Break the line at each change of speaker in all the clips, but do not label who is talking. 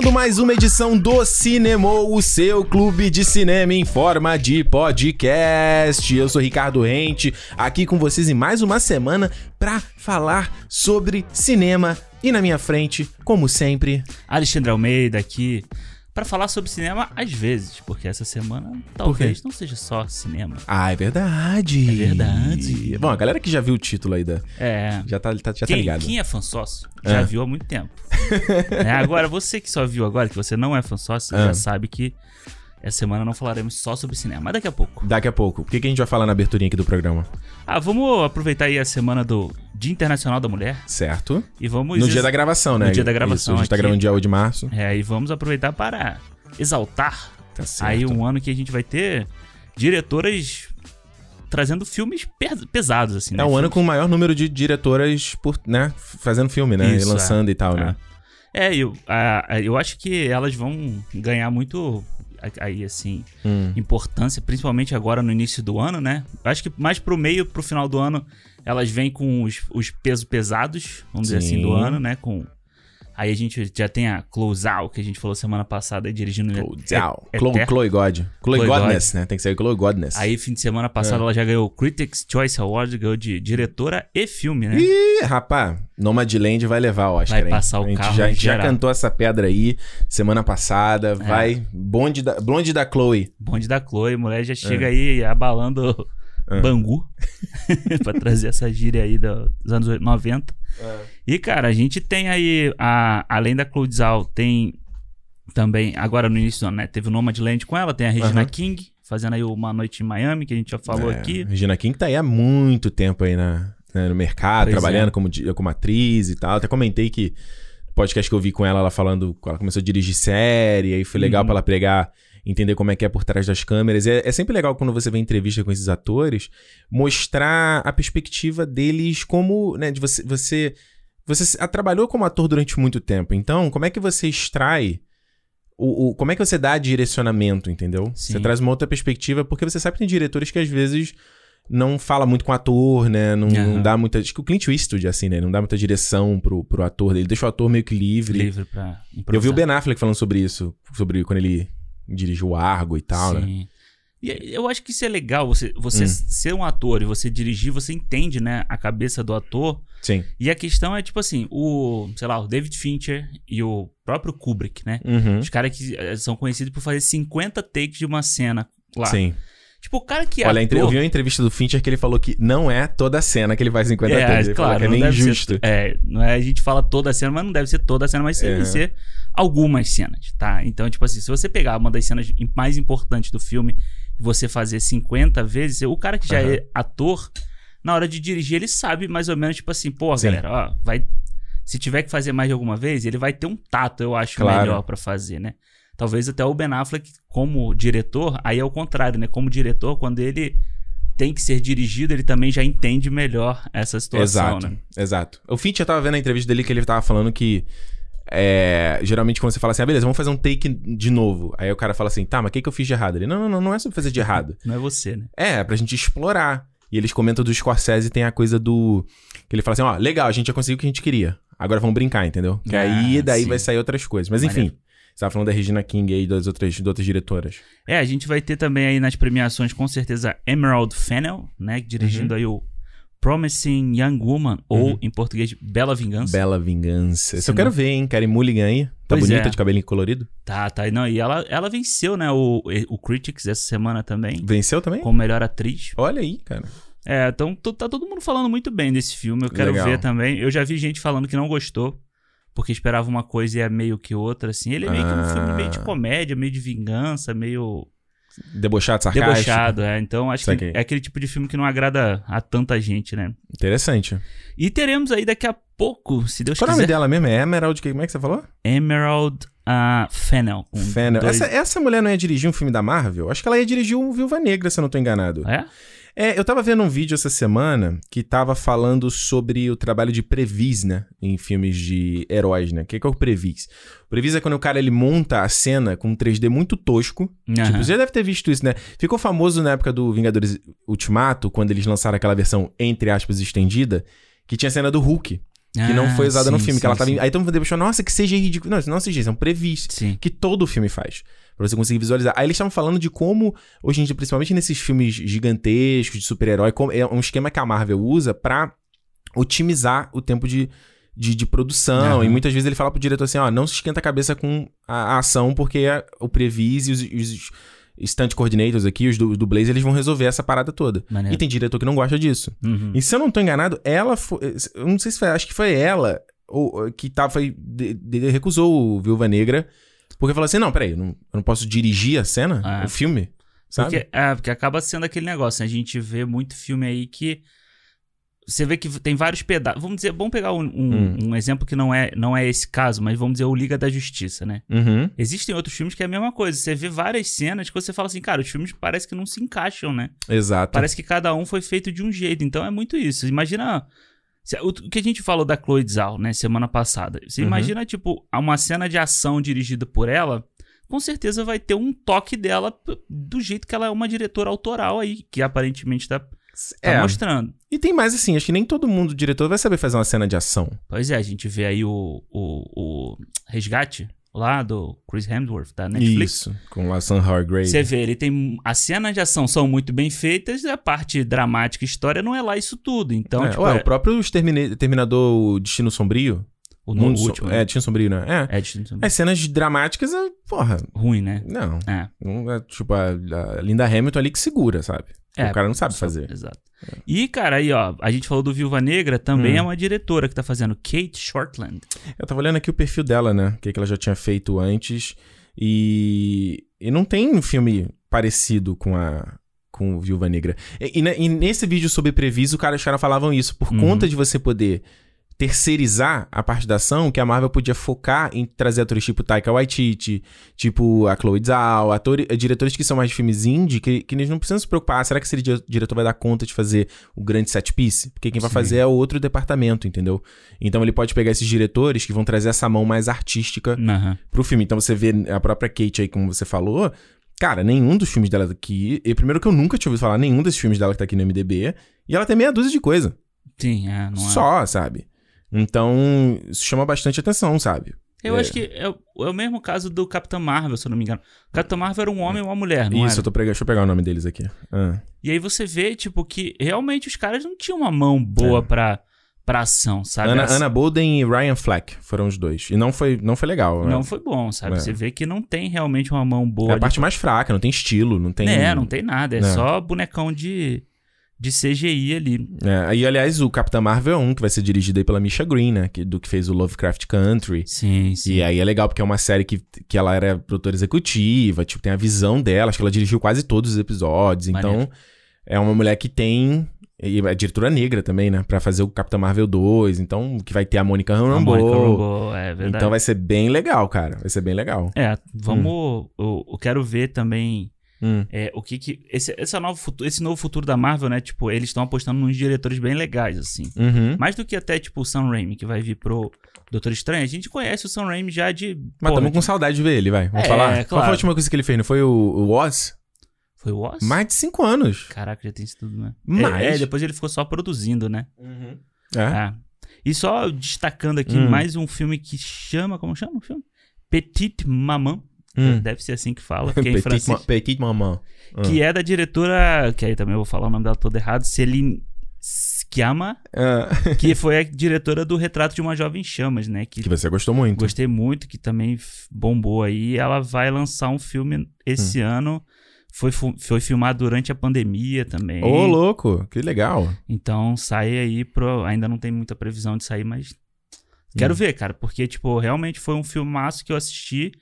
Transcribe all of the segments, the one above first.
começando mais uma edição do Cinema, o seu clube de cinema em forma de podcast. Eu sou Ricardo Rente, aqui com vocês em mais uma semana para falar sobre cinema. E na minha frente, como sempre,
Alexandre Almeida aqui para falar sobre cinema às vezes, porque essa semana talvez não seja só cinema.
Ah, é verdade.
É verdade.
Bom, a galera que já viu o título aí da.
É.
Já tá, tá- já tá
Quem,
ligado.
quem é fã sócio já
É.
viu há muito tempo. Né? Agora, você que só viu agora, que você não é fã sócio,
É.
já sabe que essa semana não falaremos só sobre cinema, mas daqui a pouco.
Daqui a pouco. O que, que a gente vai falar na aberturinha aqui do programa?
Ah, vamos aproveitar aí a semana do Dia Internacional da Mulher
Certo?
e vamos.
No dia da gravação, né?
No dia da gravação
Isso, a gente tá
aqui.
gravando dia 8 de março.
É, e vamos aproveitar para exaltar
Tá certo.
aí um ano que a gente vai ter diretoras trazendo filmes pe- pesados, assim.
É
né?
um ano com o maior número de diretoras por, né, fazendo filme, né?
Isso,
e lançando e tal, né?
É, eu, a- eu acho que elas vão ganhar muito aí, assim,
Hum.
importância, principalmente agora no início do ano, né? Acho que mais pro meio, pro final do ano, elas vêm com os, os pesos pesados, vamos dizer assim, do
Sim.
ano, né? Com... Aí a gente já tem a Close Out, que a gente falou semana passada, aí dirigindo...
Chloe
É- é-
Chloe,
Eterno.
Chloe God. Chloe,
Chloe
Godness, né? Tem que ser Chloe Godness.
Aí, fim de semana passado,
É.
ela já ganhou o Critics' Choice Award, ganhou de diretora e filme, né?
Ih, rapaz, Nomadland vai levar o Oscar,
Vai
hein?
passar o
a gente
carro
já, a gente já cantou essa pedra aí semana passada. Vai, bonde da, blonde da Chloe.
Bonde da Chloe, mulher já
É.
chega aí abalando Bangu pra trazer essa gíria aí do- dos anos 90. E, cara, a gente tem aí, a, além da Zhao, tem também, agora no início do ano, né? Teve o Nomadland com ela, tem a Regina
Aham.
King, fazendo aí Uma Noite em Miami, que a gente já falou
É,
aqui.
Regina King tá aí há muito tempo aí na, né, no mercado,
Pois
trabalhando
é.
como, como atriz e tal. Até comentei que no podcast que eu vi com ela, ela falando, ela começou a dirigir série, aí foi legal
Uhum.
pra ela pregar, entender como é que é por trás das câmeras. É, é sempre legal quando você vê entrevista com esses atores, mostrar a perspectiva deles como, né, de você, você, você ah, trabalhou como ator durante muito tempo. Então, como é que você extrai o, o- como é que você dá direcionamento, entendeu?
Sim.
Você traz uma outra perspectiva, porque você sabe que tem diretores que às vezes não fala muito com o ator, né? Não, não
Aham.
dá muita. Acho que o Clint Eastwood, assim, né? Não dá muita direção pro, pro ator dele. Deixa o ator meio que livre.
Livre pra
Eu vi o
improvisar.
Ben Affleck falando sobre isso, sobre quando ele dirigiu o Argo e tal, né?
Sim. E eu acho que isso é legal, você, você
Hum.
ser um ator e você dirigir, você entende, né, a cabeça do ator.
Sim.
E a questão é, tipo assim, o, sei lá, o David Fincher e o próprio Kubrick, né?
Uhum.
Os caras que eh, são conhecidos por fazer 50 takes de uma cena lá.
Sim.
Tipo, o cara que é
Olha, entre- eu
ator...
vi uma entrevista do Fincher que ele falou que não é toda a cena que ele faz 50
é,
falou
claro,
que é meio
deve ser-
injusto.
é, não é a gente fala toda a cena, mas não deve ser toda a cena, mas deve
É.
ser algumas cenas, tá? Então, tipo assim, se você pegar uma das cenas mais importantes do filme e você fazer 50 vezes, o cara que já
Aham.
é ator, na hora de dirigir, ele sabe mais ou menos, tipo assim, pô,
Sim.
galera, ó, vai. Se tiver que fazer mais de alguma vez, ele vai ter um tato, eu acho,
Claro.
melhor pra fazer, né? Talvez até o Ben Affleck, como diretor, aí é o contrário, né? Como diretor, quando ele tem que ser dirigido, ele também já entende melhor essa situação,
Exato,
né?
exato. O Fincher tava vendo a entrevista dele que ele tava falando que. é, geralmente quando você fala assim, ah, beleza, vamos fazer um take de novo. Aí o cara fala assim, tá, mas o que, que eu fiz de errado? Ele, não, não, não, não é sobre fazer de errado.
Não é você, né?
É, é pra gente explorar. E eles comentam do Scorsese tem a coisa do. Que ele fala assim, ó, legal, a gente já conseguiu o que a gente queria. Agora vamos brincar, entendeu? Que
Ah,
aí daí
sim.
vai sair outras coisas. Mas enfim,
Maneiro.
Você tava falando da Regina King aí, das outras, de outras diretoras.
É, a gente vai ter também aí nas premiações, com certeza, Emerald Fennell, né? Dirigindo aí o Promising Young Woman, ou
Uhum.
em português, Bela Vingança.
Bela Vingança. Esse eu quero ver, hein? Carey Mulligan aí. Tá
Pois
bonita,
é.
de cabelinho colorido.
Tá, tá. Não, e ela, ela venceu, né? O, o Critics essa semana também,
Venceu também?
como melhor atriz.
Olha aí, cara.
É, então tá todo mundo falando muito bem desse filme. Eu quero
Legal.
ver também. Eu já vi gente falando que não gostou. Porque esperava uma coisa e é meio que outra, assim. Ele é meio que um
Ah.
filme meio de comédia, meio de vingança, meio
Debochado, sarcástico.
debochado. É. Então acho que é aquele tipo de filme que não agrada a tanta gente, né?
Interessante.
E teremos aí daqui a pouco, se Deus
Qual é o nome
quiser,
dela mesmo? É Emerald, como é que você falou?
Emerald uh, Fennel.
Fennel.
dois-
Essa, essa mulher não ia dirigir um filme da Marvel? Acho que ela ia dirigir um Viúva Negra, se eu não tô enganado.
É?
É, eu tava vendo um vídeo essa semana que tava falando sobre o trabalho de Previs, né? Em filmes de heróis, né? O que, que é o Previs? O Previs é quando o cara ele monta a cena com um 3D muito tosco.
Aham.
Tipo, você já deve ter visto isso, né? Ficou famoso na época do Vingadores Ultimato, quando eles lançaram aquela versão, entre aspas, estendida, que tinha a cena do Hulk. que não foi
Ah,
usada no
sim,
filme. que
sim,
ela tava.
sim.
Aí todo mundo deixou, nossa, que CGI ridículo. Não, isso não é CGI, são previs.
Sim.
Que todo filme faz. Pra você conseguir visualizar. Aí eles estavam falando de como, hoje em dia, principalmente nesses filmes gigantescos de super-herói, é um esquema que a Marvel usa pra otimizar o tempo de, de, de produção.
Aham.
E muitas vezes ele fala pro diretor assim: ó, não se esquenta a cabeça com a, a ação, porque a- o previs e os, os stunt coordinators aqui, os du- dublês, eles vão resolver essa parada toda.
Maneiro.
E tem diretor que não gosta disso.
Uhum.
E se eu não tô enganado, ela foi. Eu não sei se foi. Acho que foi ela ou, ou, que tava, foi, de- de- recusou o Viúva Negra. Porque falou assim: não, peraí, eu não, eu não posso dirigir a cena,
Ah.
o filme, sabe?
Porque, é, porque acaba sendo aquele negócio, né? A gente vê muito filme aí que. Você vê que tem vários pedaços. Vamos dizer, vamos pegar um, um-
Hum.
um exemplo que não é, não é esse caso, mas vamos dizer o Liga da Justiça, né?
Uhum.
Existem outros filmes que é a mesma coisa. Você vê várias cenas que você fala assim, cara, os filmes parece que não se encaixam, né?
Exato.
Parece que cada um foi feito de um jeito. Então é muito isso. Imagina. O que a gente falou da Chloe Zhao, né, semana passada. Você
Uhum.
imagina, tipo, uma cena de ação dirigida por ela, com certeza vai ter um toque dela do jeito que ela é uma diretora autoral aí, que aparentemente tá, tá
É.
mostrando.
E tem mais assim, acho que nem todo mundo, diretor, vai saber fazer uma cena de ação.
Pois é, a gente vê aí o, o, o Resgate lá do Chris Hemsworth, da Netflix.
Isso, com o Sam Hargrave.
Você vê, ele tem. As cenas de ação são muito bem feitas, e a parte dramática, história, não é lá isso tudo. Então,
é,
tipo,
ué,
é-
o próprio Terminador Destino Sombrio.
o,
Mundo So-
último.
É, Destino Sombrio, né? É.
É, de-
As cenas dramáticas, é, porra,
ruim, né?
não.
É.
Não é, tipo, a, a Linda Hamilton ali que segura, sabe?
É,
o cara não sabe fazer.
Exato. E, cara, aí, ó, a gente falou do Viúva Negra, também
Hum.
é uma diretora que tá fazendo, Kate Shortland.
Eu tava olhando aqui o perfil dela, né? O que, que ela já tinha feito antes. E, e não tem um filme parecido com a com Viúva Negra. E, e ne- e nesse vídeo sobre previso, cara, os caras falavam isso. Por
Uhum.
conta de você poder terceirizar a parte da ação, que a Marvel podia focar em trazer atores tipo Taika Waititi, tipo a Chloe Zhao, atores, diretores que são mais de filmes indie, que, que eles não precisam se preocupar. Ah, será que esse di- diretor vai dar conta de fazer o grande set piece? Porque quem vai
Sim.
fazer é outro departamento, entendeu? Então ele pode pegar esses diretores que vão trazer essa mão mais artística
Aham.
pro filme. Então você vê a própria Kate aí, como você falou. Cara, nenhum dos filmes dela aqui. E primeiro que eu nunca tinha ouvido falar nenhum desses filmes dela que tá aqui no MDB. E ela tem meia dúzia de coisa.
Sim, é, não é.
Só, sabe? Então, isso chama bastante atenção, sabe?
Eu
É.
acho que é, o- é o mesmo caso do Capitão Marvel, se eu não me engano. O Capitão Marvel era um homem e uma mulher, não
isso,
era?
eu tô pegando. Deixa eu pegar o nome deles aqui. Ah.
E aí você vê, tipo, que realmente os caras não tinham uma mão boa
É.
pra, pra ação, sabe?
Ana, Anna Bolden e Ryan Fleck foram os dois. E não foi, não foi legal. né?
Não foi bom, sabe?
É.
Você vê que não tem realmente uma mão
É
boa.
a
ali
parte mais fraca, não tem estilo, não tem.
É, não tem nada. É,
É.
só bonecão de, de CGI ali.
É, e aliás, o Capitão Marvel é um que vai ser dirigido aí pela Misha Green, né? Que, do que fez o Lovecraft Country.
Sim, sim.
E aí é legal porque é uma série que, que ela era produtora executiva, tipo, tem a visão dela, acho que ela dirigiu quase todos os episódios. Então,
Maneiro.
é uma mulher que tem. E é diretora negra também, né? Pra fazer o Capitão Marvel 2. Então, que vai ter a Mônica
A
Rambeau.
Monica Rambeau, é verdade.
Então vai ser bem legal, cara. Vai ser bem legal.
É, vamos. Eu, eu quero ver também
Hum.
é, o que que. Esse, esse, novo futuro, esse novo futuro da Marvel, né? Tipo, eles estão apostando nos diretores bem legais, assim.
Uhum.
Mais do que até, tipo, o Sam Raimi, que vai vir pro Doutor Estranho. A gente conhece o Sam Raimi já de.
Mas tamo com saudade de ver ele, vai. Vamos
É,
falar? Qual
claro.
foi a última coisa que ele fez? Não foi o, o Oz?
Foi o Oz?
Mais de cinco anos.
Caraca, já tem isso tudo, né?
Mais?
É, é, depois ele ficou só produzindo, né?
É.
É. E só destacando aqui
Hum.
mais um filme que chama. Como chama o filme? Petite Maman.
Hum.
Deve ser assim que fala, porque é em francês.
ma- Petit Maman. Ah.
Que é da diretora. Que aí também eu vou falar o nome dela todo errado. Celine Sciamma,
Ah.
que foi a diretora do Retrato de uma Jovem Chamas, né? Que
que você gostou muito.
gostei muito, que também bombou aí. Ela vai lançar um filme esse
Hum.
ano. Foi, foi filmado durante a pandemia também.
Ô, louco. Que legal.
Então sai aí pro. Ainda não tem muita previsão de sair, mas. Quero
Hum.
ver, cara, porque, tipo, realmente foi um filmaço que eu assisti.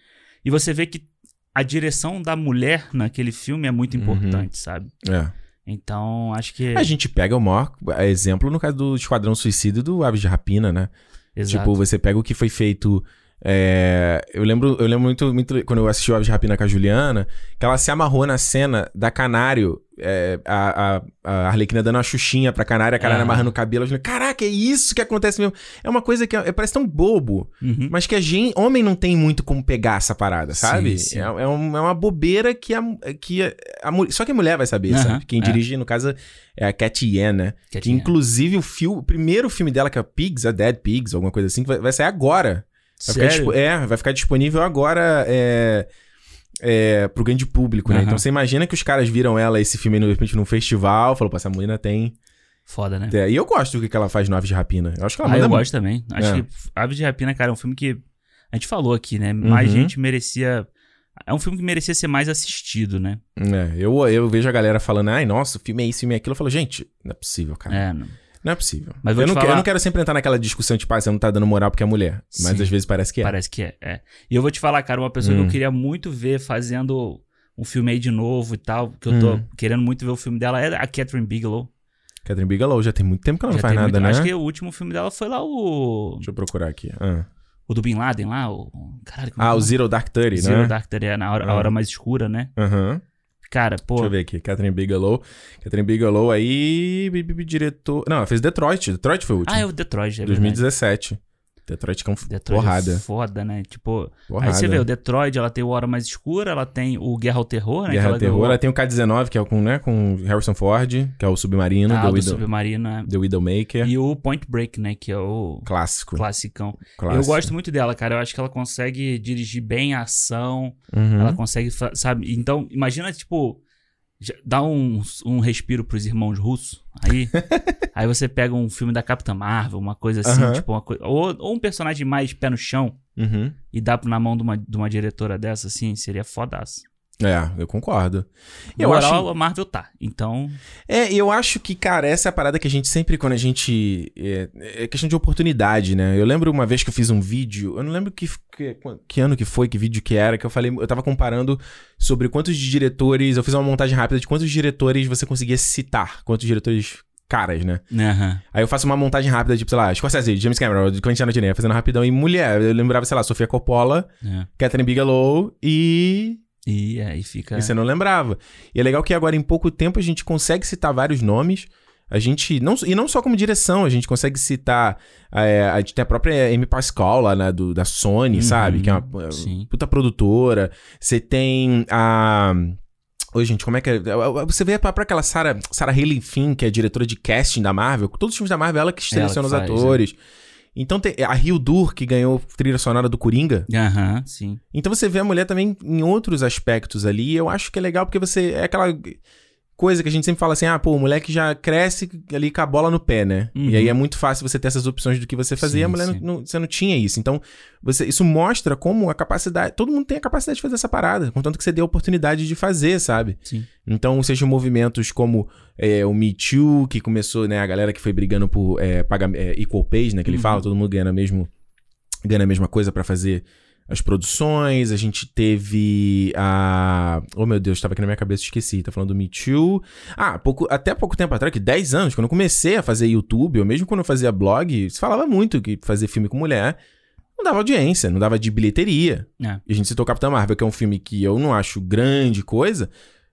E você vê que a direção da mulher naquele filme é muito
Uhum.
importante, sabe?
É.
Então, acho que.
A gente pega o maior exemplo no caso do Esquadrão Suicida e do Aves de Rapina, né?
Exato.
Tipo, você pega o que foi feito É, eu lembro, eu lembro muito, muito quando eu assisti o Aves de Rapina com a Juliana, que ela se amarrou na cena da Canário, é, a, a, a Arlequina dando uma xuxinha pra Canário, a Canário
Ah.
amarrando o cabelo. Eu falei, caraca, é isso que acontece mesmo. É uma coisa que é- parece tão bobo,
Uhum.
mas que a gente, homem não tem muito como pegar essa parada, sabe?
Sim, sim.
É, é um- é uma bobeira que a, que a, só que a mulher vai saber,
Aham,
sabe? Quem
é.
dirige, no caso, é a Cat Yen, né?
Que
Que inclusive o, fio, o primeiro filme dela, que é Pigs, a Dead Pigs, alguma coisa assim, que vai, vai sair agora. Vai ficar, é, vai ficar disponível agora é, é, pro grande público, né?
Aham.
Então você imagina que os caras viram ela, esse filme, de repente, num festival, falou, pô, essa menina tem...
Foda, né?
É, E eu gosto do que ela faz no Aves de Rapina. Eu acho que ela
Ah, eu
muito.
gosto também. Acho
É.
que Aves de Rapina, cara, é um filme que a gente falou aqui, né? Mais
Uhum.
gente merecia. É um filme que merecia ser mais assistido, né?
É, eu, eu vejo a galera falando, ai, nossa, o filme é isso, o filme é aquilo. Eu falo, gente, não é possível, cara.
É, não.
Não é possível.
Mas
eu, não quero,
falar-
eu não quero sempre entrar naquela discussão, tipo, ah, você não tá dando moral porque é mulher. Mas
Sim.
às vezes parece que é.
Parece que é, é. E eu vou te falar, cara, uma pessoa que
Hum.
eu queria muito ver fazendo um filme aí de novo e tal, que eu tô
Hum.
querendo muito ver o filme dela, é a Catherine Bigelow.
Catherine Bigelow, já tem muito tempo que ela não
Já
faz
tem
nada,
muito-
né?
Acho que o último filme dela foi lá o.
Deixa eu procurar aqui. Ah,
O do Bin Laden lá, o. Caralho,
Ah,
é
o
que é?
Zero Dark Thirty,
Zero
né?
Dark Thirty, é na hora, a
Ah.
hora mais escura, né?
Aham.
Cara, pô.
Deixa eu ver aqui. Catherine Bigelow. Catherine Bigelow aí... Diretor... Não, ela fez Detroit. Detroit foi o último.
Ah, é o Detroit, é verdade.
2017. Detroit que é um
Detroit
porrada.
é foda, né? Tipo,
porrada.
aí você vê, o Detroit, ela tem o Hora Mais Escura, ela tem o Guerra ao Terror, né?
Guerra
ela
Terror.
ganhou-
Ela tem o K-19, que é com, né, com Harrison Ford, que é o Submarino,
ah,
The,
do
Widow,
Submarino, né?
The Widowmaker.
E o Point Break, né? Que é o
Clássico.
classicão.
Clássico.
Eu gosto muito dela, cara. Eu acho que ela consegue dirigir bem a ação.
Uhum.
Ela consegue, sabe? Então, imagina, tipo, dá um, um respiro pros irmãos russos. Aí, aí você pega um filme da Capitã Marvel, uma coisa assim,
Aham.
tipo, uma coisa. Ou, ou um personagem mais pé no chão
Uhum.
e dá na mão de uma, de uma diretora dessa, assim, seria fodaço.
É, eu concordo. Eu
Moral,
acho...
a Marvel tá. Então,
É, eu acho que, cara, essa é a parada que a gente sempre, quando a gente. É, é questão de oportunidade, né? Eu lembro uma vez que eu fiz um vídeo, eu não lembro que, que, que ano que foi, que vídeo que era, que eu falei, eu tava comparando sobre quantos diretores. Eu fiz uma montagem rápida de quantos diretores você conseguia citar, quantos diretores caras, né?
aham.
Aí eu faço uma montagem rápida, tipo, sei lá, Scorsese, James Cameron, Quentin Tarantino, fazendo rapidão. E mulher, eu lembrava, sei lá, Sofia Coppola,
É.
Catherine Bigelow e
E aí fica.
e você não lembrava. E é legal que agora, em pouco tempo, a gente consegue citar vários nomes. A gente. Não, e não só como direção, a gente consegue citar. é, a gente tem a própria Amy Pascal lá, né, do, da Sony,
Uhum,
sabe? Que é uma
sim.
puta produtora. Você tem a. Oi, gente, como é que é? Você vê pra, pra aquela Sarah, Sarah Haley Finn, que é diretora de casting da Marvel. Todos os filmes da Marvel, ela que seleciona os
faz, é.
Então tem a Hildur, que ganhou trilha sonora do Coringa.
Aham, sim.
Então você vê a mulher também em outros aspectos ali. e Eu acho que é legal porque você. É aquela coisa que a gente sempre fala assim: ah, pô, o moleque já cresce ali com a bola no pé, né?
Uhum.
E aí é muito fácil você ter essas opções do que você fazer. e a
Sim,
mulher não,
sim.
não- você não tinha isso. Então, você, isso mostra como a capacidade. Todo mundo tem a capacidade de fazer essa parada, contanto que você dê a oportunidade de fazer, sabe?
Sim.
Então, sejam movimentos como é, o Me Too, que começou, né? A galera que foi brigando por é, paga, é, equal pays, né? Que ele
Uhum.
fala, todo mundo ganhando a, mesmo, ganhando a mesma coisa pra fazer as produções. A gente teve a... Oh, meu Deus, tava aqui na minha cabeça, esqueci. Tá falando do Me Too. Ah, pouco, até pouco tempo atrás, que 10 anos, quando eu comecei a fazer YouTube, ou mesmo quando eu fazia blog, se falava muito que fazer filme com mulher não dava audiência, não dava de bilheteria.
É.
E a gente citou Capitã Marvel, que é um filme que eu não acho grande coisa,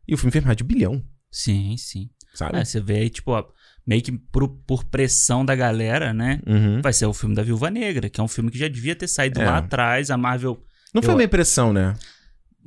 e o filme fez mais de bilhão,
Sim, sim.
sabe?
É, você vê aí, tipo, ó, meio que por, por pressão da galera, né?
Uhum.
Vai ser o filme da Viúva Negra, que é um filme que já devia ter saído
É.
lá atrás, a Marvel.
Não foi
Eu-
minha impressão, né?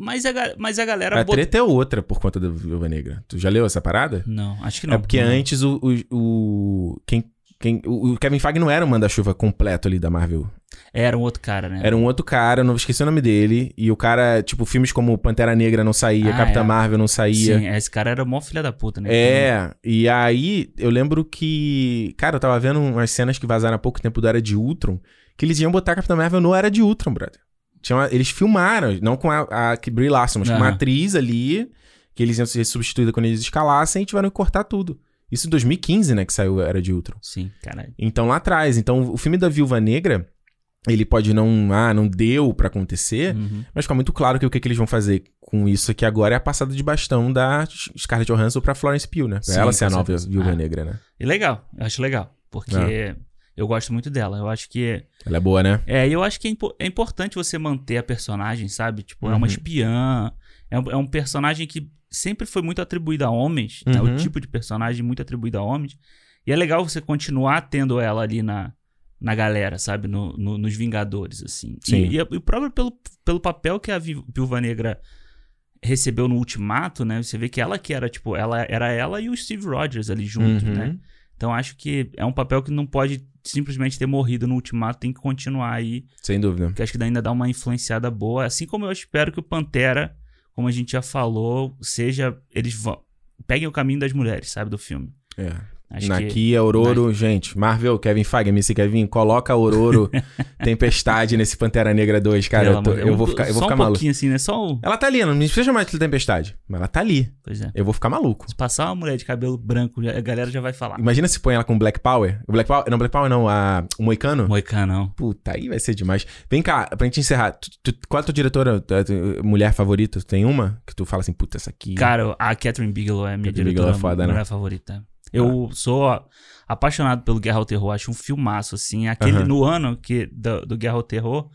Mas a, mas a galera
A
botou.
treta é outra por conta da Viúva Negra. Tu já leu essa parada?
Não, acho que não.
é porque
Não.
antes o, o, o- quem, quem, o, o Kevin Feige não era o manda-chuva completo ali da Marvel.
Era um outro cara, né?
Era um outro cara, eu não esqueci o nome dele. E o cara, tipo, filmes como Pantera Negra não saía,
Ah,
Capitã
é.
Marvel não saía.
Sim, esse cara era mó filha da puta, né?
É, e aí eu lembro que, cara, eu tava vendo umas cenas que vazaram há pouco tempo do Era de Ultron, que eles iam botar a Capitã Marvel no Era de Ultron, brother. Tinha uma- eles filmaram, não com a, a que Brie Larson, mas com uma atriz ali, que eles iam ser substituída quando eles escalassem e tiveram que cortar tudo. Isso em 2015, né, que saiu Era de Ultron.
Sim, caralho.
Então lá atrás, então o filme da Viúva Negra, ele pode não, ah, não deu pra acontecer,
Uhum.
mas fica muito claro que o que, que eles vão fazer com isso aqui agora é a passada de bastão da Scarlett Johansson pra Florence Pugh, né? Pra
Sim,
ela ser a nova. Viúva
Ah.
Negra, né?
E legal, eu acho legal. Porque
É.
Eu gosto muito dela. Eu acho que.
Ela é boa, né?
É, eu acho que é, impo é importante você manter a personagem, sabe? Tipo, é uma
Uhum.
espiã. É um, é um personagem que sempre foi muito atribuído a homens. né?
Uhum.
O tipo de personagem muito atribuído a homens. E é legal você continuar tendo ela ali na, na galera, sabe? No, no- nos Vingadores, assim. E-
Sim.
E, e o próprio pelo, pelo papel que a Vi- Viúva Negra recebeu no Ultimato, né? Você vê que ela que era, tipo, ela era ela e o Steve Rogers ali juntos,
Uhum.
né? Então acho que é um papel que não pode simplesmente ter morrido no Ultimato, tem que continuar aí,
Sem dúvida.
que acho que ainda dá uma influenciada boa, assim como eu espero que o Pantera, como a gente já falou, seja eles vão peguem o caminho das mulheres, sabe, do filme.
É.
Acho que
Naqui, Auroro, gente, Marvel, Kevin Feige, MC Kevin, coloca Auroro, Tempestade nesse Pantera Negra 2, cara. Eu, tô- eu vou ficar, eu vou
só
ficar
um
maluco.
assim, né? Só o
Ela tá ali, não precisa chamar de Tempestade, mas ela tá ali.
Pois é.
Eu vou ficar maluco.
Se passar uma mulher de cabelo branco, a galera já vai falar.
Imagina se põe ela com Black Power. O Black Power, não, Black Power não, a, o Moicano.
Moicanão.
Puta, aí vai ser demais. Vem cá, pra gente encerrar, tu- tu- qual é a tua diretora, tua- tua mulher favorita? Tu tem uma que tu fala assim, puta, essa aqui.
Cara, a Catherine Bigelow é a minha
Catherine
diretora
Bigelow é foda, né?
mulher favorita. Eu sou apaixonado pelo Guerra ao Terror, acho um filmaço, assim. Aquele
Aham.
no ano que, do, do Guerra ao Terror,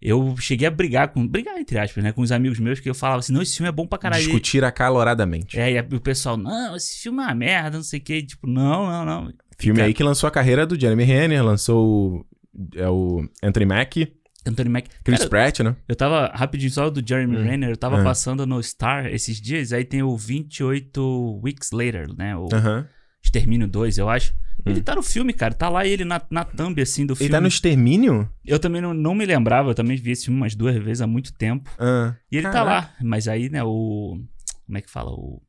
eu cheguei a brigar com. Brigar, entre aspas, né? Com os amigos meus, que eu falava assim: não, esse filme é bom pra caralho.
discutir acaloradamente.
É, e o pessoal, não, esse filme é uma merda, não sei o quê. Tipo, não, não, não.
Filme
Cara.
aí que lançou a carreira do Jeremy Renner, lançou o, é o Anthony Mack,
Anthony Mac.
Chris
Cara,
Pratt, né?
Eu tava, rapidinho, só do Jeremy
Hum.
Renner, eu tava
Aham.
passando no Star esses dias, aí tem o 28 Weeks Later, né? O
Aham.
Extermínio 2, eu acho.
Hum.
Ele tá no filme, cara. Tá lá ele na, na thumb, assim, do
Ele
filme.
tá no Extermínio?
Eu também não, não me lembrava, eu também vi esse filme umas duas vezes há muito tempo.
Ah.
E ele tá
Caraca.
lá. Mas aí, né, o. Como é que fala? O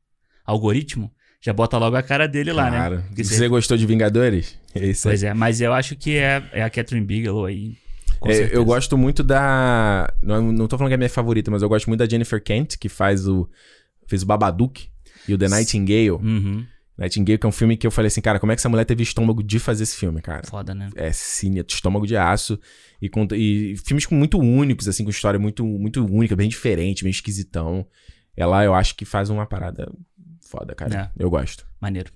algoritmo já bota logo a cara dele lá, né? Porque
você
você-
gostou de Vingadores? É isso aí.
Pois é, mas eu acho que é, é a Catherine Bigelow aí.
É, eu gosto muito da. Não, não tô falando que é minha favorita, mas eu gosto muito da Jennifer Kent, que faz o. fez o Babadook e o The Nightingale.
Uhum.
Nightingale, que é um filme que eu falei assim, cara, como é que essa mulher teve estômago de fazer esse filme, cara?
Foda, né?
É sinistro, estômago de aço. E, com, e filmes com muito únicos, assim, com história muito, muito única, bem diferente, bem esquisitão. Ela, eu acho que faz uma parada foda, cara. Eu gosto.
Maneiro.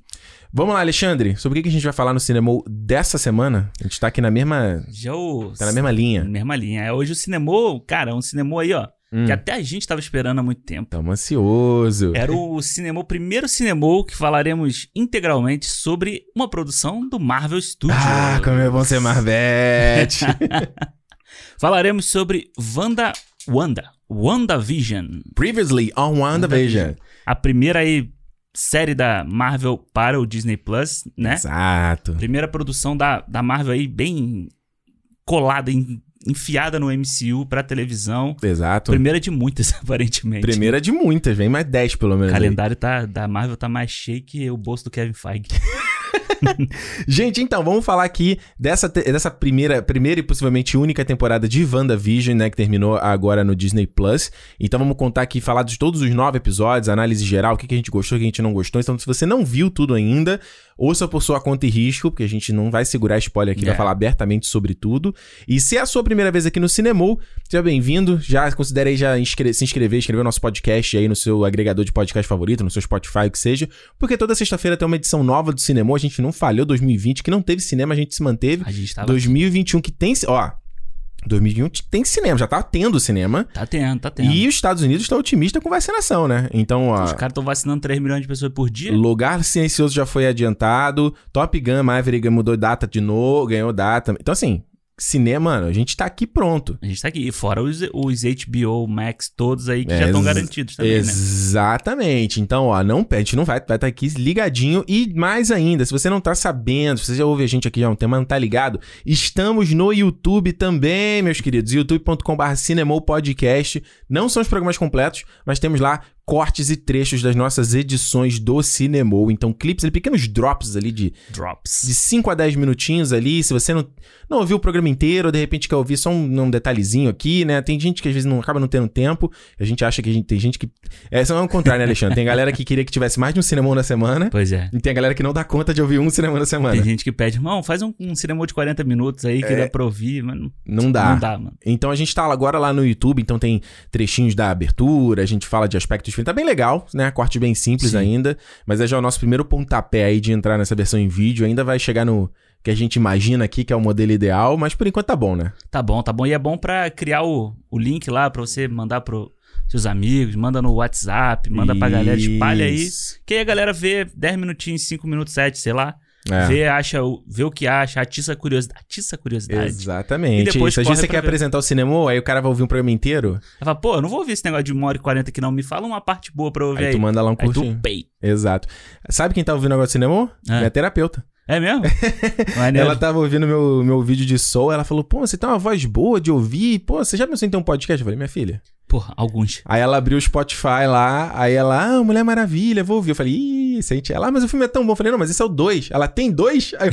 Vamos lá, Alexandre. Sobre o que a gente vai falar no cinema dessa semana? A gente tá aqui na mesma.
Já o.
Tá na mesma linha.
Mesma linha. É, hoje o cinema, cara, um cinema aí, ó.
Hum,
Que até a gente tava esperando há muito tempo.
Tamo ansioso.
Era o cinema, o primeiro cinema que falaremos integralmente sobre uma produção do Marvel Studios.
Ah, como é bom ser Marvete.
Falaremos sobre Wanda, Wanda, WandaVision,
Previously on WandaVision.
a primeira aí série da Marvel para o Disney Plus, né?
Exato.
Primeira produção da, da Marvel aí bem colada, en- enfiada no MCU pra televisão.
Exato.
Primeira de muitas, aparentemente.
Primeira de muitas, vem mais 10 pelo
O
menos. aí.
calendário tá, da Marvel tá mais cheio que o bolso do Kevin Feige.
Gente, então, vamos falar aqui dessa, dessa primeira, primeira e possivelmente única temporada de WandaVision, né? Que terminou agora no Disney Plus. Então vamos contar aqui, falar de todos os nove episódios, análise geral, o que, que a gente gostou, o que a gente não gostou. Então, se você não viu tudo ainda, ouça por sua conta e risco, porque a gente não vai segurar spoiler aqui, vai
É.
falar abertamente sobre tudo. E se é a sua primeira vez aqui no Cinemou, seja bem-vindo. Já considere aí já se inscrever, inscrever no nosso podcast aí no seu agregador de podcast favorito, no seu Spotify, o que seja. Porque toda sexta-feira tem uma edição nova do Cinemou. A gente não falhou 2020, que não teve cinema, a gente se manteve.
A gente tava.
2021 que tem. Ó, 2021 tem cinema, já tá tendo cinema.
Tá tendo, tá tendo.
E os Estados Unidos estão otimistas com vacinação, né? Então, ó.
Os caras estão vacinando 3 milhões de pessoas por dia.
Lugar Silencioso já foi adiantado. Top Gun Maverick mudou data de novo, ganhou data. Então, assim, cinema, mano, a gente tá aqui pronto.
A gente tá aqui. E fora os, os HBO Max todos aí que
É,
já estão garantidos também, né?
Exatamente. Então, ó, não, a gente não vai, vai estar aqui ligadinho. E mais ainda, se você não tá sabendo, se você já ouve a gente aqui já há um tempo, mas não tá ligado, estamos no YouTube também, meus queridos. youtube.com.br Cinemou Podcast. Não são os programas completos, mas temos lá cortes e trechos das nossas edições do Cinemou. Então, clipes, ali, pequenos drops ali de
Drops.
de 5 a 10 minutinhos ali. Se você não, não ouviu o programa inteiro, ou de repente quer ouvir só um, um detalhezinho aqui, né? Tem gente que às vezes não acaba não tendo tempo. A gente acha que a gente tem gente que. É, isso é o contrário, né, Alexandre? Tem galera que queria que tivesse mais de um cinemão na semana.
Pois é.
E tem a galera que não dá conta de ouvir um cinema na semana.
Tem gente que pede, irmão, faz um, um cinema de 40 minutos aí que dá pra ouvir, mas não,
Não dá.
não dá, mano.
Então a gente tá agora lá no YouTube, então tem trechinhos da abertura, a gente fala de aspectos filme. Tá bem legal, né? Corte bem simples
Sim.
ainda. Mas é já o nosso primeiro pontapé aí de entrar nessa versão em vídeo. Ainda vai chegar no que a gente imagina aqui que é o modelo ideal, mas por enquanto tá bom, né?
Tá bom, tá bom. E é bom pra criar o, o link lá pra você mandar pro seus amigos, manda no WhatsApp, manda pra galera, espalha aí.
Isso.
Que aí a galera vê 10 minutinhos, 5 minutos, 7, sei lá.
É.
Vê, acha, o- vê o que acha, atiça a curiosidade. Atiça a curiosidade.
Exatamente.
E depois
Isso. Às
corre
vezes você
pra
quer
ver.
apresentar o cinema, aí o cara vai ouvir um programa inteiro,
Ela fala, pô, eu não vou ouvir esse negócio de 1 hora e 40 aqui não. Me fala uma parte boa pra eu ouvir
aí
aí.
tu manda lá um
Aí tu,
curtinho.
pei.
Exato. Sabe quem tá ouvindo agora o cinema?
Ah.
Minha terapeuta.
É mesmo?
Ela tava ouvindo meu, meu vídeo de soul, ela falou, pô, você tem uma voz boa de ouvir, pô, você já pensou em ter um podcast? Eu falei, minha filha.
Porra, alguns.
Aí ela abriu o Spotify lá, aí ela, ah, Mulher Maravilha, vou ouvir. Eu falei, ih, sente ela, ah, mas o filme é tão bom. Eu falei, não, mas esse é o 2. Ela tem dois? Aí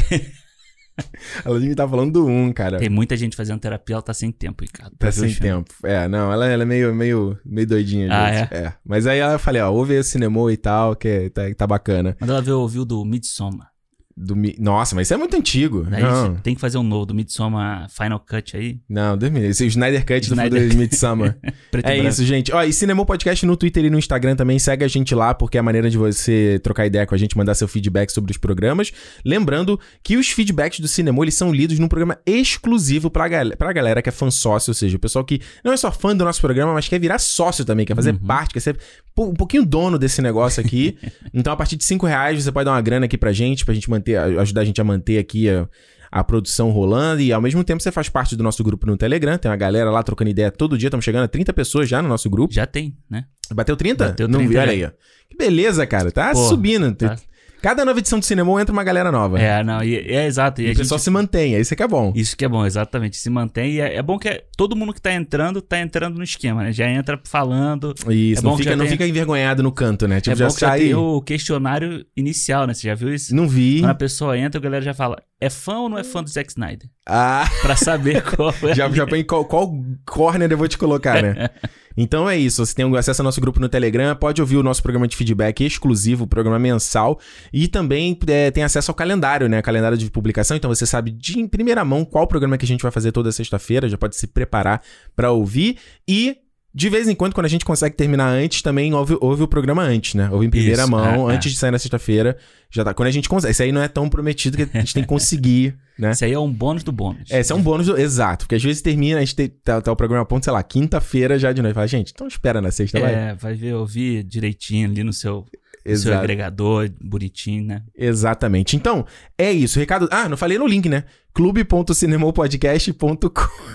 ela devia estar falando do 1, um, cara.
Tem muita gente fazendo terapia, ela tá sem tempo, Ricardo.
Tá
ver
sem tempo. É, não, ela, ela é meio, meio, meio doidinha,
Ah,
gente. é? Mas aí eu falei, ó, ouve esse cinema e tal, que tá, tá bacana.
Manda ela ver ouvir o do Midsommar.
Do, Mi- Nossa, mas isso é muito antigo.
Daí
não,
tem que fazer um novo do Midsommar Final Cut aí.
não, Deus me livre. Esse Snyder Cut
Snyder
do Midsummer.
Preto
É isso, gente. Ó, e Cinema Podcast no Twitter e no Instagram também. Segue a gente lá, porque é a maneira de você trocar ideia com a gente, mandar seu feedback sobre os programas. Lembrando que os feedbacks do Cinema, eles são lidos num programa exclusivo pra, gal pra galera que é fã sócio, ou seja, o pessoal que não é só fã do nosso programa, mas quer virar sócio também, quer fazer
Uhum.
parte, quer ser um pouquinho dono desse negócio aqui. então, a partir de 5 reais, você pode dar uma grana aqui pra gente, pra gente manter, ajudar a gente a manter aqui a, a produção rolando e ao mesmo tempo você faz parte do nosso grupo no Telegram, tem uma galera lá trocando ideia todo dia, estamos chegando a 30 pessoas já no nosso grupo.
Já tem, né?
Bateu 30?
Bateu
Não
30
vi, olha
já.
aí. ó. Que beleza, cara, tá
Porra,
subindo.
tá.
Cada nova edição do cinema entra uma galera nova.
É, não, e, é exato. E,
E
a
o pessoal
gente-
se mantém, é isso que é bom.
Isso que é bom, exatamente. Se mantém. E é, é bom que é- todo mundo que tá entrando, tá entrando no esquema, né? Já entra falando.
Isso,
É
não,
bom que
fica,
já
não
tem-
fica envergonhado no canto, né? Tipo,
é
já
bom que já
sai.
tem o questionário inicial, né? Você já viu isso?
Não vi.
Quando a pessoa entra, a galera já fala: é fã ou não é fã do Zack Snyder?
Ah,
Pra saber qual é.
já, já põe qual, qual corner eu vou te colocar, né? Então é isso. Você tem acesso ao nosso grupo no Telegram, pode ouvir o nosso programa de feedback exclusivo, programa mensal, e também é, tem acesso ao calendário, né? Calendário de publicação. Então você sabe de em primeira mão qual programa que a gente vai fazer toda sexta-feira, já pode se preparar pra ouvir. E de vez em quando, quando a gente consegue terminar antes, também ouve, ouve o programa antes, né? Ouve em primeira
Isso,
mão,
é,
antes de sair na sexta-feira. Já tá. Quando a gente consegue. Esse aí não é tão prometido que a gente tem que conseguir, né?
Isso aí é um bônus do bônus.
É, esse é um bônus, do- exato. Porque às vezes termina, a gente tem, tá, tá o programa a ponto, sei lá, quinta-feira já de noite. Fala, gente, então espera na sexta, vai.
É, vai ver, ouvir direitinho ali no seu, no seu
Exato.
agregador, bonitinho, né?
Exatamente. Então, é isso. Recado. Ah, não falei no link, né? clube.cinemopodcast.com.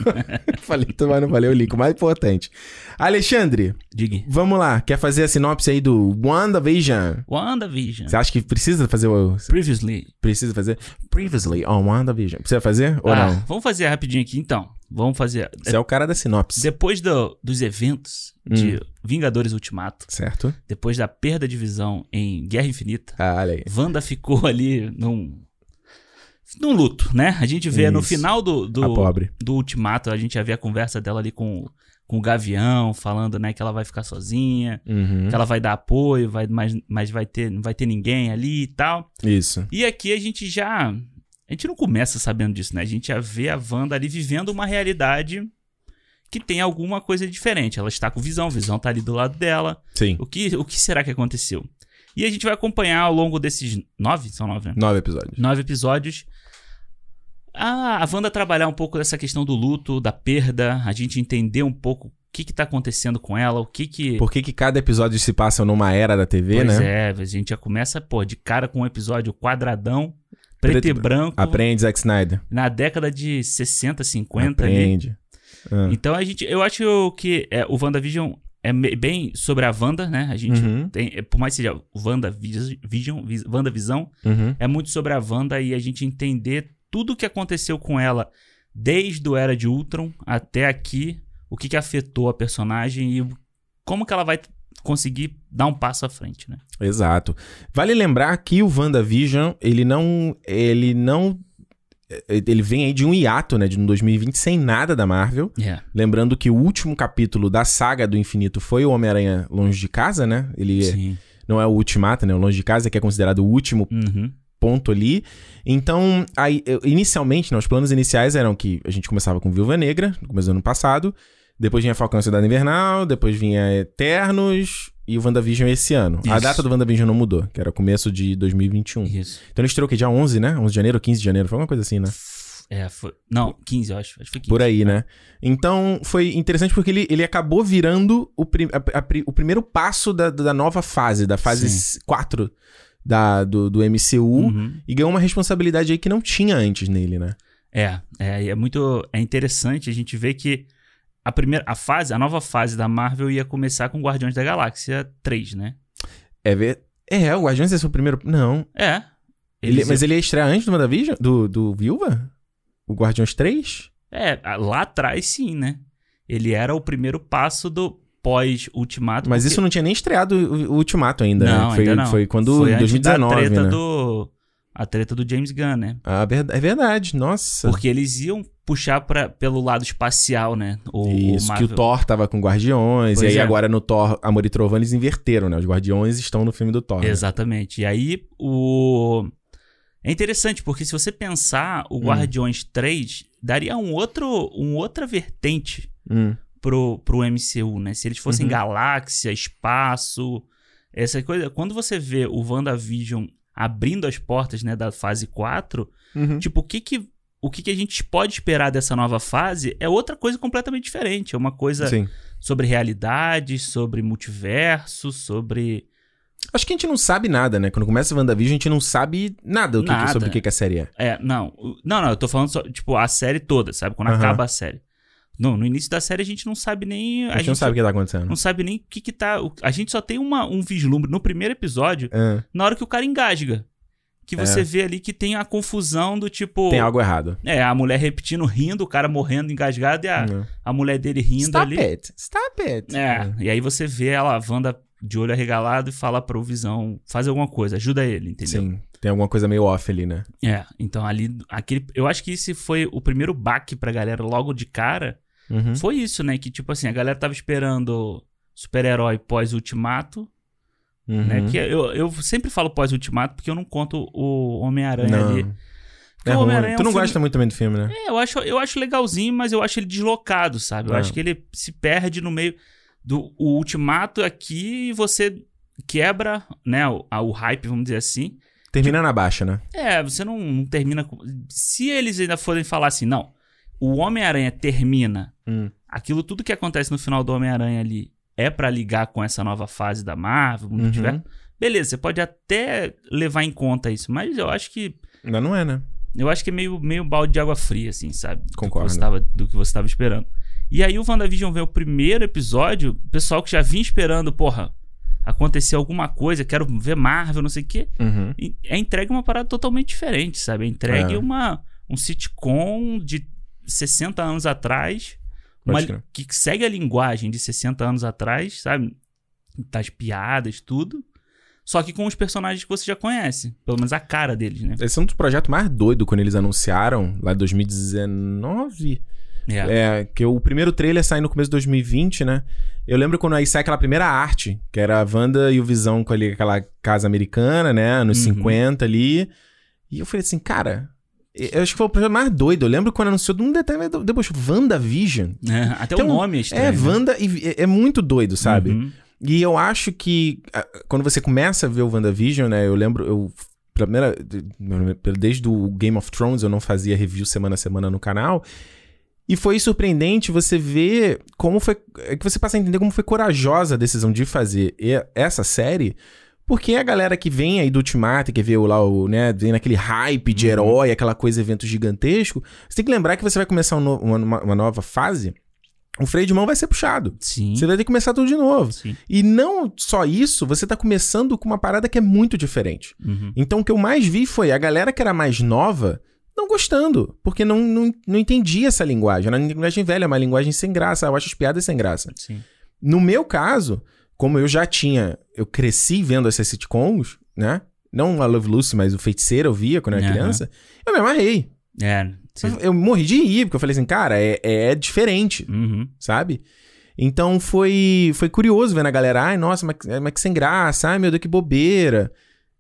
falei, mas não falei o link, o mais importante. Alexandre,
Diga.
vamos lá. Quer fazer a sinopse aí do WandaVision?
WandaVision.
Você acha que precisa fazer o.
Previously.
Precisa fazer? Previously on WandaVision. Precisa fazer ou
Ah,
não?
Vamos fazer rapidinho aqui então. Vamos fazer.
Você é o cara da sinopse.
Depois do- dos eventos
Hum.
de Vingadores Ultimato,
Certo?
depois da perda de visão em Guerra Infinita,
Ah, olha aí.
Wanda ficou ali num. num luto, né? A gente vê no
Isso.
final do, do,
A pobre.
do Ultimato, a gente já vê a conversa dela ali com, com o Gavião, falando, né, que ela vai ficar sozinha,
Uhum.
que ela vai dar apoio, vai, mas, mas vai ter, não vai ter ninguém ali e tal.
Isso.
E aqui a gente já. A gente não começa sabendo disso, né? A gente já vê a Wanda ali vivendo uma realidade que tem alguma coisa diferente. Ela está com visão, visão tá ali do lado dela.
Sim.
O que, o que será que aconteceu? E a gente vai acompanhar ao longo desses nove, são nove, né?
Nove episódios.
Nove episódios. A, a Wanda trabalhar um pouco dessa questão do luto, da perda, a gente entender um pouco o que que tá acontecendo com ela, o que que...
Por que, que cada episódio se passa numa era da TV,
pois
né?
é, a gente já começa, pô, de cara com um episódio quadradão, preto,
Preto e
branco,
Aprende, Zack Snyder.
na década de 60, 50 ali.
Ah.
Então a gente, eu acho que é, o WandaVision é bem sobre a Wanda, né? A gente
Uhum.
tem, é, por mais que seja WandaVision, Vis- WandaVisão,
Uhum.
é muito sobre a Wanda e a gente entender tudo o que aconteceu com ela desde o Era de Ultron até aqui, o que, que afetou a personagem e como que ela vai conseguir dar um passo à frente, né?
Exato. Vale lembrar que o WandaVision, ele não. Ele não. Ele vem aí de um hiato, né? De um 2020 sem nada da Marvel.
É.
Lembrando que o último capítulo da saga do infinito foi o Homem-Aranha Longe de Casa, né? Ele é-
Sim.
não é o Ultimato, né? O Longe de Casa, que é considerado o último
Uhum.
ponto ali. Então, aí, inicialmente, né, os planos iniciais eram que a gente começava com Viúva Negra, no começo do ano passado. Depois vinha Falcão e Cidade Invernal, depois vinha Eternos e o WandaVision esse ano. A
Isso.
data do WandaVision não mudou, que era começo de 2021.
Isso.
Então ele estreou que dia 11, né? 11 de janeiro, 15 de janeiro, foi uma coisa assim, né?
É, foi. Não, 15, eu acho. Acho que foi 15.
Por aí, né? Então foi interessante porque ele, ele acabou virando o, pri- a- a o primeiro passo da, da nova fase, da fase 4 da, do, do MCU,
Uhum.
e ganhou uma responsabilidade aí que não tinha antes nele, né?
É, é, é muito. É interessante a gente ver que a primeira. A fase, a nova fase da Marvel ia começar com Guardiões da Galáxia 3, né?
É ver. É, o Guardiões foi o primeiro. Não.
É.
Ele, mas ele ia estrear antes do WandaVision? Do, do Viúva? O Guardiões 3?
É, lá atrás sim, né? Ele era o primeiro passo do pós-ultimato.
Mas
porque-
isso não tinha nem estreado o, o Ultimato ainda,
Não,
né? Foi,
ainda não.
foi quando.
Foi
em
antes
2019,
da treta
né?
do. A treta do James Gunn, né?
Ah, é verdade, nossa.
Porque eles iam puxar pra, pelo lado espacial, né? O,
Isso,
o
que o. Thor tava com Guardiões,
Pois
e aí
é.
agora no Thor Amor e Trovão eles inverteram, né? Os Guardiões estão no filme do Thor. né?
Exatamente. E aí, o. É interessante, porque se você pensar,
Hum.
o Guardiões 3 daria um outro, um outra vertente
Hum,
pro, pro MCU, né? Se eles fossem
Uhum.
galáxia, espaço, essa coisa. Quando você vê o WandaVision abrindo as portas, né, da fase 4,
uhum.
tipo, o que que. O que, que a gente pode esperar dessa nova fase é outra coisa completamente diferente. É uma coisa
Sim.
sobre realidades, sobre multiverso, sobre.
Acho que a gente não sabe nada, né? Quando começa WandaVision, a gente não sabe nada, o que-
Nada.
sobre o que, que a série é.
É, não. Não, não, eu tô falando só, tipo, a série toda, sabe? Quando acaba a série. Não, no início da série a gente não sabe nem.
A gente, não sabe o que tá acontecendo.
não sabe nem o que que tá. A gente só tem uma, um vislumbre no primeiro episódio,
É,
na hora que o cara engasga. Que você
É.
vê ali que tem a confusão do tipo.
tem algo errado.
É, a mulher repetindo, rindo, o cara morrendo engasgado e a,
Hum.
a mulher dele rindo
Stop
ali.
it, stop it.
É, e aí você vê ela, a Wanda de olho arregalado e fala pro Visão, faz alguma coisa, ajuda ele, entendeu?
Sim, tem alguma coisa meio off ali, né?
É, então ali, aquele, eu acho que esse foi o primeiro baque pra galera logo de cara,
Uhum.
foi isso, né, que tipo assim, a galera tava esperando super-herói pós-ultimato,
Uhum.
né, que eu, eu sempre falo pós-ultimato porque eu não conto o Homem-Aranha ali.
É
é
Tu
um
não
filme-
gosta muito também do filme, né?
É, eu acho, eu acho legalzinho, mas eu acho ele deslocado, sabe? Eu
É.
acho que ele se perde no meio do o ultimato aqui e você quebra, né, o, a- o hype, vamos dizer assim.
Termina na baixa, né?
É, você não, não termina com... Se eles ainda forem falar assim, não, o Homem-Aranha termina,
Hum.
aquilo tudo que acontece no final do Homem-Aranha ali é pra ligar com essa nova fase da Marvel,
Uhum.
multiverso. Beleza, você pode até levar em conta isso, mas eu acho que
Ainda não é, né?
eu acho que é meio, meio balde de água fria, assim, sabe?
Concordo.
do que você tava esperando. E aí o WandaVision vem o primeiro episódio, o pessoal que já vinha esperando, porra, acontecer alguma coisa, quero ver Marvel, não sei o quê.
Uhum.
É entregue uma parada totalmente diferente, sabe? É entregue
É.
uma, um sitcom de 60 anos atrás, uma, que segue a linguagem de 60 anos atrás, sabe? Das piadas, tudo. Só que com os personagens que você já conhece. Pelo menos a cara deles, né?
Esse é um dos projetos mais doidos quando eles anunciaram, lá em 2019. É, que o primeiro trailer sai no começo de 2020, né? Eu lembro quando aí sai aquela primeira arte, que era a Wanda e o Visão com ali, aquela casa americana, né? Anos
Uhum.
50 ali. E eu falei assim, cara, eu acho que foi o projeto mais doido. Eu lembro quando anunciou, de um detalhe, depois, WandaVision.
É, até
Então,
o nome é estranho.
É,
né?
Wanda e, é, é muito doido, sabe?
Uhum.
E eu acho que quando você começa a ver o WandaVision, né? Eu lembro, eu. Pela primeira. de- Desde o Game of Thrones eu não fazia review semana a semana no canal. E foi surpreendente você ver como foi. É que você passa a entender como foi corajosa a decisão de fazer essa série. Porque a galera que vem aí do Ultimato, que vê lá, o, né, vem naquele hype de
Uhum.
herói, aquela coisa, evento gigantesco, você tem que lembrar que você vai começar um no- uma, uma- uma nova fase, o freio de mão vai ser puxado.
Sim.
Você vai ter que começar tudo de novo.
Sim.
E não só isso, você tá começando com uma parada que é muito diferente.
Uhum.
Então o que eu mais vi foi a galera que era mais nova não gostando, porque não, não, não entendia essa linguagem. Era uma linguagem velha, uma linguagem sem graça. Eu acho as piadas sem graça.
Sim.
No meu caso, como eu já tinha, eu cresci vendo essas sitcoms, né? Não a Love Lucy, mas o Feiticeiro eu via quando eu era
Aham.
criança. Eu me amarrei.
É.
Eu, eu morri de rir, porque eu falei assim, cara, é, é diferente
Uhum.
sabe? Então foi foi curioso vendo a galera, ai, nossa, mas, que- mas que sem graça, ai, meu Deus, que bobeira.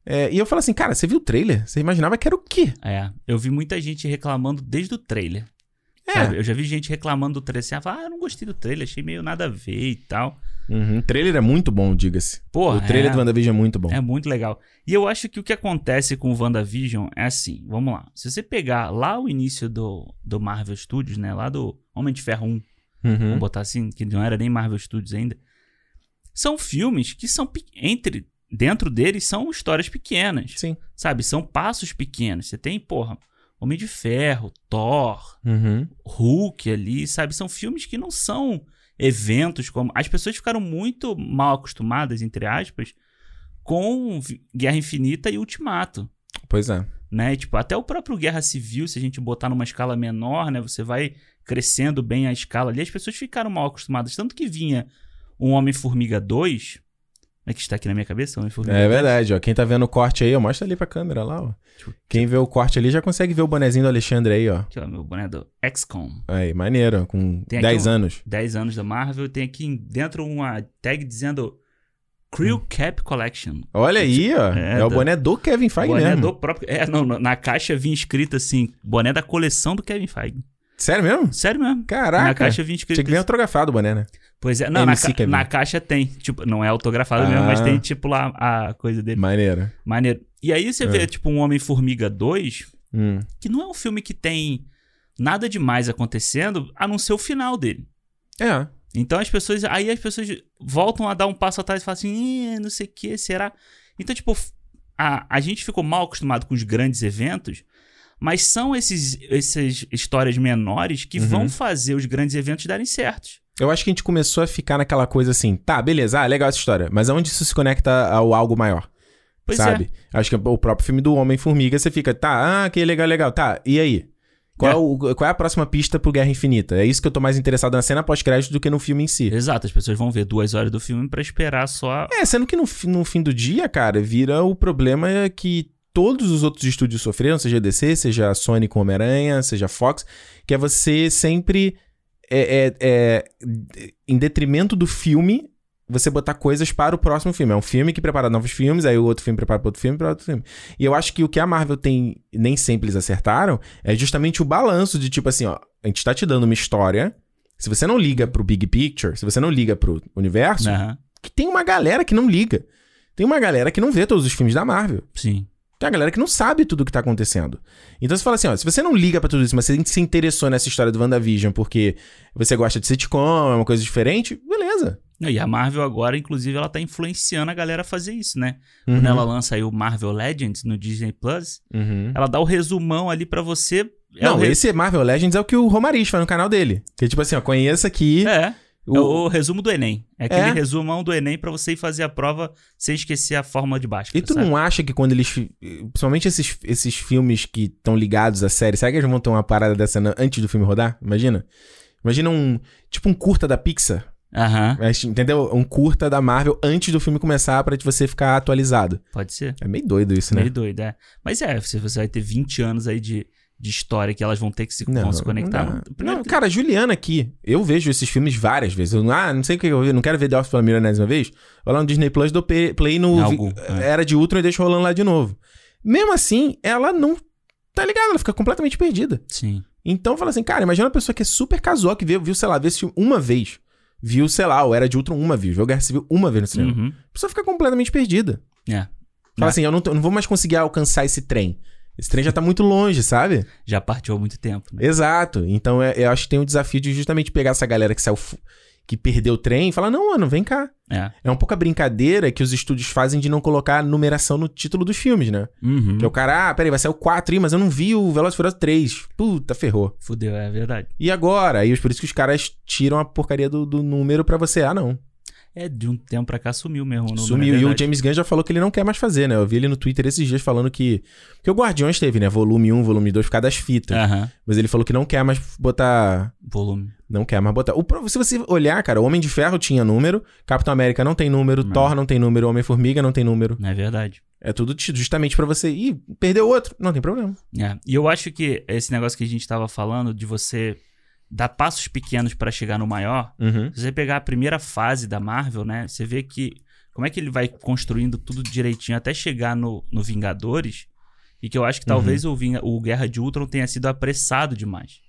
É, e eu falo assim, cara, você viu o trailer? Você imaginava que era o quê?
É. Eu vi muita gente reclamando desde o trailer. Sabe? Eu já vi gente reclamando do trailer assim, ah, fala, ah, eu não gostei do trailer, achei meio nada a ver e tal.
Uhum. O trailer é muito bom, diga-se.
Porra,
O trailer
é.
do WandaVision é muito bom.
É muito legal. E eu acho que o que acontece com o WandaVision é assim, vamos lá. Se você pegar lá o início do, do Marvel Studios, né? Lá do Homem de Ferro 1,
Uhum.
vamos botar assim, que não era nem Marvel Studios ainda. São filmes que são entre dentro deles são histórias pequenas,
Sim.
sabe? São passos pequenos. Você tem, porra, Homem de Ferro, Thor,
Uhum.
Hulk ali, sabe? São filmes que não são eventos como. As pessoas ficaram muito mal acostumadas, entre aspas, com Guerra Infinita e Ultimato.
Pois é.
Né? Tipo, até o próprio Guerra Civil, se a gente botar numa escala menor, né? Você vai crescendo bem a escala ali. As pessoas ficaram mal acostumadas. Tanto que vinha um Homem-Formiga 2. É que está aqui na minha cabeça,
É
2.
verdade, ó. Quem tá vendo o corte aí, ó, mostra ali pra câmera lá, ó. Quem vê o corte ali já consegue ver o bonezinho do Alexandre aí, ó.
Aqui, ó, meu boné do XCOM.
Aí, maneiro, com
Tem aqui
10
um-
anos.
10 anos da Marvel. Tem aqui dentro uma tag dizendo Crew Cap Collection.
Olha aí, ó. É,
É,
o boné do Kevin Feige
boné
mesmo.
do próprio. É, não, na caixa vinha escrito assim: boné da coleção do Kevin Feige.
Sério mesmo?
Sério mesmo.
Caraca.
Na caixa vinha escrito.
Tinha que vir autografado o boné, né?
Pois é, não, na, ca- na caixa tem. Tipo, não é autografado mesmo,
Ah.
mas tem tipo lá a coisa dele.
Maneiro.
Maneiro. E aí você vê, tipo, um Homem-Formiga 2,
Hum.
que não é um filme que tem nada demais acontecendo, a não ser o final dele.
É.
Então as pessoas. Aí as pessoas voltam a dar um passo atrás e falam assim, "Ih, não sei o que, será? Então, tipo, a, a gente ficou mal acostumado com os grandes eventos, mas são esses, essas histórias menores que
Uhum.
vão fazer os grandes eventos darem certos.
Eu acho que a gente começou a ficar naquela coisa assim, tá, beleza, ah, legal essa história, mas aonde isso se conecta ao algo maior?
Pois
sabe? Acho que o próprio filme do Homem-Formiga, você fica, tá, ah, que legal, legal, tá, e aí? Qual é,
É.
o- qual é a próxima pista pro Guerra Infinita? É isso que eu tô mais interessado na cena pós-crédito do que no filme em si.
é. Exato, as pessoas vão ver duas horas do filme pra esperar só.
É, sendo que no, no fim do dia, cara, vira o problema que todos os outros estúdios sofreram, seja DC, seja Sony com Homem-Aranha, seja Fox, que é você sempre, é, é- é, em detrimento do filme, você botar coisas para o próximo filme. É um filme que prepara novos filmes, aí o outro filme prepara para outro filme, para outro filme. E eu acho que o que a Marvel tem, nem sempre eles acertaram, é justamente o balanço de tipo assim, ó, a gente tá te dando uma história, se você não liga pro big picture, se você não liga pro universo,
Aham,
que tem uma galera que não liga. Tem uma galera que não vê todos os filmes da Marvel.
sim.
Tem uma galera que não sabe tudo o que tá acontecendo. Então você fala assim, ó, se você não liga pra tudo isso, mas você se interessou nessa história do WandaVision porque você gosta de sitcom, é uma coisa diferente, beleza.
E a Marvel agora, inclusive, ela tá influenciando a galera a fazer isso, né?
Uhum.
Quando ela lança aí o Marvel Legends no Disney Plus,
Uhum.
ela dá o resumão ali pra você. É
Não,
o re-
esse Marvel Legends é o que o Romariz faz no canal dele. Que tipo assim, ó, conheça aqui.
É.
o-
É o resumo do Enem. É aquele
É.
resumão do Enem pra você ir fazer a prova sem esquecer a fórmula de Bhaskara,
E tu
sabe?
não acha que quando eles. Principalmente esses, esses filmes que estão ligados à série, será que eles vão ter uma parada dessa antes do filme rodar? Imagina. Imagina um. Tipo um curta da Pixar.
Aham,
Mas, Entendeu? Um curta da Marvel antes do filme começar pra você ficar atualizado.
pode ser.
É meio doido isso, né?
Meio doido, é. Mas é, você, você vai ter 20 anos aí de, de história que elas vão ter que se, vão se conectar.
Não,
Não,
Não, cara, Juliana aqui, eu vejo esses filmes várias vezes. Eu, ah, não sei o que eu vi, não quero ver The Office pela milionésima vez. Vou lá no Disney Plus, dou play no
Em algum, é.
Era de Ultron e deixo rolando lá de novo. Mesmo assim, ela não tá ligada, ela fica completamente perdida.
Sim.
Então fala assim, cara, imagina uma pessoa que é super casual, que viu, viu sei lá, viu esse filme uma vez. Viu, sei lá, o Era de Ultron uma vez, viu Guerra Civil uma vez no cinema.
Uhum.
A pessoa fica completamente perdida.
É.
Fala
É.
assim, eu não, tô- não vou mais conseguir alcançar esse trem. Esse trem já tá muito longe, sabe?
Já partiu há muito tempo, né?
Exato. Então é- eu acho que tem um desafio de justamente pegar essa galera que saiu. que perdeu o trem e falar: não, mano, vem cá.
É.
É um pouco a brincadeira que os estúdios fazem de não colocar numeração no título dos filmes, né?
Uhum.
Que é o cara, ah, peraí, vai sair o 4, ih, mas eu não vi o Velozes e Furiosos 3. Puta, ferrou.
Fudeu, é verdade.
E agora? Aí por isso que os caras tiram a porcaria do, do número pra você. Ah, não.
É, de um tempo pra cá sumiu mesmo.
Sumiu. e o. James Gunn já falou que ele não quer mais fazer, né? Eu vi ele no Twitter esses dias falando que. Porque o Guardiões teve, né? Volume 1, volume 2, por causa das fitas. Mas ele falou que não quer mais botar.
Volume.
Não quer mais botar. O, se você olhar, cara, o Homem de Ferro tinha número, Capitão América não tem número,
Não.
Thor não tem número, Homem-Formiga não tem número.
Não é verdade.
É tudo justamente pra você. Ih, perdeu outro. Não tem problema.
É. E eu acho que esse negócio que a gente tava falando de você dar passos pequenos pra chegar no maior,
Uhum.
se você pegar a primeira fase da Marvel, né? Você vê que como é que ele vai construindo tudo direitinho até chegar no, no Vingadores. E que eu acho que
Uhum.
talvez o, Vinga- o Guerra de Ultron tenha sido apressado demais.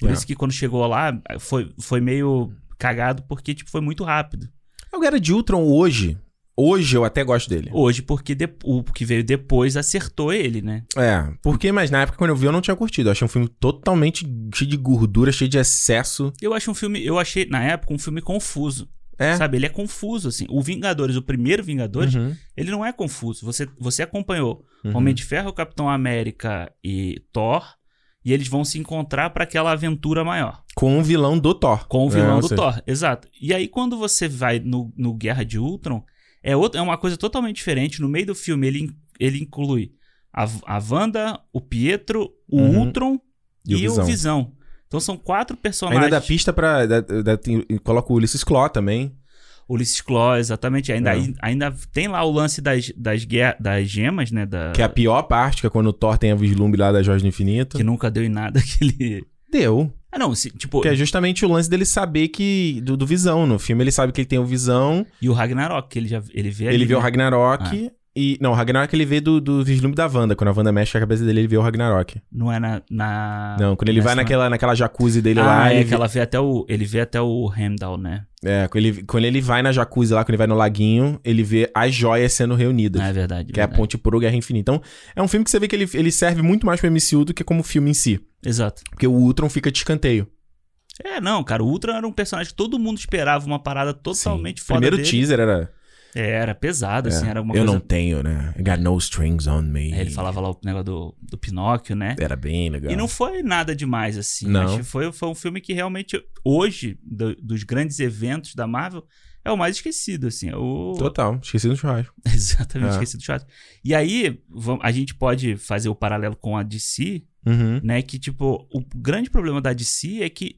Por
É.
isso que quando chegou lá, foi, foi meio cagado, porque, tipo, foi muito rápido.
O Guerra de Ultron hoje, hoje eu até gosto dele.
Hoje, porque de- o que veio depois acertou ele, né?
É, porque, mas na época quando eu vi eu não tinha curtido. Eu achei um filme totalmente cheio de gordura, cheio de excesso.
Eu acho um filme, eu achei, na época, um filme confuso.
É.
Sabe, ele é confuso, assim. O Vingadores, o primeiro Vingadores,
Uhum,
ele não é confuso. Você, você acompanhou
uhum.
Homem de Ferro, Capitão América e Thor, e eles vão se encontrar pra aquela aventura maior.
Com o vilão do Thor.
Com o vilão
É,
do
seja,
Thor, exato. E aí, quando você vai no, no Guerra de Ultron, é, outra, é uma coisa totalmente diferente. No meio do filme, ele, ele inclui a, a Wanda, o Pietro, o
Uhum.
Ultron
E o
e, o
Visão.
Visão. Então são quatro personagens.
Ainda dá pista pra. tem- coloca o Ulysses Claw também.
Ulisses Claw, exatamente. Ainda,
É.
ainda tem lá o lance das, das, das gemas, né? Da,
Que é a pior parte, que é quando o Thor tem a vislumbre lá da Joias do Infinito.
que nunca deu em nada aquele.
Deu.
Ah, não, se- tipo.
Que é justamente o lance dele saber que. Do, do Visão. No filme ele sabe que ele tem o Visão.
E o Ragnarok, que ele já ele vê ali,
ele vê o
né?
Ragnarok. E. Não, o Ragnarok ele vê do, do vislumbre da Wanda. Quando a Wanda mexe a cabeça dele, ele vê o Ragnarok.
Não é na. na
não, quando ele vai
nessa-
naquela, naquela jacuzzi dele
Ah,
lá.
é
ele
que
vê-
ela vê até o. Ele vê até o Heimdall, né?
É, quando ele, quando ele vai na jacuzzi lá, quando ele vai no laguinho, ele vê as joias sendo reunidas.
Ah, é verdade.
que é a
verdade.
ponte pro Guerra Infinita. Então, é um filme que você vê que ele, ele serve muito mais pro MCU do que como filme em si.
Exato.
Porque o Ultron fica de escanteio.
É, não, cara, o Ultron era um personagem que todo mundo esperava uma parada totalmente
Sim.
foda
Primeiro
dele.
teaser era...
É, era pesado, assim,
é,
era uma
eu
coisa...
não tenho, né? I got no strings on me.
Ele falava lá o negócio do, do Pinóquio, né?
Era bem legal.
E não foi nada demais, assim.
Não.
Foi, foi um filme que realmente, hoje, do- dos grandes eventos da Marvel, é o mais esquecido, assim. É o...
Total, esqueci do churrasco.
Exatamente,
É.
esquecido do churrasco. E aí, a gente pode fazer o paralelo com a DC,
Uhum.
né? Que, tipo, o grande problema da DC é que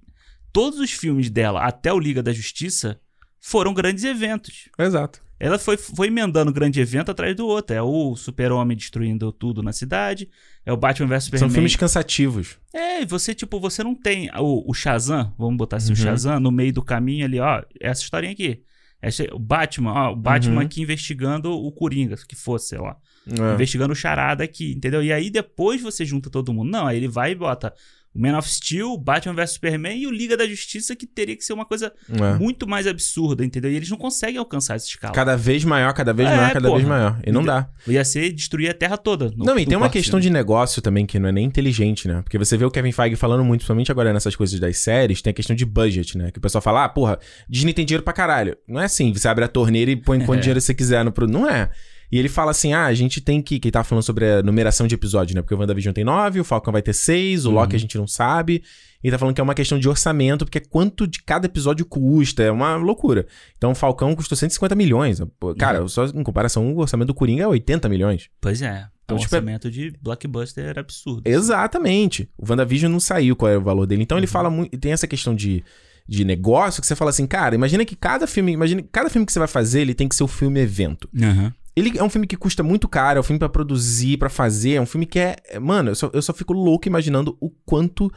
todos os filmes dela, até o Liga da Justiça, foram grandes eventos.
Exato.
Ela foi, foi emendando grande evento atrás do outro. É o Super-Homem destruindo tudo na cidade, é o Batman vs Superman.
São filmes cansativos.
É, e você, tipo, você não tem o, o Shazam, vamos botar assim,
Uhum.
o Shazam, no meio do caminho ali, ó, essa historinha aqui. Essa, o Batman, ó, o Batman
Uhum.
aqui investigando o Coringa, que fosse, sei lá.
É.
Investigando o Charada aqui, entendeu? E aí depois você junta todo mundo. Não, aí ele vai e bota o Man of Steel, Batman vs Superman e o Liga da Justiça, que teria que ser uma coisa
É.
muito mais absurda, entendeu? E eles não conseguem alcançar essa escala.
Cada vez maior, cada vez
É,
maior, cada
porra.
vez maior. E não
Então,
dá.
Ia ser destruir a Terra toda. no-
não, e tem uma questão
filme.
de negócio também que não é nem inteligente, né? Porque você vê o Kevin Feige falando muito, principalmente agora nessas coisas das séries, tem a questão de budget, né? Que o pessoal fala, ah, porra, Disney tem dinheiro pra caralho. Não é assim, você abre a torneira e põe quanto
É.
dinheiro você quiser no produto. Não é. E ele fala assim, ah, a gente tem que... Que ele tava falando sobre a numeração de episódios, né? Porque o WandaVision tem nove, o Falcon vai ter seis, o Loki
Uhum.
a gente não sabe. E tá falando que é uma questão de orçamento, porque é quanto de cada episódio custa, é uma loucura. Então o Falcão custou 150 milhões. Cara,
Uhum.
só em comparação, o orçamento do Coringa é 80 milhões.
Pois é.
Então,
o
tipo, é-
orçamento de blockbuster era absurdo.
Exatamente. O WandaVision não saiu qual era o valor dele. Então ele
Uhum.
fala muito. Tem essa questão de, de negócio que você fala assim, cara, imagina que cada filme. Imagina que cada filme que você vai fazer, ele tem que ser o filme evento.
Aham.
Ele é um filme que custa muito caro, é um filme pra produzir, pra fazer. É um filme que é. é- Mano, eu só, eu só fico louco imaginando o quanto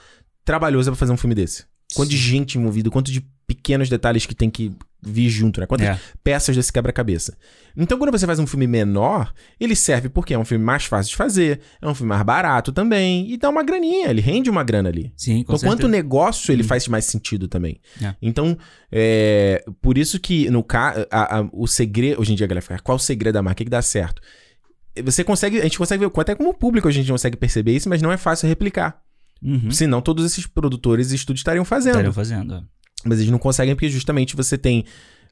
trabalhoso é pra fazer um filme desse. Quanto de
Sim.
gente envolvida, quanto de pequenos detalhes que tem que vir junto, né? Quantas
É.
peças desse quebra-cabeça. Então, quando você faz um filme menor, ele serve porque é um filme mais fácil de fazer, é um filme mais barato também, e dá uma graninha, ele rende uma grana ali.
Sim, com
Então, quanto
certeza.
negócio ele
Hum.
faz mais sentido também.
É.
Então, é, por isso que no ca- a- a- o segredo. Hoje em dia, a galera fica, qual o segredo da marca? O que, que dá certo? Você consegue. A gente consegue ver, até como público a gente consegue perceber isso, mas não é fácil replicar.
Uhum.
Senão, todos esses produtores e estúdios estariam fazendo.
Estariam fazendo. é.
Mas eles não conseguem porque justamente você tem.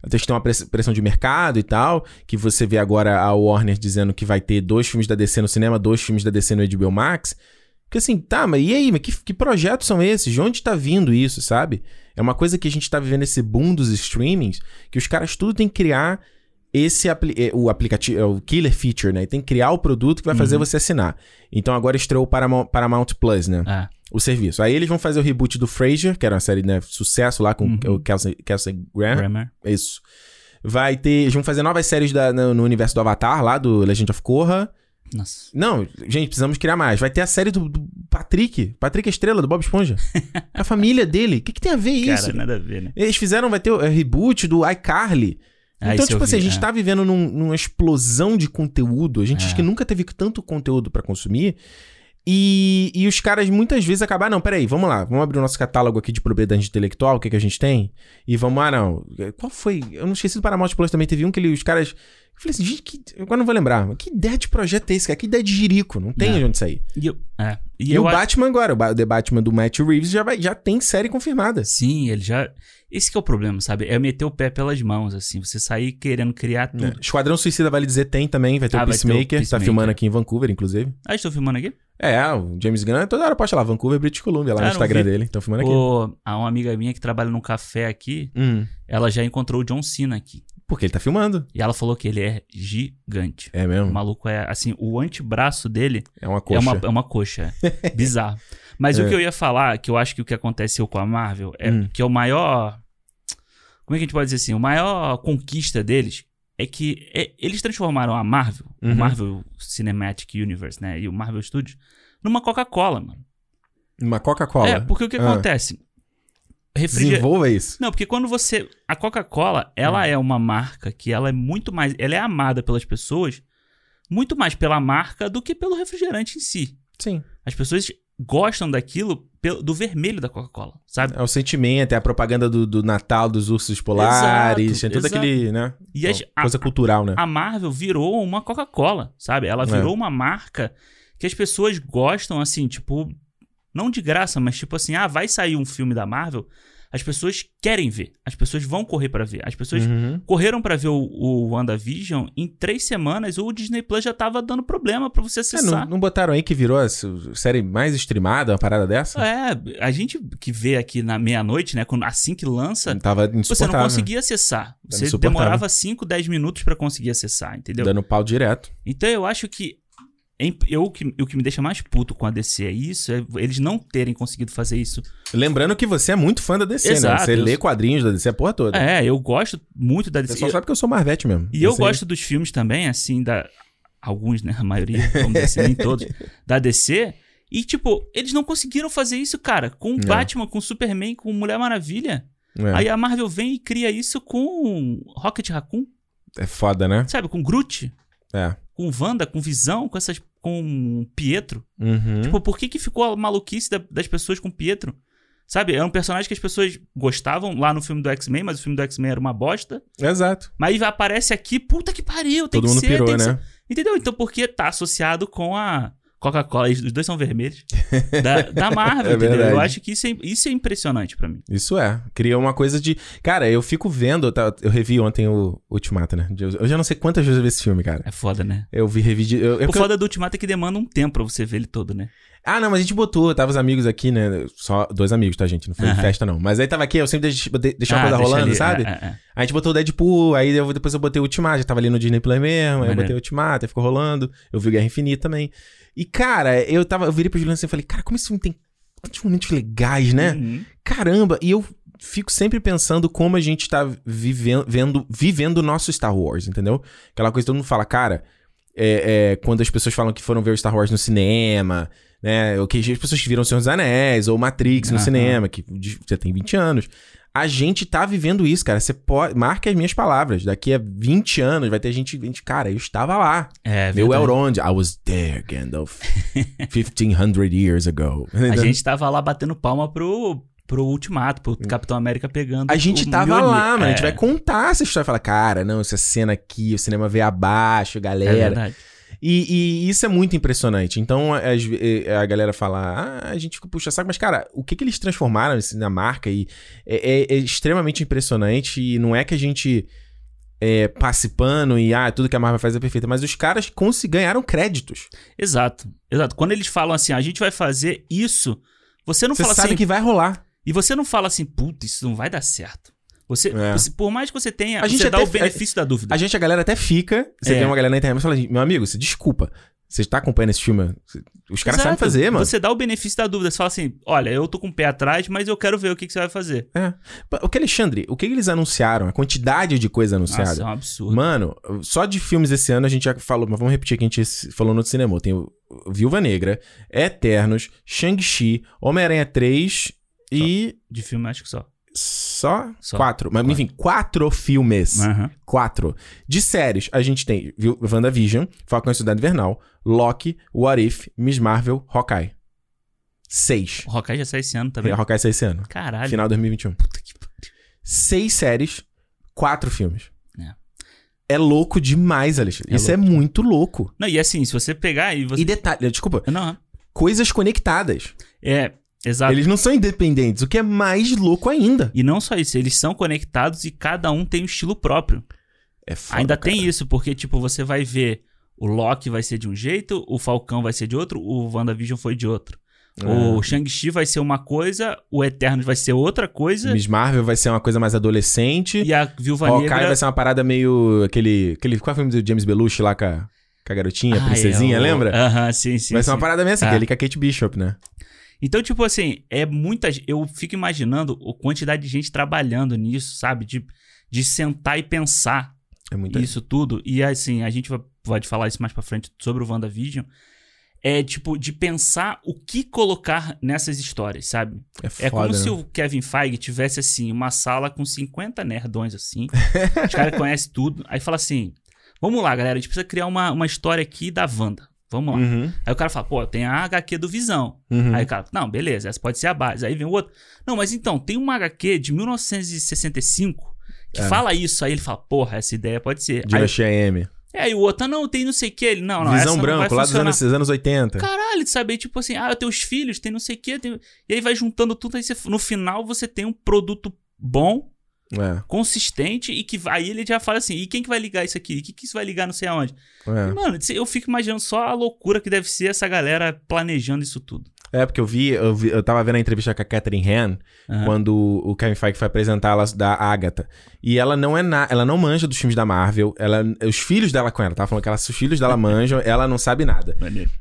Você tem uma press- pressão de mercado e tal, que você vê agora a Warner dizendo que vai ter dois filmes da DC no cinema, dois filmes da DC no HBO Max. Porque assim, tá, mas e aí? Mas que, que projetos são esses? De onde tá vindo isso, sabe? É uma coisa que a gente tá vivendo esse boom dos streamings, que os caras tudo tem que criar esse apli eh, o aplicativo, é o killer feature, né? Tem que criar o produto que vai fazer
Uhum.
você assinar. Então agora estreou o Paramount, Paramount Plus, né?
É.
o serviço. Aí eles vão fazer o reboot do Frasier, que era uma série, né, sucesso lá com
Uhum.
o Kelsey, Kelsey Graham.
Grammer.
Isso. Vai ter. Eles vão fazer novas séries da- no, no universo do Avatar, lá do Legend of Korra.
Nossa.
Não, gente, precisamos criar mais. Vai ter a série do, do Patrick. Patrick Estrela, do Bob Esponja. a família dele. O que, que tem a ver isso?
Cara, nada a ver, né?
Eles fizeram, vai ter o é, reboot do iCarly.
Ah,
então, tipo assim, a
vi,
gente
é.
tá vivendo num- numa explosão de conteúdo. A gente
É.
acho que nunca teve tanto conteúdo pra consumir. E, e os caras muitas vezes acabam, ah, não, peraí, vamos lá, vamos abrir o nosso catálogo aqui de propriedade intelectual, o que, que a gente tem, e vamos, ah, não, qual foi? Eu não esqueci do Paramount Plus também, teve um que ele, os caras, eu falei assim, gente, que, agora não vou lembrar, que ideia de projeto é esse, cara? Que ideia de jirico, não tem
Não.
de onde sair.
E, eu, é,
E,
eu
o
acho-
Batman agora, o The Batman do Matt Reeves já, vai, já tem série confirmada.
Sim, ele já. Esse que é o problema, sabe? É meter o pé pelas mãos, assim. Você sair querendo criar tudo.
É. Esquadrão Suicida, vale dizer, tem também, vai ter
Ah,
o
vai ter o
Peacemaker, tá
Peacemaker.
filmando aqui em Vancouver, inclusive.
Ah, estou filmando aqui?
É, o James Gunn, toda hora posta lá, Vancouver, British Columbia, lá
Ah,
no Instagram
vi.
dele, estão filmando aqui.
Pô, há uma amiga minha que trabalha num café aqui,
Hum,
ela já encontrou o John Cena aqui.
Porque ele tá filmando.
E ela falou que ele é gigante.
É
O
mesmo?
maluco é, assim, o antebraço dele
É uma
é
coxa.
uma, é uma coxa. é Bizarro. Mas
É.
o que eu ia falar, que eu acho que o que aconteceu com a Marvel, é
Hum.
que é o maior. Como é que a gente pode dizer assim? O maior conquista deles é que é- eles transformaram a Marvel,
Uhum.
o Marvel Cinematic Universe, né? E o Marvel Studios, numa Coca-Cola, mano.
Uma Coca-Cola.
É, porque o que
Ah.
acontece? Refriger...
Desenvolva isso.
Não, porque quando você. A Coca-Cola, ela é uma marca que ela é muito mais. Ela é amada pelas pessoas muito mais pela marca do que pelo refrigerante em si.
Sim.
As pessoas gostam daquilo do vermelho da Coca-Cola, sabe?
É o sentimento, é a propaganda do, do Natal, dos ursos polares,
Exato,
tem todo
exato.
aquele, né?
E as- a,
Coisa cultural, né?
a Marvel virou uma Coca-Cola, sabe? Ela virou uma marca que as pessoas gostam, assim, tipo, não de graça, mas tipo assim, ah, vai sair um filme da Marvel, as pessoas querem ver, as pessoas vão correr pra ver, as pessoas
Uhum.
correram pra ver o, o WandaVision, em três semanas o Disney Plus já tava dando problema pra você
É, não,
acessar.
não botaram aí que virou a série mais streamada, uma parada dessa?
É, a gente que vê aqui na meia-noite, né, quando, assim que lança,
Tava
você não conseguia acessar. Você demorava 5, 10 minutos pra conseguir acessar, entendeu?
Dando pau direto.
Então eu acho que eu, o que o que me deixa mais puto com a DC é isso, é eles não terem conseguido fazer isso.
Lembrando que você é muito fã da DC, né?
Exato,
Você
eu
lê quadrinhos da DC a porra toda.
É, eu gosto muito da
O
DC.
pessoal sabe que eu sou Marvete mesmo.
E eu gosto dos filmes também, assim, da. Alguns, né? A maioria, vamos dizer assim, nem todos. Da DC. E, tipo, eles não conseguiram fazer isso, cara. Com
É.
Batman, com Superman, com Mulher Maravilha.
É,
Aí a Marvel vem e cria isso com Rocket Raccoon,
é foda, né?
sabe? Com Groot,
É.
com Wanda, com Visão, com essas. com Pietro.
Uhum.
Tipo, por que, que ficou a maluquice da- das pessoas com Pietro? Sabe? É um personagem que as pessoas gostavam lá no filme do X-Men, mas o filme do X-Men era uma bosta.
Exato.
Mas aí aparece aqui, puta que pariu, tem
Todo
que
mundo
ser,
pirou,
tem que
né?
ser. Entendeu? Então porque tá associado com a Coca-Cola, os dois são vermelhos, da, da Marvel,
É
entendeu?
verdade.
Eu acho que isso é, isso é impressionante pra mim.
Isso é. Cria uma coisa de. Cara, eu fico vendo. tá, Eu revi ontem o Ultimato, né? Eu já não sei quantas vezes eu vi esse filme, cara.
É foda, né?
Eu vi, revi. de- Eu, eu-
o foda do Ultimato é que demanda um tempo pra você ver ele todo, né?
Ah, não, mas a gente botou. Tava os amigos aqui, né? Só dois amigos, tá, gente? Não foi
Aham.
festa, não. Mas aí tava aqui, eu sempre deixo, de- deixo a
Ah,
coisa rolando,
ali,
sabe?
é, é, é.
A gente botou o Deadpool, aí eu- depois eu botei o Ultimato, já tava ali no Disney Play mesmo, aí eu botei o Ultimato, aí ficou rolando. Eu vi o Guerra Infinita também. E, cara, eu tava, eu virei pro Juliano assim e falei, cara, como esse filme tem tantos momentos legais, né?
Uhum.
Caramba, e eu fico sempre pensando como a gente tá vivendo, vendo, vivendo o nosso Star Wars, entendeu? Aquela coisa que todo mundo fala, cara, é, é, quando as pessoas falam que foram ver o Star Wars no cinema, né? Ou que as pessoas viram Senhor dos Anéis, ou Matrix no
Aham.
cinema, que já tem 20 anos. A gente tá vivendo isso, cara. Você pode. Marca as minhas palavras. Daqui a 20 anos vai ter gente. gente cara, eu estava lá.
É,
Meu. Elrond. I was there, Gandalf. 1500 years ago.
A gente tava lá batendo palma pro, pro Ultimato, pro Capitão América pegando.
A gente tava
Mjolnir.
lá, mano. A gente
É,
vai contar essa história. Falar, cara, não, essa cena aqui, o cinema veio abaixo,
É
galera.
verdade.
E, e isso é muito impressionante. Então, as- eh, a galera fala, ah, a gente fica puxa saco, mas, cara, o que, que eles transformaram assim, na marca e é, é- é extremamente impressionante. E não é que a gente é, passe pano e, ah, tudo que a Marvel faz é perfeito, mas os caras ganharam créditos.
Exato, exato. Quando eles falam assim, a gente vai fazer isso, você não
Você
fala
sabe
assim.
que vai rolar.
E você não fala assim, puta, isso não vai dar certo. Você,
É.
você- por mais que você tenha,
A gente
você dá o benefício da dúvida.
A gente, a galera até fica. Você
É.
vê uma galera na internet e fala, meu amigo, você desculpa. Você está acompanhando esse filme? Os caras sabem fazer, mano.
Você dá o benefício da dúvida. Você fala assim, olha, eu tô com o pé atrás, mas eu quero ver o que, que você vai fazer.
É. O que, Alexandre, o que eles anunciaram? A quantidade de coisa
Nossa,
anunciada.
é um absurdo.
Mano, só de filmes esse ano a gente já falou, mas vamos repetir o que a gente falou no cinema. Tem o Viúva Negra, Eternos, Shang-Chi, Homem-Aranha 3 e.
De filme, acho que só.
Só?
Só.
Quatro. Mas, enfim, quatro filmes.
Aham.
Quatro. De séries, a gente tem viu, WandaVision, Falcão e Cidade Invernal, Loki, What If, Miss Marvel, Hawkeye. Seis.
O Hawkeye já sai esse ano também.
Hawkeye sai esse ano.
Caralho.
Final de 2021.
Puta que pariu.
Seis séries, quatro filmes.
É.
É louco demais, Alexandre.
É
Isso é muito louco.
Não, e assim, se você pegar e você.
E detalhe, desculpa,
Não,
coisas conectadas.
é. Exato.
Eles não são independentes, o que é mais louco ainda.
E não só isso, eles são conectados e cada um tem um estilo próprio.
É foda,
Ainda
cara.
tem isso, porque, tipo, você vai ver o Loki vai ser de um jeito, o Falcão vai ser de outro, o WandaVision foi de outro.
É.
O Shang-Chi vai ser uma coisa, o Eternos vai ser outra coisa,
Miss Marvel vai ser uma coisa mais adolescente.
e a Viúva
Hawkeye
Negra...
vai ser uma parada meio. aquele. aquele qual é o filme do James Belushi lá com a, com a garotinha, a
Ah,
princesinha,
é, o-
lembra?
Aham, sim, sim.
vai ser uma
sim.
parada mesmo, assim,
Ah.
aquele com a Kate Bishop, né?
Então, tipo assim, é muita. Eu fico imaginando a quantidade de gente trabalhando nisso, sabe? De, de sentar e pensar
É muita.
isso tudo. E assim, a gente pode falar isso mais pra frente sobre o WandaVision. É tipo, de pensar o que colocar nessas histórias, sabe?
É foda.
É como
né?
se o Kevin Feige tivesse, assim, uma sala com 50 nerdões, assim. Os caras conhecem tudo. Aí fala assim: vamos lá, galera, a gente precisa criar uma, uma história aqui da Wanda. Vamos lá.
Uhum,
Aí o cara fala, pô, tem a HQ do Visão.
uhum.
Aí o cara, não, beleza, essa pode ser a base. Aí vem o outro. Não, mas então, tem uma HQ de 1965 que
É.
fala isso. Aí ele fala, porra, essa ideia pode ser. Aí,
Dinastia M.
é, aí o outro, ah, não, tem não sei o que. Ele, não, não,
Visão branco, lá dos anos, anos 80.
Caralho, saber, tipo assim, ah, teus filhos, tem não sei o que. E aí vai juntando tudo, aí você- no final você tem um produto bom,
É,
consistente, e que vai- aí ele já fala assim, e quem que vai ligar isso aqui? E que que isso vai ligar não sei aonde?
é.
Mano, eu fico imaginando só a loucura que deve ser essa galera planejando isso tudo.
É, porque eu vi, eu vi, eu tava vendo a entrevista com a Catherine Han,
Aham.
quando o Kevin Feige foi apresentar ela da Agatha. E ela não é na, ela não manja dos filmes da Marvel, ela, os filhos dela com ela, tava falando que ela, os filhos dela manjam, ela não sabe nada.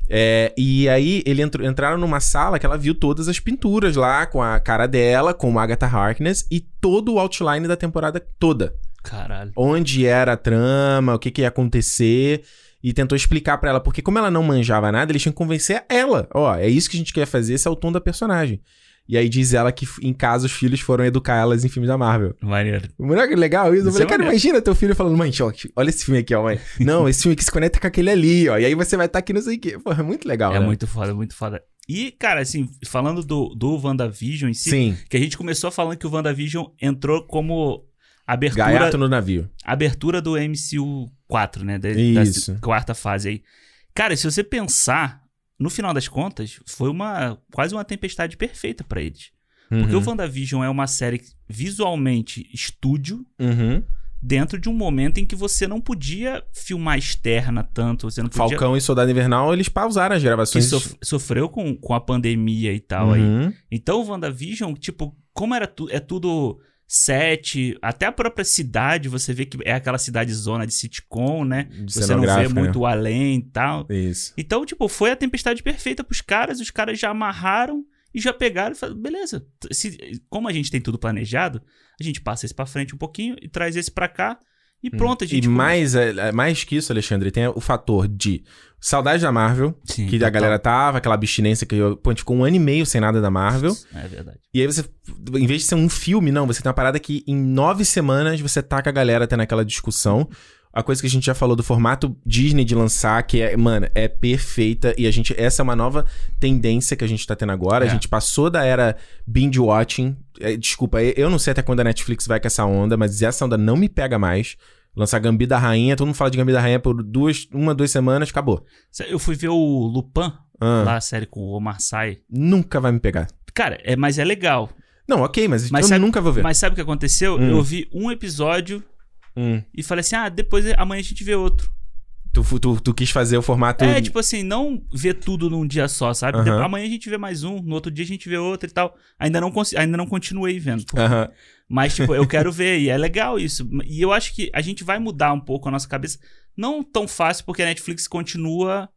É, e aí ele entrou, entraram numa sala que ela viu todas as pinturas lá, com a cara dela, com a Agatha Harkness, e todo o outline da temporada toda.
Caralho.
Onde era a trama, o que, que ia acontecer. E tentou explicar pra ela, porque como ela não manjava nada, eles tinham que convencer ela. Ó, é isso que a gente quer fazer, esse é o tom da personagem. E aí diz ela que em casa os filhos foram educar elas em filmes da Marvel.
Maneiro.
Moleque, legal isso. Eu
Isso
falei,
é
cara, imagina teu filho falando, mãe, ó, olha esse filme aqui, ó, mãe. Não, esse filme aqui se conecta com aquele ali, ó. E aí você vai estar aqui não sei o quê. Pô, é muito legal,
É
né?
muito foda, muito foda. E, cara, assim, falando do, do WandaVision em si,
Sim,
que a gente começou falando que o WandaVision entrou como abertura,
gaiato no navio.
abertura do MCU 4, né? Da,
Isso.
da quarta fase aí. Cara, se você pensar, no final das contas, foi uma quase uma tempestade perfeita pra eles. Porque
Uhum.
o WandaVision é uma série visualmente estúdio,
Uhum.
dentro de um momento em que você não podia filmar externa tanto, você não podia...
Falcão e Soldado Invernal, eles pausaram as
que
gravações.
sof- sofreu com, com a pandemia e tal aí.
Uhum.
Então o WandaVision, tipo, como era tu, é tudo set, até a própria cidade, você vê que é aquela cidade zona de sitcom, né?
De
Você não vê
né?
muito além e tal.
Isso.
Então, tipo, foi a tempestade perfeita pros caras, os caras já amarraram e já pegaram e falaram, beleza, se- como a gente tem tudo planejado, a gente passa esse pra frente um pouquinho e traz esse pra cá e pronto, a gente...
E mais, é, é, mais que isso, Alexandre, tem o fator de saudade da Marvel,
Sim,
que a
total.
galera tava, aquela abstinência que eu, pô, a gente ficou um ano e meio sem nada da Marvel.
É verdade.
E aí você, em vez de ser um filme, não, você tem uma parada que em nove semanas você tá com a galera tendo aquela discussão. A coisa que a gente já falou do formato Disney de lançar, que é, mano, é perfeita. E a gente, essa é uma nova tendência que a gente tá tendo agora.
É.
A gente passou da era binge watching. É, desculpa, eu não sei até quando a Netflix vai com essa onda, mas essa onda não me pega mais. Lançar Gambi da Rainha, todo mundo fala de Gambi da Rainha por duas, uma, duas semanas, acabou.
Eu fui ver o Lupin,
Ah,
lá a série com o Omar Sy.
Nunca vai me pegar.
Cara, é, mas é legal.
Não, ok, mas,
Mas
eu
sabe-
nunca vou ver.
Mas sabe o que aconteceu?
Hum.
Eu vi um episódio
Hum.
e falei assim: ah, depois amanhã a gente vê outro.
Tu, tu, tu quis fazer o formato.
É, tipo assim, não ver tudo num dia só, sabe? Depois- Amanhã a gente vê mais um, no outro dia a gente vê outro e tal. Ainda não, ainda não continuei vendo.
Aham.
Mas, tipo, eu quero ver, e é legal isso. E eu acho que a gente vai mudar um pouco a nossa cabeça. Não tão fácil, porque a Netflix continua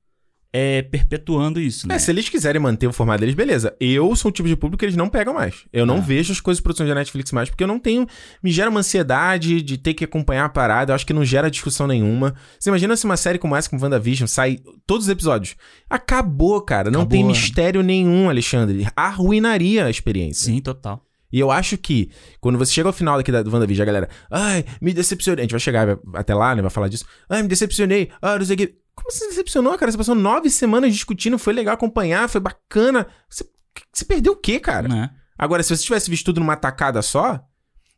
é, perpetuando isso, né?
É, se eles quiserem manter o formato deles, beleza. Eu sou o tipo de público que eles não pegam mais. Eu não
Ah.
vejo as coisas de produção da Netflix mais, porque eu não tenho. Me gera uma ansiedade de ter que acompanhar a parada. Eu acho que não gera discussão nenhuma. Você imagina se uma série como essa, como WandaVision, sai todos os episódios. Acabou, cara. Não
Acabou,
tem
é.
mistério nenhum, Alexandre. Arruinaria a experiência.
Sim, total.
E eu acho que, quando você chega ao final daqui da, WandaVision, a galera, ai, me decepcionei. A gente vai chegar até lá, né? Vai falar disso. Ai, me decepcionei. Ah, não sei o que. Como você decepcionou, cara? Você passou nove semanas discutindo, foi legal acompanhar, foi bacana. Você, você perdeu o quê, cara?
Né?
Agora, se você tivesse visto tudo numa tacada só,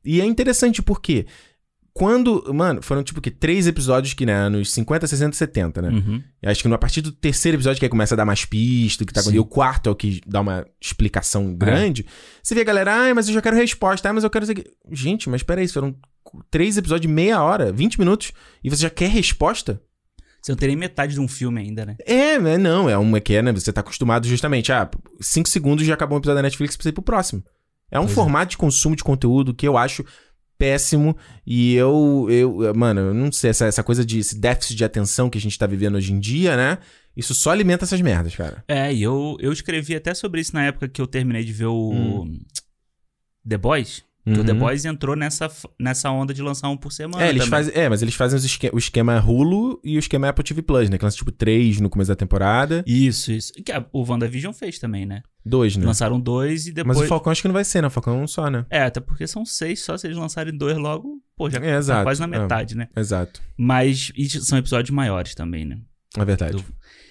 e é interessante porque quando. Mano, foram tipo que três episódios que, né, nos 50, 60, 70, né?
Uhum.
Eu acho que a partir do terceiro episódio que aí começa a dar mais pista, que tá. E o quarto é o que dá uma explicação grande. Você vê a galera, ai, mas eu já quero resposta, ai, mas eu quero. isso aqui." Gente, mas peraí, foram três episódios de meia hora, 20 minutos, e você já quer resposta?
Você não tem nem metade de um filme ainda, né?
É, né, não, é uma que é, né? Você tá acostumado justamente, ah, cinco segundos já acabou um episódio da Netflix pra você ir pro próximo. É um
Pois é.
formato de consumo de conteúdo que eu acho péssimo e eu, eu mano, eu não sei, essa, essa coisa de esse déficit de atenção que a gente tá vivendo hoje em dia, né? Isso só alimenta essas merdas, cara.
É, e eu, eu escrevi até sobre isso na época que eu terminei de ver o The Boys. Que o The
Uhum.
Boys entrou nessa, nessa onda de lançar um por semana.
É, eles fazem, é, mas eles fazem os esque- o esquema Hulu e o esquema Apple TV Plus, né? Que lança tipo três no começo da temporada,
Isso, isso. Que a- o WandaVision fez também, né?
dois, né?
Lançaram dois e depois.
Mas o Falcão acho que não vai ser, né? O Falcão é um só, né?
É, até porque são seis, só se eles lançarem dois logo, pô, já
É,
tá
exato.
quase na
É.
metade, né?
Exato.
Mas são episódios maiores também, né?
É verdade.
Do-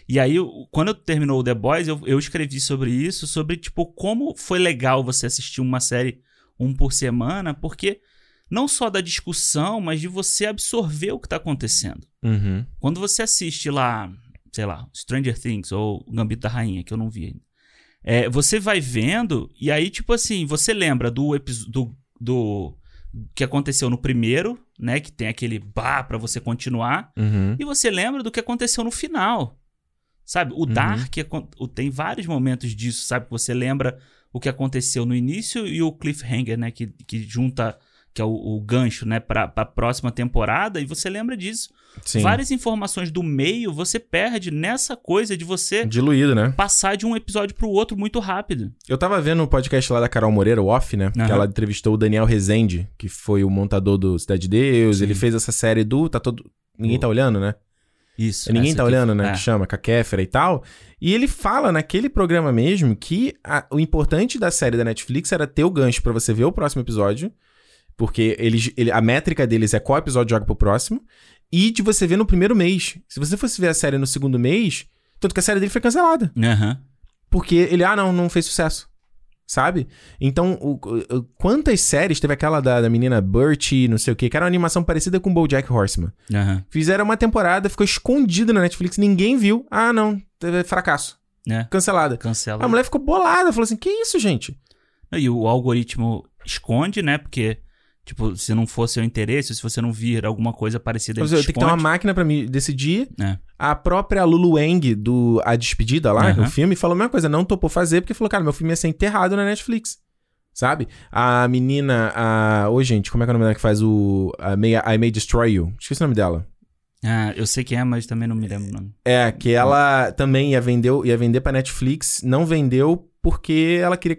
E aí, quando eu terminou o The Boys, eu, eu escrevi sobre isso, sobre, tipo, como foi legal você assistir uma série um por semana, porque não só da discussão, mas de você absorver o que tá acontecendo.
Uhum.
Quando você assiste lá, sei lá, Stranger Things ou Gambito da Rainha, que eu não vi ainda, é, você vai vendo, e aí, tipo assim, você lembra do episódio. Do, do que aconteceu no primeiro, né? Que tem aquele bar pra você continuar.
Uhum.
E você lembra do que aconteceu no final. Sabe? O Dark acon- o- tem vários momentos disso, sabe? Que você lembra o que aconteceu no início e o cliffhanger, né? Que, que junta, que é o, o gancho, né? Pra, pra próxima temporada. E você lembra disso.
Sim.
Várias informações do meio você perde nessa coisa de você
Diluído, né?
passar de um episódio pro outro muito rápido.
Eu tava vendo o podcast lá da Carol Moreira, o Off, né? Que
Aham.
ela entrevistou o Daniel Rezende, que foi o montador do Cidade de Deus.
Sim.
Ele fez essa série do. Tá todo. Ninguém
O-
tá olhando, né?
Isso.
Ninguém
essa
tá olhando, né?
é.
Que chama, com a Kéfera e tal. E ele fala naquele programa mesmo que a- o importante da série da Netflix era ter o gancho pra você ver o próximo episódio. Porque eles, ele, a métrica deles é qual episódio joga pro próximo. E de você ver no primeiro mês. Se você fosse ver a série no segundo mês, tanto que a série dele foi cancelada.
Aham.
Porque ele, ah, não, não fez sucesso. Sabe? Então, o- o- quantas séries teve aquela da, da menina Bertie, não sei o que, que era uma animação parecida com Bojack Horseman.
Aham.
Fizeram uma temporada, ficou escondida na Netflix, ninguém viu. Ah, não, teve fracasso.
É.
Cancelada.
Cancela.
A mulher ficou bolada, falou assim: que isso, gente?
E o algoritmo esconde, né? Porque, tipo, se não for seu interesse, se você não vir alguma coisa parecida, ele
Eu tenho que ter uma máquina pra me decidir.
É.
A própria Lulu Wang, do A Despedida lá,
Aham.
o filme, falou a mesma coisa, não topou fazer, porque falou, cara, meu filme ia ser enterrado na Netflix. Sabe? A menina, a. Ô, gente, como é que é o nome dela que faz o. A May, I May Destroy You? Esqueci o nome dela.
Ah, eu sei quem é, mas também não me lembro o nome.
É, que ela também ia vender, ia vender pra Netflix, não vendeu porque ela queria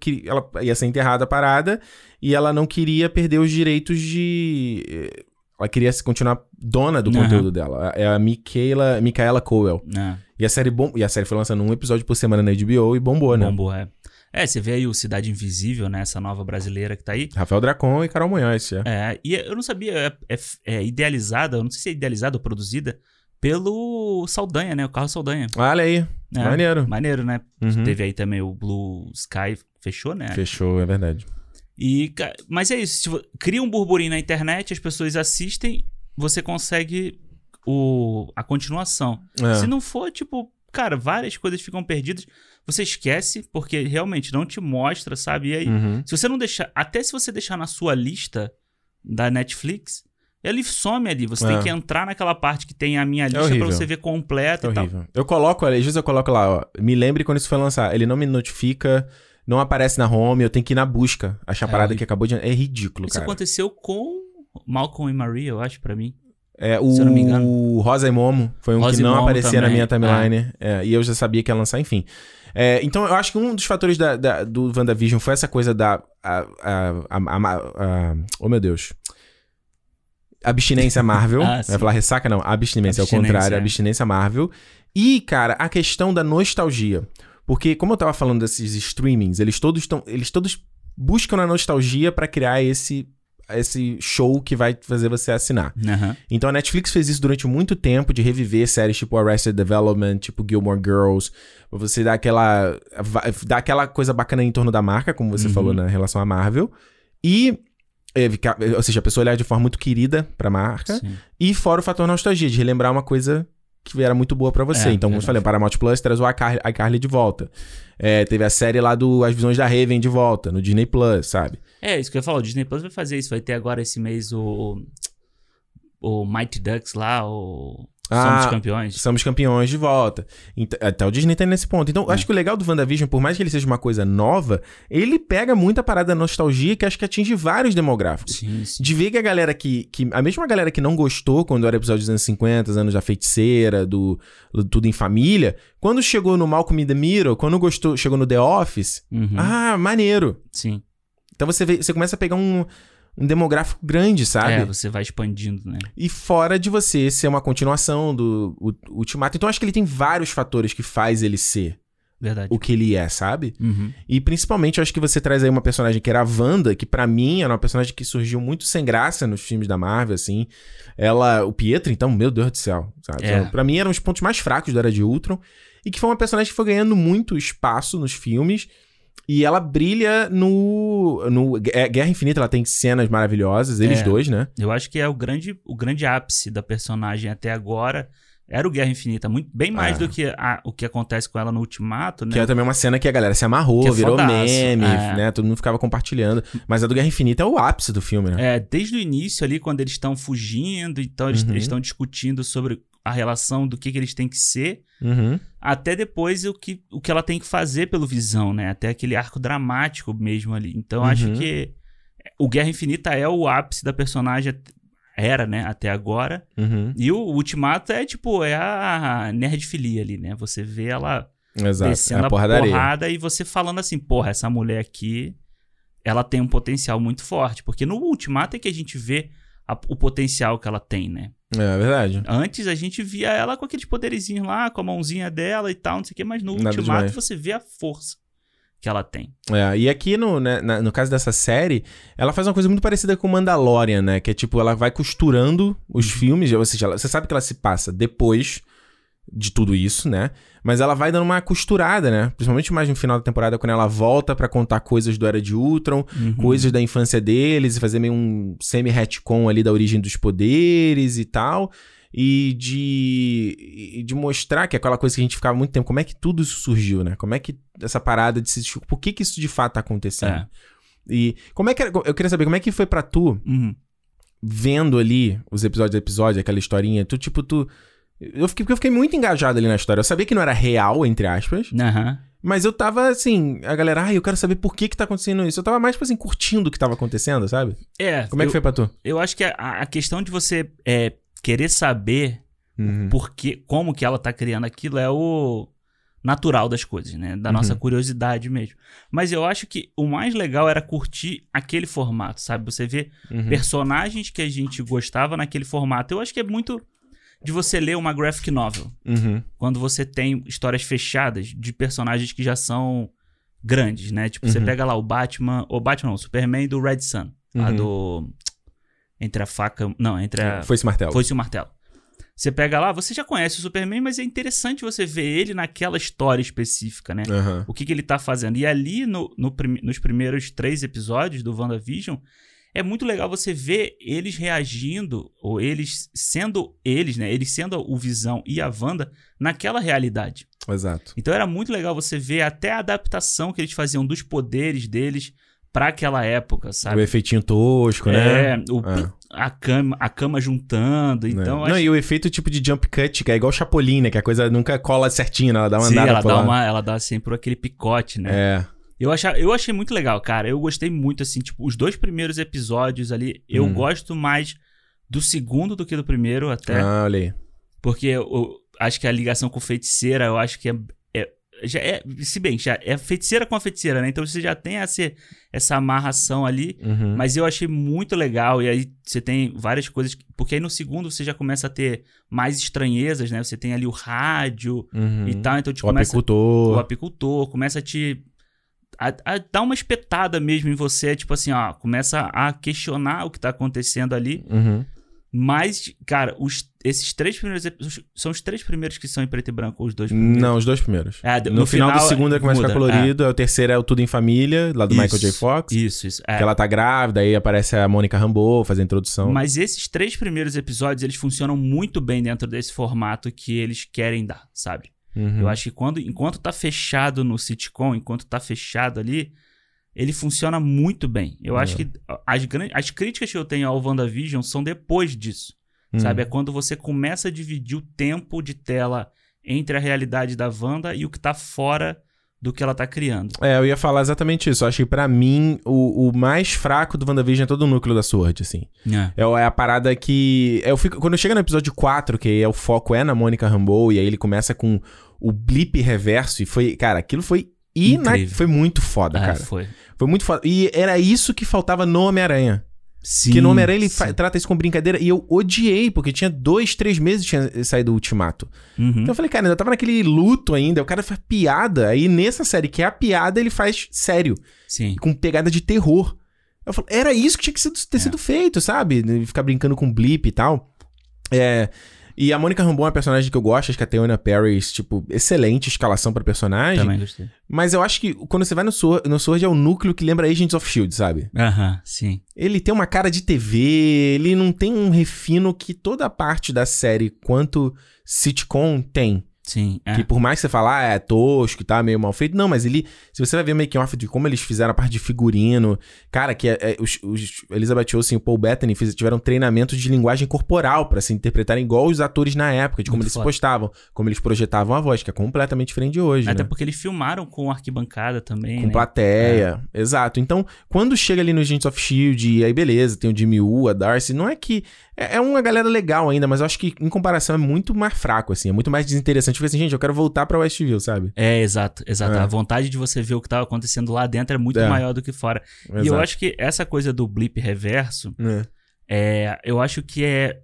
que ela ia ser enterrada a parada e ela não queria perder os direitos de eh, ela queria se continuar dona do
Aham.
conteúdo dela. É a Michaela, Micaela Coel.
É,
E a série bom, e a série foi lançando um episódio por semana na HBO e bombou, né?
bombou, é. É, você vê aí o Cidade Invisível, né? Essa nova brasileira que tá aí.
Rafael Dracon e Carol Munhoz, é.
É, e eu não sabia, é, é- é idealizada, eu não sei se é idealizada ou produzida pelo Saldanha, né? O Carlos Saldanha.
Olha aí,
É,
maneiro.
Maneiro, né?
Uhum.
Teve aí também o Blue Sky, fechou, né?
Fechou, é verdade.
E, mas é isso, vo- cria um burburinho na internet, as pessoas assistem, você consegue o, a continuação.
É.
Se não for, tipo, cara, várias coisas ficam perdidas, você esquece, porque realmente não te mostra, sabe? E aí,
Uhum.
se você não deixar, até se você deixar na sua lista da Netflix, ele some ali. Você
É.
tem que entrar naquela parte que tem a minha lista pra
horrível.
você ver completa
É
e tal.
horrível. Eu coloco, às vezes eu coloco lá, ó, me lembre quando isso foi lançar. Ele não me notifica, não aparece na home, eu tenho que ir na busca. Achar a
É
parada que acabou de. É ridículo,
Isso
cara.
aconteceu com Malcolm e Maria, eu acho, pra mim.
É,
se eu não me
o
engano.
Rosa e Momo foi um
Rosa
que não aparecia na
também,
minha timeline. É, e eu já sabia que ia lançar, enfim. É, então, eu acho que um dos fatores da, da- do WandaVision foi essa coisa da. A, a, a, a- a- oh, meu Deus. Abstinência Marvel.
Ah,
Vai falar ressaca, não. Abstinência,
Abstinência,
contrário.
é.
Abstinência Marvel. E, cara, a questão da nostalgia. Porque, como eu tava falando desses streamings, eles todos estão. Eles todos buscam na nostalgia pra criar esse esse show que vai fazer você assinar.
Aham.
Então a Netflix fez isso durante muito tempo de reviver séries tipo Arrested Development, tipo Gilmore Girls, pra você dar aquela dar aquela coisa bacana em torno da marca, como você
Uhum.
falou na relação à Marvel. E ou seja, a pessoa olhar de forma muito querida pra marca.
Sim.
E fora o fator nostalgia, de relembrar uma coisa que era muito boa pra você.
É,
então, como eu falei, Paramount Plus traz o iCarly de volta. É, teve a série lá do As Visões da Raven de volta, no Disney Plus, sabe?
É, isso que eu ia falar. O Disney Plus vai fazer isso. Vai ter agora esse mês o. O Mighty Ducks lá, o.
Ah,
Somos Campeões.
Somos campeões de volta. Então, até o Disney tá nesse ponto. Então,
É.
acho que o legal do WandaVision, por mais que ele seja uma coisa nova, ele pega muita parada da nostalgia que acho que atinge vários demográficos.
Sim, sim.
De ver que a galera que, que. A mesma galera que não gostou quando era episódio dos anos 50, os anos da feiticeira, do, do Tudo em Família, quando chegou no Malcolm in the Middle, quando gostou, chegou no The Office,
Uhum.
ah, maneiro.
Sim.
Então você, vê, você começa a pegar um, um demográfico grande, sabe?
É, você vai expandindo, né?
E fora de você ser uma continuação do Ultimato. Então acho que ele tem vários fatores que faz ele ser
Verdade.
o que ele é, sabe?
Uhum.
E principalmente eu acho que você traz aí uma personagem que era a Wanda, que pra mim era uma personagem que surgiu muito sem graça nos filmes da Marvel, assim. Ela, o Pietro, então, meu Deus do céu, sabe?
É.
Então, Pra mim eram os pontos mais fracos da Era de Ultron. E que foi uma personagem que foi ganhando muito espaço nos filmes. E ela brilha no, no Gue- Guerra Infinita, ela tem cenas maravilhosas, eles
É.
dois, né?
Eu acho que é o grande, o grande ápice da personagem até agora. Era o Guerra Infinita. Muito, bem mais
É.
do que a- o que acontece com ela no Ultimato, né?
Que é também uma cena que a galera se amarrou,
é
virou
fodaço,
meme,
é.
né? Todo mundo ficava compartilhando. Mas a do Guerra Infinita é o ápice do filme, né?
É, desde o início ali, quando eles estão fugindo, então eles
Uhum.
eles estão discutindo sobre a relação do que, que eles têm que ser,
Uhum.
até depois o que, o que ela tem que fazer pelo Visão, né? Até aquele arco dramático mesmo ali. Então eu acho
Uhum.
que o Guerra Infinita é o ápice da personagem, era, né? Até agora.
Uhum.
E o Ultimato é tipo, é a nerdfilia ali, né? Você vê ela
Exato. É
descendo
a
a
porradaria.
porrada e você falando assim, porra, essa mulher aqui, ela tem um potencial muito forte. Porque no Ultimato é que a gente vê a- o potencial que ela tem, né?
É verdade.
Antes a gente via ela com aqueles poderizinhos lá, com a mãozinha dela e tal, não sei o quê, mas no
Nada
Ultimato
demais.
você vê a força que ela tem.
É, e aqui no, né, na- no caso dessa série, ela faz uma coisa muito parecida com Mandalorian, né? Que é tipo, ela vai costurando os
Uhum.
filmes, ou seja, ela- você sabe que ela se passa depois de tudo isso, né? Mas ela vai dando uma costurada, né? Principalmente mais no final da temporada, quando ela volta pra contar coisas do Era de Ultron,
Uhum.
coisas da infância deles, e fazer meio um semi-retcon ali da origem dos poderes e tal. E de, e de mostrar que é aquela coisa que a gente ficava muito tempo, como é que tudo isso surgiu, né? Como é que essa parada de se. Por que, que isso de fato tá acontecendo?
É.
E como é que era- Eu queria saber como é que foi pra tu,
Uhum.
vendo ali os episódios a episódio, aquela historinha, tu, tipo, tu. Eu fiquei, porque eu fiquei muito engajado ali na história. Eu sabia que não era real, entre aspas.
Aham.
Mas eu tava assim, a galera, ai, eu quero saber por que que tá acontecendo isso. Eu tava mais, tipo assim, curtindo o que tava acontecendo, sabe?
É,
Como é que foi pra tu?
eu acho que a, a questão de você é, querer saber
Uhum.
porque como que ela tá criando aquilo é o natural das coisas, né? Da nossa
Uhum.
curiosidade mesmo. Mas eu acho que o mais legal era curtir aquele formato, sabe? Você vê
Uhum.
personagens que a gente gostava naquele formato. Eu acho que é muito de você ler uma graphic novel,
Uhum.
quando você tem histórias fechadas de personagens que já são grandes, né? Tipo, você
Uhum.
pega lá o Batman, o Batman não, o Superman do Red Sun, lá
Uhum.
do entre a faca, não, entre a
Foi esse martelo.
Foice e o martelo. Você pega lá, você já conhece o Superman, mas é interessante você ver ele naquela história específica, né?
Aham.
O que, que ele tá fazendo. E ali, no, no prim- nos primeiros três episódios do WandaVision, é muito legal você ver eles reagindo, ou eles sendo eles, né? Eles sendo o Visão e a Wanda naquela realidade.
Exato.
Então era muito legal você ver até a adaptação que eles faziam dos poderes deles pra aquela época,
O
sabe?
efeitinho tosco, né?
É, o-
É.
a, cama, a cama juntando. Então,
Não,
acho
e o efeito tipo de jump cut, que é igual Chapolin, né? Que a coisa nunca cola certinho, né? ela dá uma
Sim,
andada
ela dá,
lá.
uma, ela dá sempre aquele picote, né?
É.
Eu, achei, eu achei muito legal, cara. Eu gostei muito, assim, tipo, os dois primeiros episódios ali, eu
Hum.
gosto mais do segundo do que do primeiro, até.
Ah, olha aí.
Porque eu, eu acho que a ligação com feiticeira, eu acho que é. é- já é, se bem, já é feiticeira com a feiticeira, né? Então você já tem essa, essa amarração ali.
Uhum.
Mas eu achei muito legal. E aí você tem várias coisas. que- Porque aí no segundo você já começa a ter mais estranhezas, né? Você tem ali o rádio
Uhum.
e tal. Então te
O
começa.
apicultor.
o apicultor, começa a te a, a dar uma espetada mesmo em você, tipo assim, ó, começa a questionar o que tá acontecendo ali.
Uhum.
Mas, cara, os, esses três primeiros episódios. São os três primeiros que são em preto e branco, ou os dois primeiros?
Não, os dois primeiros.
É,
no, no final, final, do segundo é começa a ficar colorido,
é.
o terceiro é o Tudo em Família, lá do
Isso,
Michael J. Fox.
Isso, isso. É.
Que ela tá grávida, aí aparece a Mônica Rambeau, faz a introdução.
Mas esses três primeiros episódios, eles funcionam muito bem dentro desse formato que eles querem dar, sabe?
Uhum.
Eu acho que quando, enquanto tá fechado no sitcom, enquanto tá fechado ali, ele funciona muito bem. Eu
É.
acho que as, as críticas que eu tenho ao WandaVision são depois disso. Sabe? É quando você começa a dividir o tempo de tela entre a realidade da Wanda e o que tá fora do que ela tá criando.
É, eu ia falar exatamente isso. Eu acho que pra mim, o, o mais fraco do WandaVision é todo o núcleo da Sword, assim. É, é a parada que. Eu fico, quando chega no episódio 4, que é, o foco é na Mônica Rambeau, e aí ele começa com o blip reverso, e foi. Cara, aquilo foi. Ina... Foi muito foda,
É,
cara.
foi.
Foi muito foda. E era isso que faltava no Homem-Aranha.
Sim.
Porque no Homem-Aranha ele fa- trata isso com brincadeira e eu odiei, porque tinha dois, três meses que tinha saído o Ultimato.
Uhum.
Então eu falei, cara, ainda tava naquele luto ainda, o cara faz piada. Aí nessa série, que é a piada, ele faz sério,
Sim.
com pegada de terror. Eu falei, era isso que tinha que sido- ter
É.
sido feito, sabe? Ficar brincando com blip e tal. É. E a Mônica Rambeau é uma personagem que eu gosto, acho que a Teona Perry, tipo, excelente escalação pra personagem.
Também gostei.
Mas eu acho que quando você vai no Sword, no Sword é o núcleo que lembra Agents of Shield, sabe?
Aham, sim.
Ele tem uma cara de TV, ele não tem um refino que toda parte da série quanto sitcom tem.
Sim. É.
Que por mais que você fale, ah, é tosco e tá meio mal feito. Não, mas ele. Se você vai ver making off de como eles fizeram a parte de figurino. Cara, que é, é, os, os Elizabeth Olsen e o Paul Bettany fiz- tiveram treinamento de linguagem corporal pra se interpretarem igual os atores na época, de como
Muito
eles
foda.
se postavam, como eles projetavam a voz, que é completamente diferente de hoje.
Até
né?
porque eles filmaram com arquibancada também,
Com
né?
plateia, exato. Então, quando chega ali no Agents of Shield, e aí beleza, tem o Jimmy Woo, a Darcy, não é que. É, é uma galera legal ainda, mas eu acho que em comparação é muito mais fraco, assim, é muito mais desinteressante. Porque assim, gente, eu quero voltar pra Westview, sabe?
É, exato, exato.
É.
A vontade de você ver o que tava acontecendo lá dentro é muito
É.
maior do que fora. E eu
Exato.
acho que essa coisa do blip reverso,
É.
é, eu acho que é,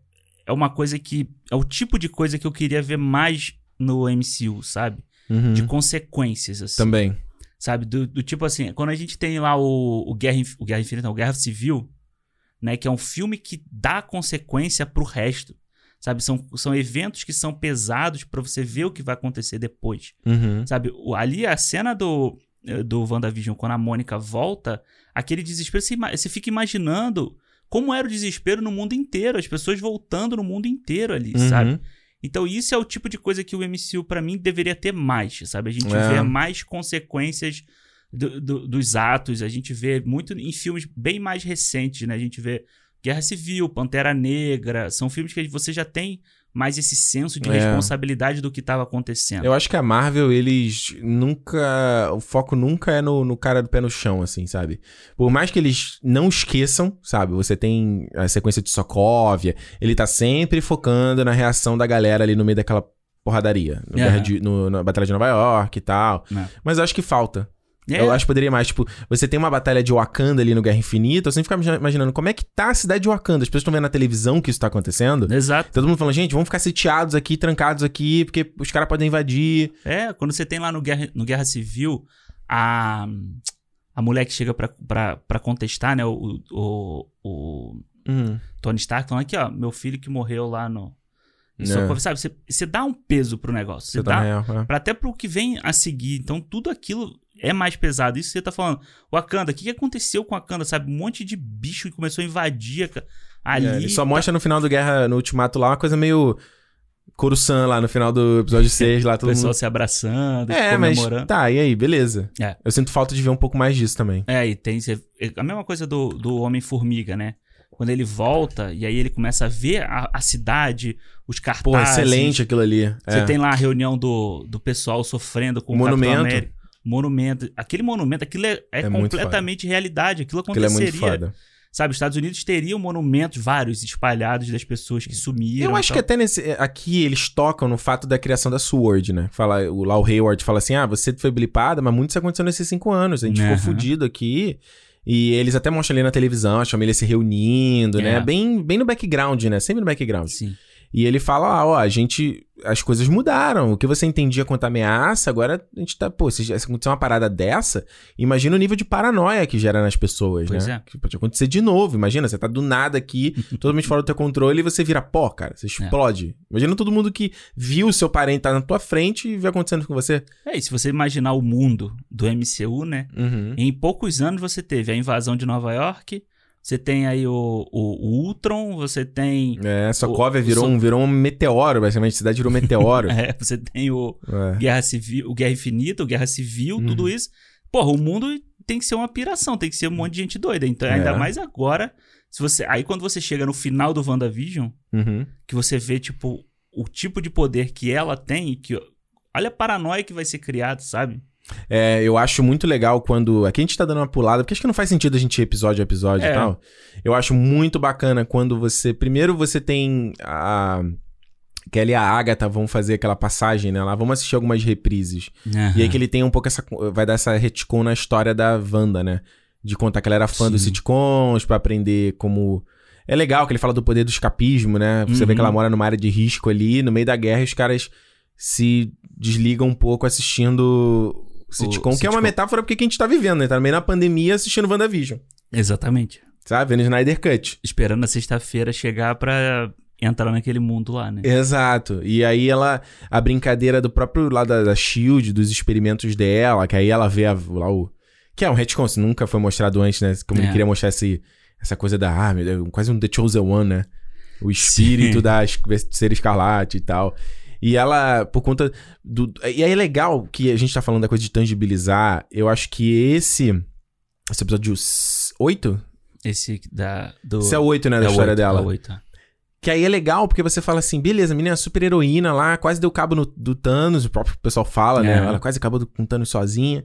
é uma coisa que. É o tipo de coisa que eu queria ver mais no MCU, sabe?
Uhum.
De consequências, assim.
Também.
Sabe? Do, do tipo assim, quando a gente tem lá o, o, Guerra, o Guerra Infinita, o Guerra Civil, né? Que é um filme que dá consequência pro resto. Sabe? São, são eventos que são pesados pra você ver o que vai acontecer depois.
Uhum.
Sabe? O- ali a cena do, eh, do WandaVision, quando a Mônica volta, aquele desespero, você, você fica imaginando como era o desespero no mundo inteiro, as pessoas voltando no mundo inteiro ali,
Uhum.
sabe? Então isso é o tipo de coisa que o MCU, pra mim, deveria ter mais, sabe? A gente
É.
vê mais consequências do- do- dos atos, a gente vê muito em filmes bem mais recentes, né? A gente vê Guerra Civil, Pantera Negra, são filmes que você já tem mais esse senso de
É.
responsabilidade do que estava acontecendo.
Eu acho que a Marvel, eles nunca. O foco nunca é no, no cara do pé no chão, assim, sabe? Por mais que eles não esqueçam, sabe? Você tem a sequência de Sokovia, ele tá sempre focando na reação da galera ali no meio daquela porradaria. No. Guerra de- no- na Batalha de Nova York e tal.
É.
Mas eu acho que falta.
É.
Eu acho que poderia mais, tipo, você tem uma batalha de Wakanda ali no Guerra Infinita, eu sempre ficava imagi- imaginando como é que tá a cidade de Wakanda. As pessoas estão vendo na televisão que isso tá acontecendo.
Exato.
Todo mundo falando, gente, vamos ficar sitiados aqui, trancados aqui, porque os caras podem invadir.
É, quando você tem lá no Guerra, no Guerra Civil a, a mulher que chega pra, pra, pra contestar, né? O, o, o
Uhum.
Tony Stark falando aqui, ó, meu filho que morreu lá no. Em
É.
Sokovia", sabe? Você, você dá um peso pro negócio. Você,
Você tá
dá.
real, é.
Pra, até pro que vem a seguir. Então, tudo aquilo é mais pesado. Isso que você tá falando. Wakanda, o que, que aconteceu com Wakanda? Sabe? Um monte de bicho que começou a invadir ca- ali.
É, ele só
tá-
mostra no final do Guerra, no Ultimato lá, uma coisa meio Coruscant lá no final do episódio 6, lá
o
todo
pessoal
mundo...
se abraçando,
É, mas
comemorando.
tá, e aí, beleza.
É.
Eu sinto falta de ver um pouco mais disso também.
É, e tem é a mesma coisa do, do Homem-Formiga, né? Quando ele volta e aí ele começa a ver a, a cidade, os cartazes.
Pô, excelente aquilo ali.
Você
É.
tem lá a reunião do, do pessoal sofrendo com
O monumento.
Monumento. Aquele monumento, aquilo é, é
É
completamente realidade. Aquilo
Aquilo é
aconteceria.
muito foda.
Sabe, os Estados Unidos teriam monumentos vários espalhados das pessoas que sumiram.
Eu acho que até nesse, aqui eles tocam no fato da criação da Sword, né? Fala, o Lau Hayward fala assim: ah, você foi blipada, mas muito isso aconteceu nesses cinco anos. A gente
Aham.
ficou fudido aqui. E eles até mostram ali na televisão, a família se reunindo, né?
É.
Bem, bem no background, né? Sempre no background.
Sim.
E ele fala lá, ó, a gente. As coisas mudaram. O que você entendia quanto ameaça, agora a gente tá. Pô, se se acontecer uma parada dessa, imagina o nível de paranoia que gera nas pessoas,
Pois
né?
é.
Que pode acontecer de novo. Imagina, você tá do nada aqui, totalmente fora do teu controle, e você vira pó, cara.
É.
Você explode. Imagina todo mundo que viu o seu parente tá na tua frente e vê acontecendo com você.
É, e se você imaginar o mundo do MCU, né?
Uhum.
Em poucos anos você teve a invasão de Nova York, você tem aí o, o, o Ultron, você tem.
É, Sokovia
o
virou,
So-
um, virou um meteoro, basicamente. A cidade virou um meteoro.
É, você tem o
É.
Guerra Civil, o Guerra Infinita, o Guerra Civil,
Uhum.
tudo isso. Porra, o mundo tem que ser uma piração, tem que ser um monte de gente doida. Então,
É.
ainda mais agora. Se você, aí quando você chega no final do WandaVision,
Uhum.
que você vê, tipo, o tipo de poder que ela tem, que. Olha a paranoia que vai ser criada, sabe?
É, eu acho muito legal quando. Aqui a gente tá dando uma pulada, porque acho que não faz sentido a gente ir episódio a episódio
É.
e tal. Eu acho muito bacana quando você. Primeiro você tem a. Kelly e a Agatha vão fazer aquela passagem, né? Lá vamos assistir algumas reprises. E aí que ele tem um pouco essa. Vai dar essa retcon na história da Wanda, né? De contar que ela era fã dos
Sim.
sitcoms, pra aprender como. É legal que ele fala do poder do escapismo, né? Você vê
Uhum.
que ela mora numa área de risco ali, no meio da guerra, e os caras se desligam um pouco assistindo sitcom, que é uma metáfora porque que a gente tá vivendo, né? Tá no meio da pandemia assistindo WandaVision.
Exatamente.
Sabe? Vendo Snyder Cut.
Esperando a sexta-feira chegar pra entrar naquele mundo lá, né?
Exato. E aí ela. A brincadeira do próprio lá da, da Shield, dos experimentos dela, que aí ela vê a- lá o. Que é um retcon, isso nunca foi mostrado antes, né? Como ele
É.
queria mostrar esse, essa coisa da. Ah, meu Deus, quase um The Chosen One, né? O espírito
Sim.
da ser escarlate e tal. E ela, por conta do. E aí é legal que a gente tá falando da coisa de tangibilizar. Eu acho que esse. Esse episódio 8?
Esse da. Do...
Esse é o 8, né? Da
é o
história dela.
é o oito, é.
Que aí é legal, porque você fala assim, beleza, a menina é super heroína lá, quase deu cabo no- do Thanos, o próprio pessoal fala, né?
É.
Ela quase acabou com o Thanos sozinha.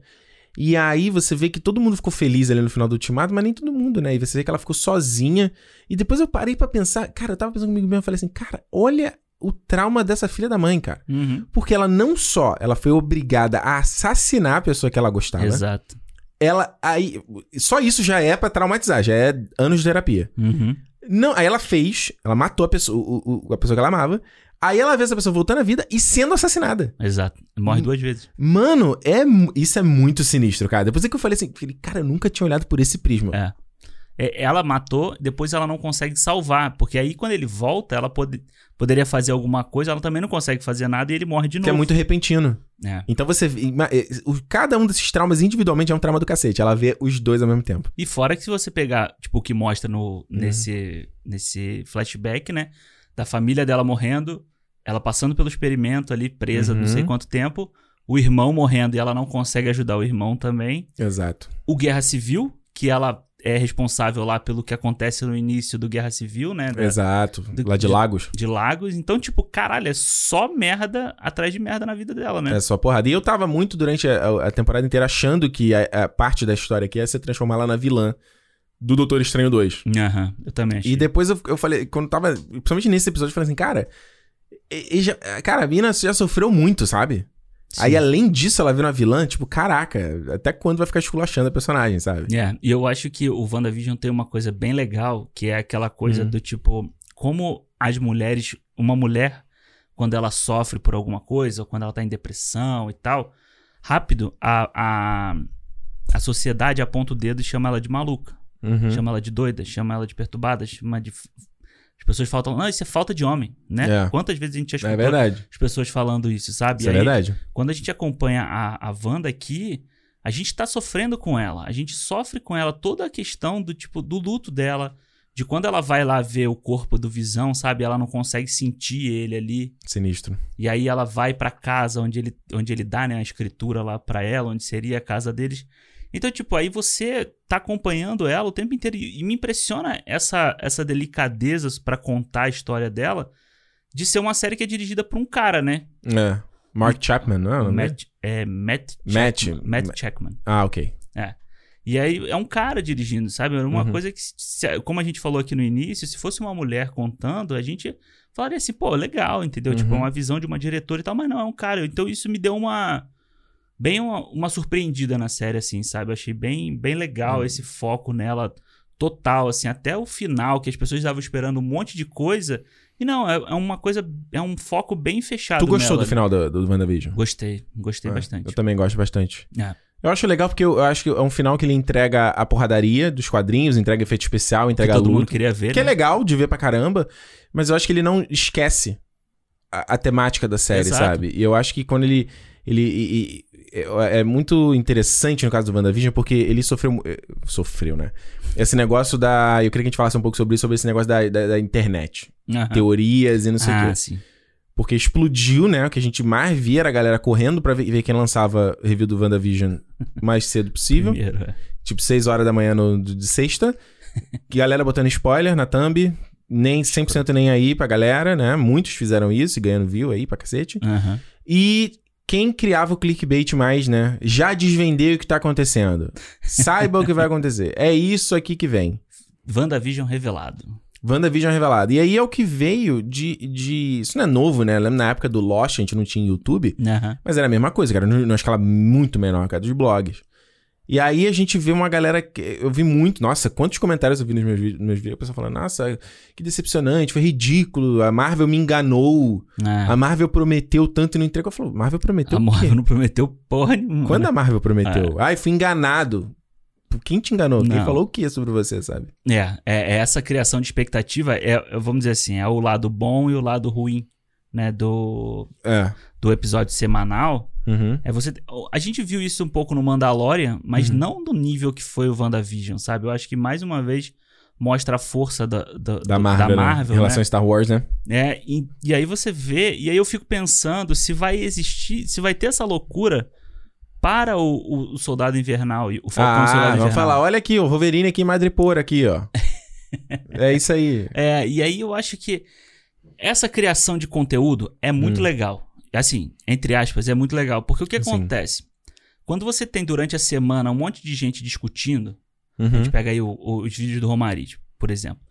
E aí você vê que todo mundo ficou feliz ali no final do ultimato, mas nem todo mundo, né? E você vê que ela ficou sozinha. E depois eu parei pra pensar, cara, eu tava pensando comigo mesmo, eu falei assim, cara, olha o trauma dessa filha da mãe, cara.
Uhum.
Porque ela não só, ela foi obrigada a assassinar a pessoa que ela gostava,
Exato.
ela aí, só isso já é pra traumatizar, já é anos de terapia.
Uhum.
Não, aí ela fez, ela matou a pessoa, o- o- a pessoa que ela amava. Aí ela vê essa pessoa voltando à vida e sendo assassinada.
Exato. Morre duas vezes.
Mano, é, isso é muito sinistro, cara. Depois é que eu falei assim, falei, cara, eu nunca tinha olhado por esse prisma.
É. É, Ela matou, depois ela não consegue salvar. Porque aí, quando ele volta, ela pode, poderia fazer alguma coisa, ela também não consegue fazer nada e ele morre de
que
novo.
é muito repentino.
É.
Então você. o- Cada um desses traumas individualmente é um trauma do cacete. Ela vê os dois ao mesmo tempo.
E fora que se você pegar, tipo, o que mostra no,
Uhum.
nesse, nesse flashback, né? Da família dela morrendo, ela passando pelo experimento ali, presa
Uhum.
não sei quanto tempo, o irmão morrendo e ela não consegue ajudar o irmão também.
Exato.
O Guerra Civil, que ela é responsável lá pelo que acontece no início do Guerra Civil, né? da-
Exato.
do-
Lá de
de-
Lagos.
de Lagos. Então, tipo, caralho, é só merda atrás de merda na vida dela, né?
É só porrada. E eu tava muito durante a, a temporada inteira achando que a, a parte da história aqui ia se transformar lá na vilã do Doutor Estranho 2.
Aham, eu também achei.
E depois eu, eu falei, quando tava. Principalmente nesse episódio, eu falei assim, cara. e- e já- cara, a mina já sofreu muito, sabe?
Sim.
Aí, além disso, ela vira uma vilã, tipo, caraca, até quando vai ficar esculachando a personagem, sabe?
É, e eu acho que o WandaVision tem uma coisa bem legal, que é aquela coisa
Uhum.
do tipo, como as mulheres, uma mulher, quando ela sofre por alguma coisa, ou quando ela tá em depressão e tal, rápido, a, a, a sociedade aponta o dedo e chama ela de maluca,
Uhum.
chama ela de doida, chama ela de perturbada, chama de. As pessoas falam, não, isso é falta de homem, né?
É.
Quantas vezes a gente
É
escutou
verdade.
as pessoas falando isso, sabe?
Isso é
aí,
verdade.
quando a gente acompanha a, a Wanda aqui, a gente tá sofrendo com ela. A gente sofre com ela toda a questão do tipo do luto dela, de quando ela vai lá ver o corpo do Visão, sabe? Ela não consegue sentir ele ali.
Sinistro.
E aí ela vai pra casa onde ele, onde ele dá, né, a escritura lá pra ela, onde seria a casa deles. Então, tipo, aí você tá acompanhando ela o tempo inteiro e, me impressiona essa essa delicadeza pra contar a história dela de ser uma série que é dirigida por um cara, né?
É. Mark Chapman, não é? o?
Matt, é, Matt,
Matt.
Chapman, Matt Checkman.
Ah, ok.
E aí é um cara dirigindo, sabe? Era uma
Uhum.
coisa que, como a gente falou aqui no início, se fosse uma mulher contando, a gente falaria assim, pô, legal, entendeu? Tipo, é
Uhum.
uma visão de uma diretora e tal, mas não, é um cara. Então isso me deu uma. Bem uma, uma surpreendida na série, assim, sabe? Eu achei bem, bem legal
Uhum.
esse foco nela total, assim, até o final, que as pessoas estavam esperando um monte de coisa. E não, é, é uma coisa, é um foco bem fechado.
Tu gostou
nela.
do final do, do WandaVision?
Gostei, gostei
É,
bastante.
Eu também gosto bastante.
É.
Eu acho legal porque eu, eu acho que é um final que ele entrega a porradaria dos quadrinhos, entrega efeito especial,
Que
entrega a
todo mundo queria ver,
Que é
né?
legal de ver pra caramba, mas eu acho que ele não esquece a, a temática da série,
Exato.
sabe? E eu acho que quando ele. ele é é muito interessante no caso do WandaVision, porque ele sofreu. eh, Sofreu, né? Esse negócio da. Eu queria que a gente falasse um pouco sobre isso, sobre esse negócio da, da, da internet.
Aham.
Teorias e não sei o
ah,
quê.
sim.
Porque explodiu, né? O que a gente mais via era a galera correndo pra ver, ver quem lançava review do WandaVision mais cedo possível.
Primeiro, é.
Tipo, 6 horas da manhã no, de sexta. Galera botando spoiler na thumb. Nem 100% nem aí pra galera, né? Muitos fizeram isso e ganhando view aí pra cacete.
Aham.
E quem criava o clickbait mais, né? Já desvendei o que tá acontecendo. Saiba o que vai acontecer. É isso aqui que vem.
WandaVision revelado.
WandaVision revelado. E aí é o que veio de, de. Isso não é novo, né? Eu lembro na época do Lost, a gente não tinha YouTube.
Aham.
Mas era a mesma coisa, cara, numa escala muito menor, cara, dos blogs. E aí a gente vê uma galera que. Eu vi muito. Nossa, quantos comentários eu vi nos meus, nos meus vídeos? A pessoa falando, nossa, que decepcionante, foi ridículo. A Marvel me enganou.
Ah,
A Marvel prometeu tanto e não entregou. Eu falo, Marvel prometeu
a? Marvel não prometeu porra nenhuma.
Quando
né?
a Marvel prometeu? Ai, fui enganado. Quem te enganou? Quem
Não.
falou o que sobre você, sabe?
É, é, é essa criação de expectativa, é, é, vamos dizer assim, é o lado bom e o lado ruim, né, do,
É.
do episódio semanal.
Uhum.
É você. A gente viu isso um pouco no Mandalorian, mas
Uhum.
não do nível que foi o WandaVision, sabe? Eu acho que mais uma vez mostra a força da, da,
Da Marvel,
da
né?
Marvel
Em relação
né?
a Star Wars, né?
É, e, e aí você vê, e aí eu fico pensando se vai existir, se vai ter essa loucura para o, o, Soldado Invernal e o Falcão
Ah,
Soldado Invernal.
falar, olha aqui, o Wolverine aqui em Madripoor, aqui, ó. é isso aí.
É, e aí eu acho que essa criação de conteúdo é muito
Hum.
legal. Assim, entre aspas, é muito legal. Porque o que
Sim.
acontece? Quando você tem durante a semana um monte de gente discutindo, a
Uhum.
gente pega aí o- o- os vídeos do Romariz, por exemplo.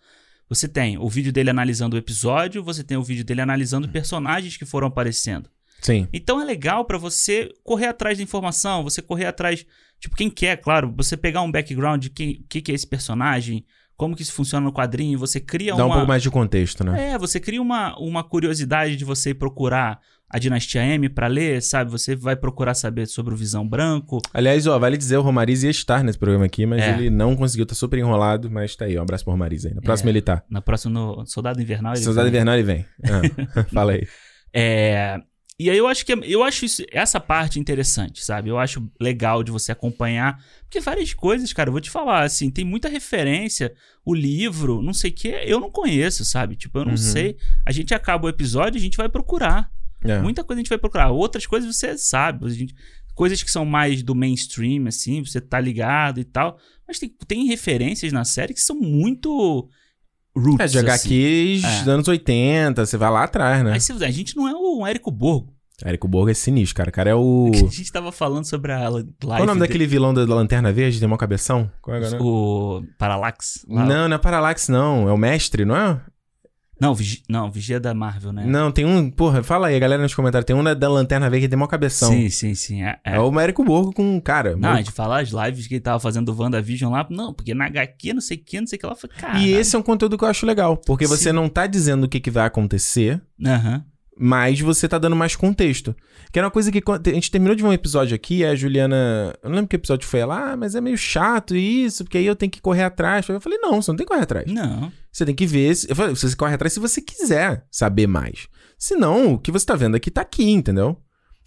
Você tem o vídeo dele analisando o episódio, você tem o vídeo dele analisando personagens que foram aparecendo.
Sim.
Então é legal pra você correr atrás da informação, você correr atrás, tipo, quem quer, claro, você pegar um background de quem, o que, que é esse personagem, como que isso funciona no quadrinho, você cria
Dá um
uma...
pouco mais de contexto, né?
É, você cria uma, uma curiosidade de você ir procurar a Dinastia M pra ler, sabe? Você vai procurar saber sobre o Visão Branco.
Aliás, ó, vale dizer, o Romariz ia estar nesse programa aqui, mas
É.
ele não conseguiu, tá super enrolado, mas tá aí, um abraço pro Romariz aí. No próximo
É.
ele tá.
Na próxima, no Soldado Invernal. ele
Soldado
vai-
Invernal ele vem. Ah, fala aí.
É, e aí eu acho que eu acho isso- essa parte interessante, sabe? Eu acho legal de você acompanhar, porque várias coisas, cara, eu vou te falar, assim, tem muita referência, o livro, não sei o que, eu não conheço, sabe? Tipo, eu não
Uhum.
sei. A gente acaba o episódio, a gente vai procurar.
É.
Muita coisa a gente vai procurar. Outras coisas você sabe, gente- coisas que são mais do mainstream, assim, você tá ligado e tal. Mas tem, tem referências na série que são muito roots,
É, de
assim.
HQs
É.
dos anos 80, você vai lá atrás, né?
Aí a gente não é o Érico Borgo.
Érico Borgo é sinistro, cara. O cara é o.
A gente tava falando sobre a live
Qual é o nome
de-
daquele vilão da da Lanterna Verde? Tem mó cabeção? Qual é agora?
O Parallax? lá.
Não, não é Parallax, não. É o Mestre, não é?
Não, Vigi... não, Vigia da Marvel, né?
Não, tem um. Porra, fala aí, galera, nos comentários. Tem um da, da Lanterna Verde que tem mó cabeção.
Sim, sim, sim. É, é.
É o Érico Borgo com um cara.
Não, a gente fala as lives que ele tava fazendo do WandaVision lá. Não, porque na HQ, não sei o que, não sei o que lá. Cara.
E esse é um conteúdo que eu acho legal, porque você
Sim.
não tá dizendo o que, que vai acontecer,
Aham.
Mas você tá dando mais contexto. Que era uma coisa que a gente terminou de ver um episódio aqui, a Juliana. Eu não lembro que episódio foi ela, ah, mas é meio chato isso, porque aí eu tenho que correr atrás. Eu falei, não, você não tem que correr atrás.
Não.
Você tem que ver. se- Eu falei, você corre atrás se você quiser saber mais. Se não, o que você tá vendo aqui tá aqui, entendeu?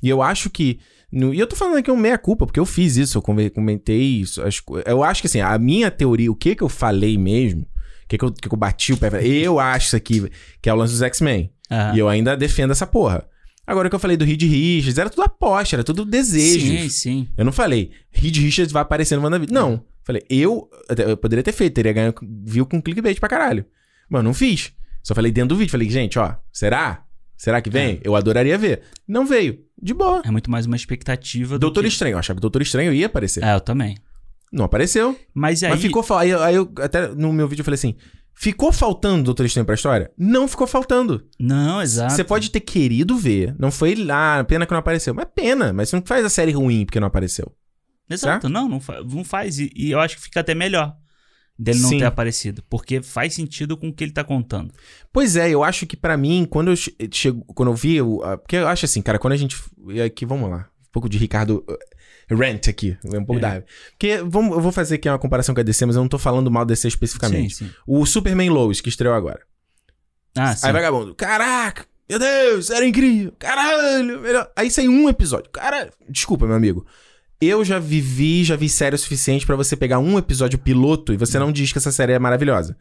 E eu acho que. no- e eu tô falando aqui um meia-culpa, porque eu fiz isso, eu comentei isso. as co- eu acho que assim, a minha teoria, o que que eu falei mesmo, o que que eu, que que eu bati o pé, eu acho isso aqui, que é o lance dos X-Men.
Aham.
E eu ainda defendo essa porra. Agora o que eu falei do Reed Richards, era tudo aposta, era tudo desejo.
Sim, sim.
Eu não falei, Reed Richards vai aparecer no WandaVision. Não. Falei, eu, eu poderia ter feito, teria ganho, viu com clickbait pra caralho. Mas não fiz. Só falei dentro do vídeo, falei, gente, ó, será? Será que vem? Eu adoraria ver. Não veio. De boa.
É muito mais uma expectativa do.
Doutor
que...
Estranho, eu achava que o Doutor Estranho ia aparecer.
É, eu também.
Não apareceu.
Mas aí.
Mas ficou aí, aí eu até no meu vídeo eu falei assim: ficou faltando Doutor Estranho pra história? Não ficou faltando.
Não, exato.
Você pode ter querido ver. Não foi lá, pena que não apareceu. Mas pena, mas você não faz a série ruim porque não apareceu.
Exato, não, não, fa- não faz. E, e eu acho que fica até melhor. dele não
Sim.
ter aparecido. Porque faz sentido com o que ele tá contando.
Pois é, eu acho que pra mim, quando eu che- chego, quando eu vi, porque eu acho assim, cara, quando a gente aqui, vamos lá, um pouco de Ricardo rant aqui, um pouco
É.
da raiva. Porque vamos, eu vou fazer aqui uma comparação com a DC, mas eu não tô falando mal da DC especificamente.
Sim, sim.
O Superman Lois que estreou agora.
Ah, sim.
Aí vagabundo, caraca, meu Deus, era incrível, caralho, melhor. Aí sai um episódio. Cara, desculpa, meu amigo. Eu já vivi, já vi série o suficiente pra você pegar um episódio piloto e você não diz que essa série é maravilhosa.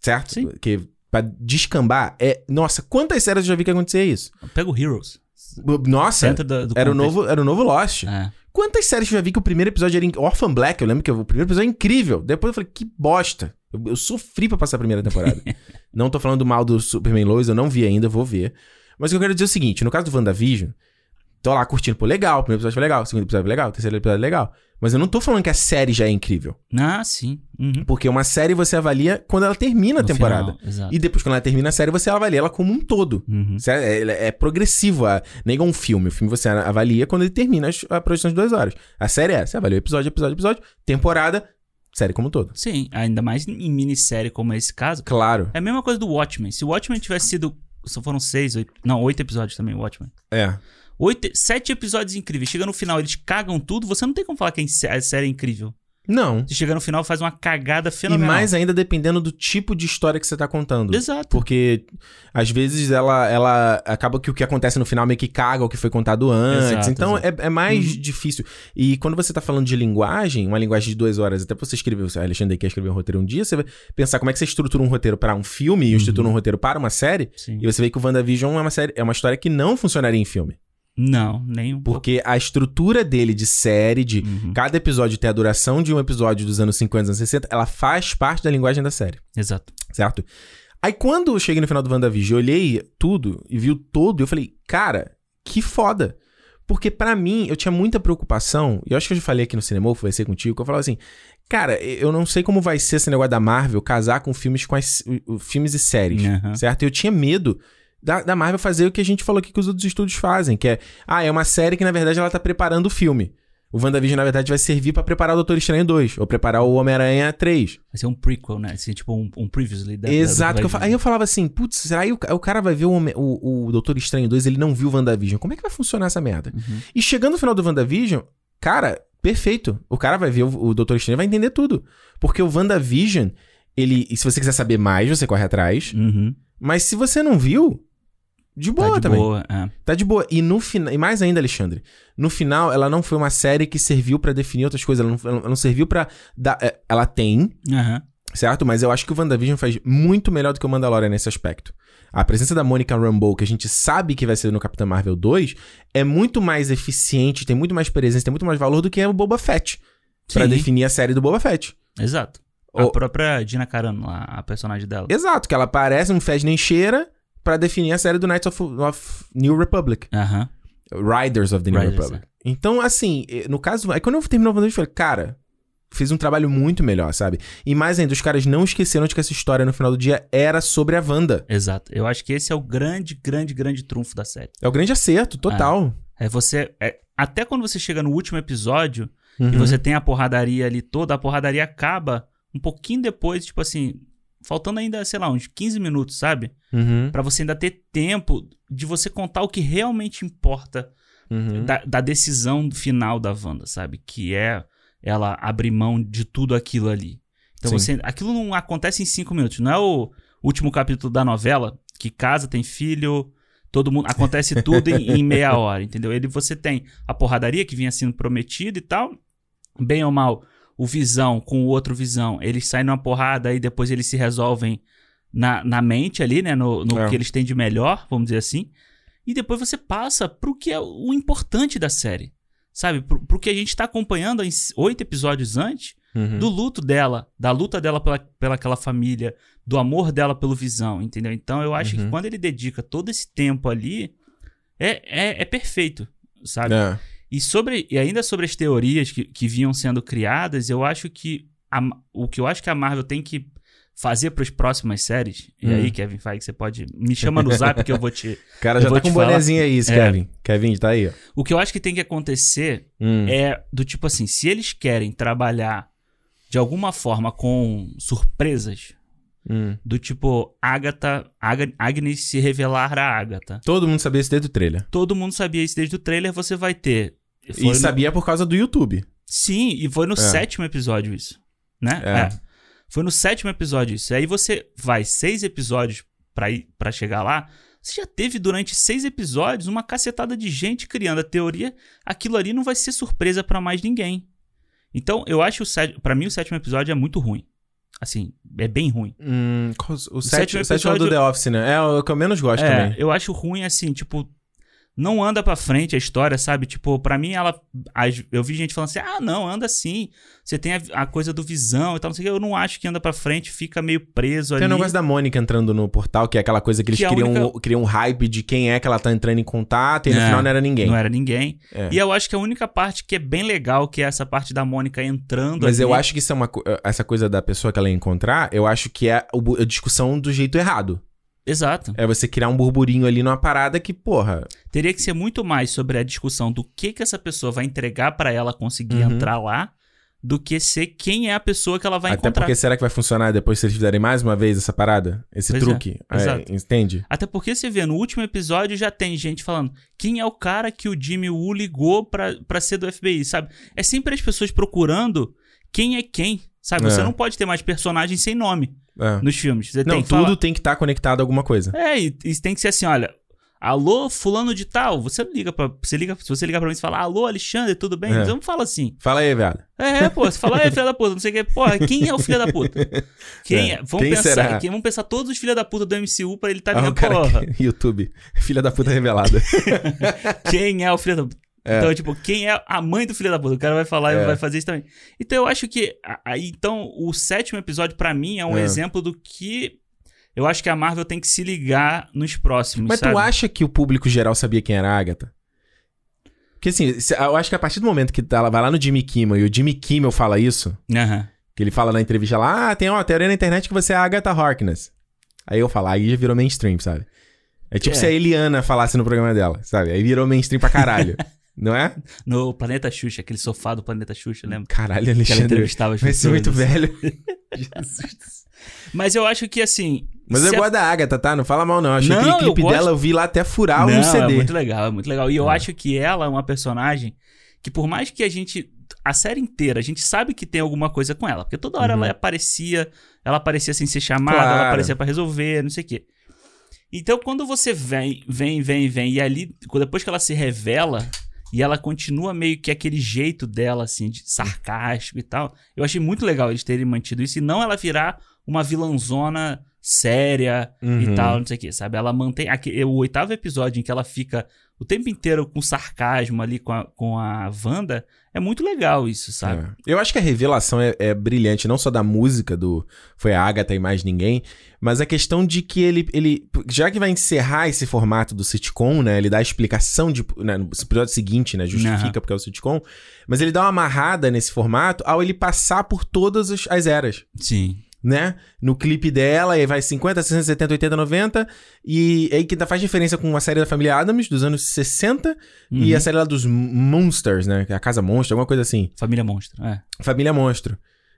Certo?
Sim.
Porque pra descambar é. Nossa, quantas séries eu já vi que acontecia isso?
Pega o Heroes.
Nossa, era o, novo, era o novo Lost.
É.
Quantas séries eu já vi que o primeiro episódio era. in- Orphan Black, eu lembro que o primeiro episódio é incrível. Depois eu falei, que bosta. Eu, eu sofri pra passar a primeira temporada. não tô falando mal do Superman Lois, eu não vi ainda, vou ver. Mas o que eu quero dizer é o seguinte: no caso do WandaVision, tô lá curtindo, pô, legal, o primeiro episódio foi legal, o segundo episódio foi legal, o terceiro episódio foi legal. Mas eu não tô falando que a série já é incrível.
Ah, sim. Uhum.
Porque uma série você avalia quando ela termina a
No
temporada.
final.
E depois, quando ela termina a série, você avalia ela como um todo.
Uhum.
É, é- é progressivo. A, nem igual um filme. O filme você avalia quando ele termina as- a produção de duas horas. A série é, você avalia episódio, episódio, episódio, temporada, série como um todo.
Sim, ainda mais em minissérie como esse caso.
Claro.
É a mesma coisa do Watchmen. Se o Watchmen tivesse sido. Só foram seis, oito. Não, oito episódios também, o Watchmen.
É.
Oito, sete episódios incríveis. Chega no final, eles cagam tudo. Você não tem como falar que a série é incrível.
Não.
Se chega no final, faz uma cagada
E
fenomenal.
mais ainda dependendo do tipo de história que você tá contando.
Exato.
Porque às vezes ela, ela acaba que o que acontece no final meio que caga o que foi contado antes.
Exato,
então
exato.
É, é mais
Uhum.
difícil. E quando você tá falando de linguagem, uma linguagem de duas horas, até pra você escrever, o Alexandre quer escrever um roteiro um dia, você vai pensar como é que você estrutura um roteiro para um filme e
Uhum.
estrutura um roteiro para uma série.
Sim.
E você vê que o WandaVision é uma série, é uma história que não funcionaria em filme.
Não, nem um pouco.
Porque a estrutura dele de série, de
Uhum.
cada episódio ter a duração de um episódio dos anos 50, anos 60, ela faz parte da linguagem da série,
Exato.
certo? Aí quando eu cheguei no final do WandaVision, eu olhei tudo e vi todo, e eu falei, cara, que foda. Porque pra mim, eu tinha muita preocupação, e eu acho que eu já falei aqui no cinema, foi ser contigo, que eu falava assim, cara, eu não sei como vai ser esse negócio da Marvel casar com filmes com as, filmes e séries,
Aham.
certo? Eu tinha medo da, da Marvel fazer o que a gente falou aqui que os outros estúdios fazem, que é, ah, é uma série que na verdade ela tá preparando o filme. O WandaVision, na verdade, vai servir pra preparar o Doutor Estranho 2, ou preparar o Homem-Aranha 3.
Vai ser um prequel, né? Assim, tipo um, um previously da,
Exato.
da-
eu aí eu falava assim, putz, será que o, o cara vai ver o, o, o Doutor Estranho 2 ele não viu o WandaVision? Como é que vai funcionar essa merda?
Uhum.
E chegando no final do WandaVision, cara, perfeito. O cara vai ver o, o Doutor Estranho e vai entender tudo. Porque o WandaVision, ele. E se você quiser saber mais, você corre atrás.
Uhum.
Mas se você não viu, de boa
tá de
também.
boa. é.
Tá de boa. E no final. E mais ainda, Alexandre. No final, ela não foi uma série que serviu pra definir outras coisas. Ela não, ela não serviu pra. Dar, é, ela tem,
Aham.
certo? Mas eu acho que o WandaVision faz muito melhor do que o Mandalorian nesse aspecto. A presença da Monica Rambeau, que a gente sabe que vai ser no Capitão Marvel 2, é muito mais eficiente, tem muito mais presença, tem muito mais valor do que o Boba Fett. Pra
Sim.
definir a série do Boba Fett.
Exato.
O-
A própria Gina Carano, a personagem dela.
Exato, que ela parece, não fede nem cheira, pra definir a série do Knights of, of New Republic.
Aham.
Riders of the New
Riders,
Republic. Então, assim, no caso. Aí quando eu terminou o WandaVision, eu falei, cara, fez um trabalho muito melhor, sabe? E mais ainda, os caras não esqueceram de que essa história no final do dia era sobre a Wanda.
Exato. Eu acho que esse é o grande, grande, grande trunfo da série.
É o grande acerto, total.
É você. é- até quando você chega no último episódio
Uhum.
e você tem a porradaria ali toda, a porradaria acaba um pouquinho depois, tipo assim, faltando ainda, sei lá, uns 15 minutos, sabe?
Uhum.
Pra você ainda ter tempo de você contar o que realmente importa
Uhum.
da, da decisão final da Wanda, sabe? Que é ela abrir mão de tudo aquilo ali. Então
Sim.
você. Aquilo não acontece em cinco minutos. Não é o último capítulo da novela que casa, tem filho, todo mundo. Acontece tudo em, em meia hora, entendeu? Ele você tem a porradaria que vinha sendo prometida e tal. Bem ou mal, o visão com o outro visão, eles saem numa porrada e depois eles se resolvem na, na mente ali, né? No, no
É.
que eles têm de melhor, vamos dizer assim. E depois você passa pro que é o importante da série. Sabe? Pro, pro que a gente tá acompanhando oito episódios antes
Uhum.
do luto dela, da luta dela pela, pela aquela família, do amor dela pelo Visão, entendeu? Então eu acho
Uhum.
que quando ele dedica todo esse tempo ali, é, é, é perfeito, sabe?
É.
E, sobre, e ainda sobre as teorias que, que vinham sendo criadas, eu acho que a- o que eu acho que a Marvel tem que fazer para as próximas séries, e
Hum.
aí, Kevin Feige, você pode. Me chama no zap que eu vou te.
Cara já
vou
tá com um bonezinho aí, esse
É.
Kevin. Kevin, tá aí, ó.
O que eu acho que tem que acontecer
Hum.
é do tipo assim, se eles querem trabalhar de alguma forma com surpresas.
Hum.
Do tipo, Agatha, Ag Agnes se revelar a Agatha.
Todo mundo sabia isso desde o trailer.
Todo mundo sabia isso desde o trailer, você vai ter.
E no... sabia por causa do YouTube.
Sim, e foi no é. sétimo episódio isso. Né?
É. é.
Foi no sétimo episódio isso. Aí você vai seis episódios pra, ir, pra chegar lá. Você já teve durante seis episódios uma cacetada de gente criando a teoria. Aquilo ali não vai ser surpresa para mais ninguém. Então, eu acho o para mim o sétimo episódio é muito ruim. Assim, é bem ruim.
Hum, o, o, sétimo, episódio... sétimo é do The Office, né? É o que eu menos gosto é, também.
Eu acho ruim, assim, tipo, não anda pra frente a história, sabe? Tipo, pra mim ela. Eu vi gente falando assim: ah, não, anda assim. Você tem a, a coisa do visão e tal, não sei o que. Eu não acho que anda pra frente, fica meio preso tem ali.
Tem o negócio da Mônica entrando no portal, que é aquela coisa que eles que criam, única... criam um hype de quem é que ela tá entrando em contato, e no é, final não era ninguém.
Não era ninguém. É. E eu acho que a única parte que é bem legal, que é essa parte da Mônica entrando.
Mas ali... eu acho que isso é uma. Essa coisa da pessoa que ela ia encontrar, eu acho que é a discussão do jeito errado.
Exato.
É você criar um burburinho ali numa parada que, porra.
Teria que ser muito mais sobre a discussão do que que essa pessoa vai entregar para ela conseguir uhum. entrar lá, do que ser quem é a pessoa que ela vai
Até
encontrar.
Até porque será que vai funcionar depois se eles fizerem mais uma vez essa parada? Esse pois é, truque? É, exato. entende?
Até porque você vê, no último episódio já tem gente falando quem é o cara que o Jimmy Woo ligou pra, pra ser do FBI, sabe? É sempre as pessoas procurando quem é quem, sabe? É. Você não pode ter mais personagens sem nome é. nos filmes. Você
não,
tem
tudo falar... tem que estar tá conectado a alguma coisa.
É, e, e tem que ser assim, olha, Alô, fulano de tal, você liga para você liga, se você ligar para mim e falar, alô, Alexandre, tudo bem? É. Fala assim.
Fala aí, velho.
É, pô, você fala aí, filho da puta, não sei o que. Porra, quem é o filho da puta? Quem é? é? Vamos
quem
pensar,
será?
Quem, vamos pensar todos os filhos da puta do MCU pra ele estar tá ligando, ah, porra.
YouTube, filha da puta revelada.
quem é o filho da puta? É. Então, tipo, quem é a mãe do filho da puta? O cara vai falar é. e vai fazer isso também. Então, eu acho que. Aí, então, o sétimo episódio, para mim, é um é. exemplo do que. Eu acho que a Marvel tem que se ligar nos próximos.
Mas
sabe?
tu acha que o público geral sabia quem era a Agatha? Porque assim, eu acho que a partir do momento que ela vai lá no Jimmy Kimmel e o Jimmy Kimmel fala isso,
uhum.
que ele fala na entrevista lá, ah, tem uma teoria na internet que você é a Agatha Harkness. Aí eu falo, aí já virou mainstream, sabe? É tipo é. se a Eliana falasse no programa dela, sabe? Aí virou mainstream pra caralho. Não é?
No Planeta Xuxa, aquele sofá do Planeta Xuxa, lembra?
Caralho, Alexandre. Que ela
entrevistava
Vai ser muito velho. Jesus.
Mas eu acho que assim.
Mas eu a... gosto da Agatha, tá? Não fala mal, não. Achei não, aquele clipe gosto... dela, eu vi lá até furar não, um CD.
É muito legal, é muito legal. E eu é. acho que ela é uma personagem que, por mais que a gente. A série inteira, a gente sabe que tem alguma coisa com ela. Porque toda hora uhum. ela aparecia. Ela aparecia sem ser chamada, claro. ela aparecia para resolver, não sei o quê. Então, quando você vem, vem, vem, vem, e ali, depois que ela se revela, e ela continua meio que aquele jeito dela, assim, de sarcástico e tal. Eu achei muito legal eles terem mantido isso e não ela virar uma vilãzona séria uhum. e tal, não sei o que, sabe? Ela mantém. Aqui, o oitavo episódio em que ela fica o tempo inteiro com sarcasmo ali com a, com a Wanda, é muito legal isso, sabe?
É. Eu acho que a revelação é, é, brilhante, não só da música do Foi a Agatha e mais ninguém, mas a questão de que ele, ele já que vai encerrar esse formato do sitcom, né? Ele dá a explicação de, né, no episódio seguinte, né? Justifica uhum. porque é o sitcom, mas ele dá uma amarrada nesse formato ao ele passar por todas as eras.
Sim
né? No clipe dela, aí vai 50, 60, 70, 80, 90. E aí que faz diferença com a série da família Adams, dos anos 60, uhum. e a série lá dos Monsters, né? É a Casa Monstro, alguma coisa assim.
Família Monstro, é.
Família Monstro.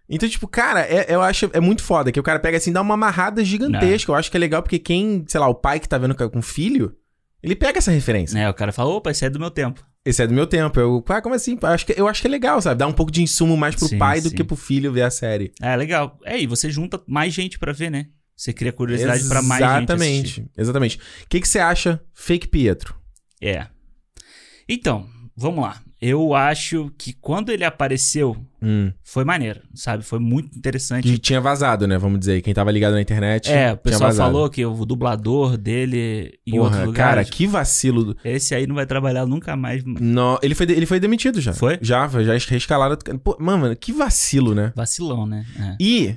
Então, tipo, cara, é, eu acho é muito foda que o cara pega assim, dá uma amarrada gigantesca. Não. Eu acho que é legal porque quem, sei lá, o pai que tá vendo com o filho, ele pega essa referência.
É, o cara fala, opa, esse é do meu tempo.
Esse é do meu tempo. Eu, ah, como assim? Eu acho, que, eu acho que é legal, sabe? Dá um pouco de insumo mais pro sim, pai sim. do que pro filho ver a série.
É, legal. É, e você junta mais gente para ver, né? Você cria curiosidade para mais gente
Exatamente, exatamente. O que, que você acha Fake Pietro?
É. Então, vamos lá. Eu acho que quando ele apareceu, hum. foi maneiro, sabe? Foi muito interessante.
Que tinha vazado, né? Vamos dizer. Quem tava ligado na internet.
É, o pessoal falou que o dublador dele em Porra, outro lugar.
Cara, que vacilo.
Esse aí não vai trabalhar nunca mais.
Não, ele foi, ele foi demitido já.
Foi?
Já, já reescalado. Pô, mano, que vacilo, né?
Vacilão, né? É.
E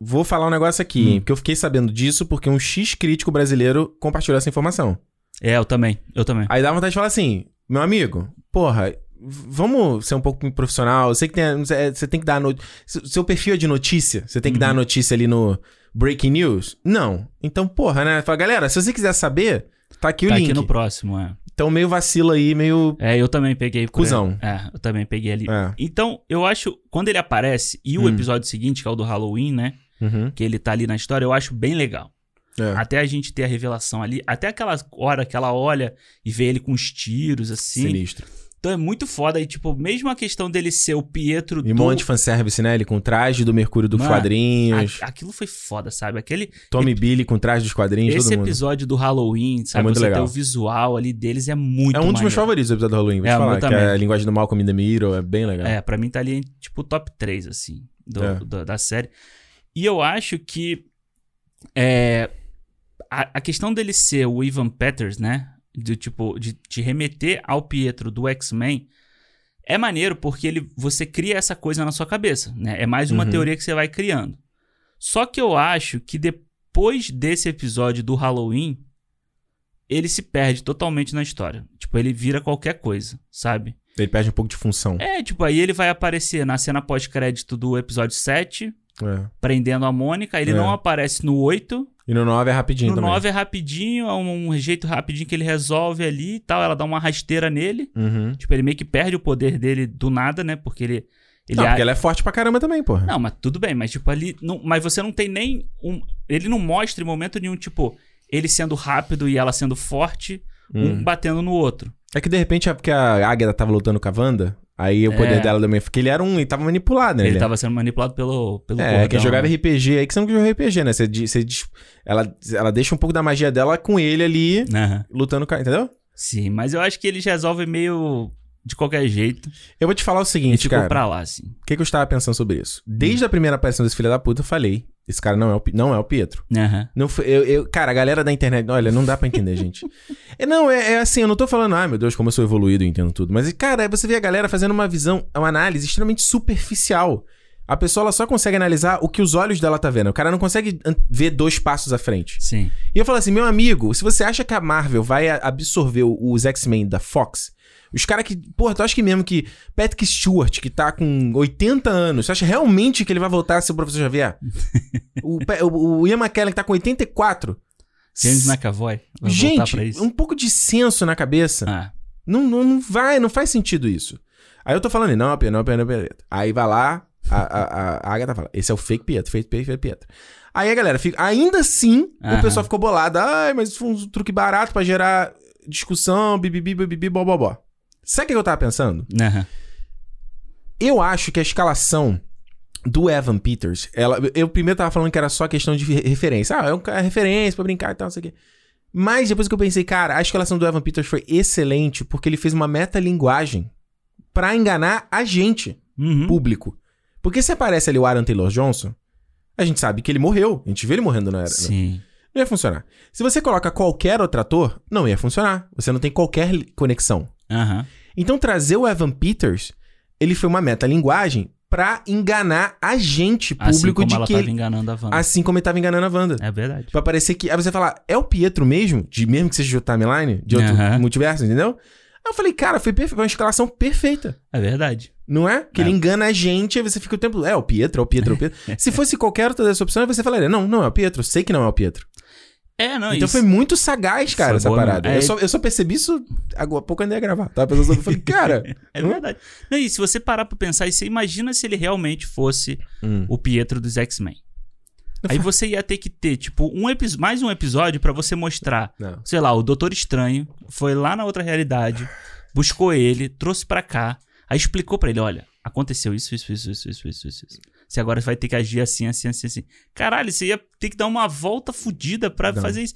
vou falar um negócio aqui, hum. porque eu fiquei sabendo disso porque um X crítico brasileiro compartilhou essa informação.
É, eu também, eu também.
Aí dá vontade de falar assim, meu amigo, porra, vamos ser um pouco profissional. Eu sei que tem, você tem que dar. No, seu perfil é de notícia. Você tem que uhum. dar a notícia ali no Breaking News? Não. Então, porra, né? Fala, galera, se você quiser saber, tá aqui o
tá
link.
aqui no próximo, é.
Então meio vacila aí, meio.
É, eu também peguei.
Cusão.
É, eu também peguei ali.
É.
Então, eu acho, quando ele aparece, e o
Hum.
episódio seguinte, que é o do Halloween, né?
Uhum.
Que ele tá ali na história, eu acho bem legal.
É.
Até a gente ter a revelação ali, até aquela hora que ela olha e vê ele com os tiros, assim.
Sinistro.
Então é muito foda. E, tipo, mesmo a questão dele ser o Pietro
E um
do.
monte de fanservice, né? Ele com traje do Mercúrio dos
Mano,
quadrinhos.
a- aquilo foi foda, sabe? Aquele.
Tommy Billy com traje dos quadrinhos,
Esse episódio do Halloween, sabe?
muito
Você
legal.
o visual ali deles é muito
É um dos meus
maneiro.
favoritos do episódio do Halloween, vou
É,
te
o
falar. Que é a linguagem do Malcolm in the Middle, é bem legal.
É, pra mim tá ali, tipo, top 3, assim, do-
É.
do- da série. E eu acho que é, a, a questão dele ser o Ivan Peters, né? De, tipo, de te remeter ao Pietro do X-Men é maneiro porque ele, você cria essa coisa na sua cabeça, né? É mais uma
Uhum.
teoria que você vai criando. Só que eu acho que depois desse episódio do Halloween, ele se perde totalmente na história. Tipo, ele vira qualquer coisa, sabe?
Ele perde um pouco de função.
É, tipo, aí ele vai aparecer na cena pós-crédito do episódio 7,
É.
prendendo a Mônica. Ele
É.
não aparece no 8.
E no 9 é rapidinho
No
também.
9 é rapidinho, é um, jeito rapidinho que ele resolve ali e tal. Ela dá uma rasteira nele.
Uhum.
Tipo, ele meio que perde o poder dele do nada, né? Porque ele. ele
não,
a-
porque ela é forte pra caramba também, porra.
Não, mas tudo bem, mas tipo, ali. Não, mas você não tem nem um. Ele não mostra em momento nenhum, tipo, ele sendo rápido e ela sendo forte, um
Hum.
batendo no outro.
É que de repente é porque a Águeda tava lutando com a Wanda, aí o poder
É.
dela também. Porque ele era um. Ele tava manipulado, né?
Ele
Ele-
tava sendo manipulado pelo. pelo
É,
cordão,
quem jogava? RPG aí que você não joga RPG, né? Você, você ela, ela deixa um pouco da magia dela com ele ali, lutando com. Entendeu?
Sim, mas eu acho que eles resolvem meio de qualquer jeito.
Eu vou te falar o seguinte,
ficou
cara.
pra lá, assim.
O que, que eu estava pensando sobre isso? Desde a primeira aparição desse filho da puta, eu falei: esse cara não é o, não é o Pietro.
Aham.
Não foi, eu, eu- cara, a galera da internet, olha, não dá pra entender, gente. É, não, é, é assim, eu não tô falando, ai meu Deus, como eu sou evoluído e entendo tudo. Mas, cara, você vê a galera fazendo uma visão, uma análise extremamente superficial. A pessoa ela só consegue analisar o que os olhos dela tá vendo. O cara não consegue ver dois passos à frente.
Sim.
E eu falo assim, meu amigo, se você acha que a Marvel vai absorver os X-Men da Fox, os caras que. Porra, tu acha que mesmo que Patrick Stewart, que tá com 80 anos, você acha realmente que ele vai voltar a ser o professor Xavier? o, o, o Ian McKellen, que tá com 84.
James McAvoy.
Gente, um pouco de senso na cabeça.
Ah,
Não, não, não vai, não faz sentido isso. Aí eu tô falando, não, não, não, Pietro. Aí vai lá, a, a, a, a Agatha fala, esse é o fake Pietro, fake Pietro, fake Pietro. Aí a galera fica, ainda assim, o
Aham.
pessoal ficou bolado. Ai, mas foi um truque barato pra gerar discussão, bibibi, bibibi, bobobó. Sabe o que eu tava pensando?
aham.
Eu acho que a escalação do Evan Peters, ela, eu primeiro tava falando que era só questão de re- referência. Ah, é uma referência pra brincar e tal, não sei o quê. Mas depois que eu pensei, cara, a escalação do Evan Peters foi excelente porque ele fez uma metalinguagem pra enganar a gente,
Uhum.
público. Porque se aparece ali o Aaron Taylor Johnson, a gente sabe que ele morreu. A gente vê ele morrendo na era.
Sim.
Não ia funcionar. Se você coloca qualquer outro ator, não ia funcionar. Você não tem qualquer conexão.
Aham.
Então trazer o Evan Peters, ele foi uma metalinguagem pra enganar a gente,
Assim
público
como
de
ela
que
tava
ele,
enganando a Wanda.
assim como ele tava enganando a Wanda.
É verdade.
Pra parecer que. Aí você fala, é o Pietro mesmo? De mesmo que seja de outra timeline? De outro
Aham.
multiverso, entendeu? Aí eu falei, cara, foi, perfe- foi uma escalação perfeita.
É verdade.
Não é? Que
É.
ele engana a gente, aí você fica o tempo. É o Pietro, é o Pietro, é o Pietro. Se fosse qualquer outra dessa opção, aí você falaria, não, não é o Pietro, sei que não é o Pietro.
É, não,
então
isso.
foi muito sagaz, cara, essa
boa
parada.
mesmo. É,
eu, só, eu só percebi isso agora há pouco eu andei a gravar. Tava pensando sobre, eu falei, cara.
É verdade. Não, e se você parar pra pensar, e você imagina se ele realmente fosse
hum,
o Pietro dos X-Men. Aí você ia ter que ter, tipo, um mais um episódio pra você mostrar,
não.
sei lá, o Doutor Estranho foi lá na outra realidade, buscou ele, trouxe pra cá, aí explicou pra ele, olha, aconteceu isso, isso, isso, isso, isso, isso, isso. Você agora vai ter que agir assim, assim, assim, assim. Caralho, você ia ter que dar uma volta fodida pra
Não.
fazer isso.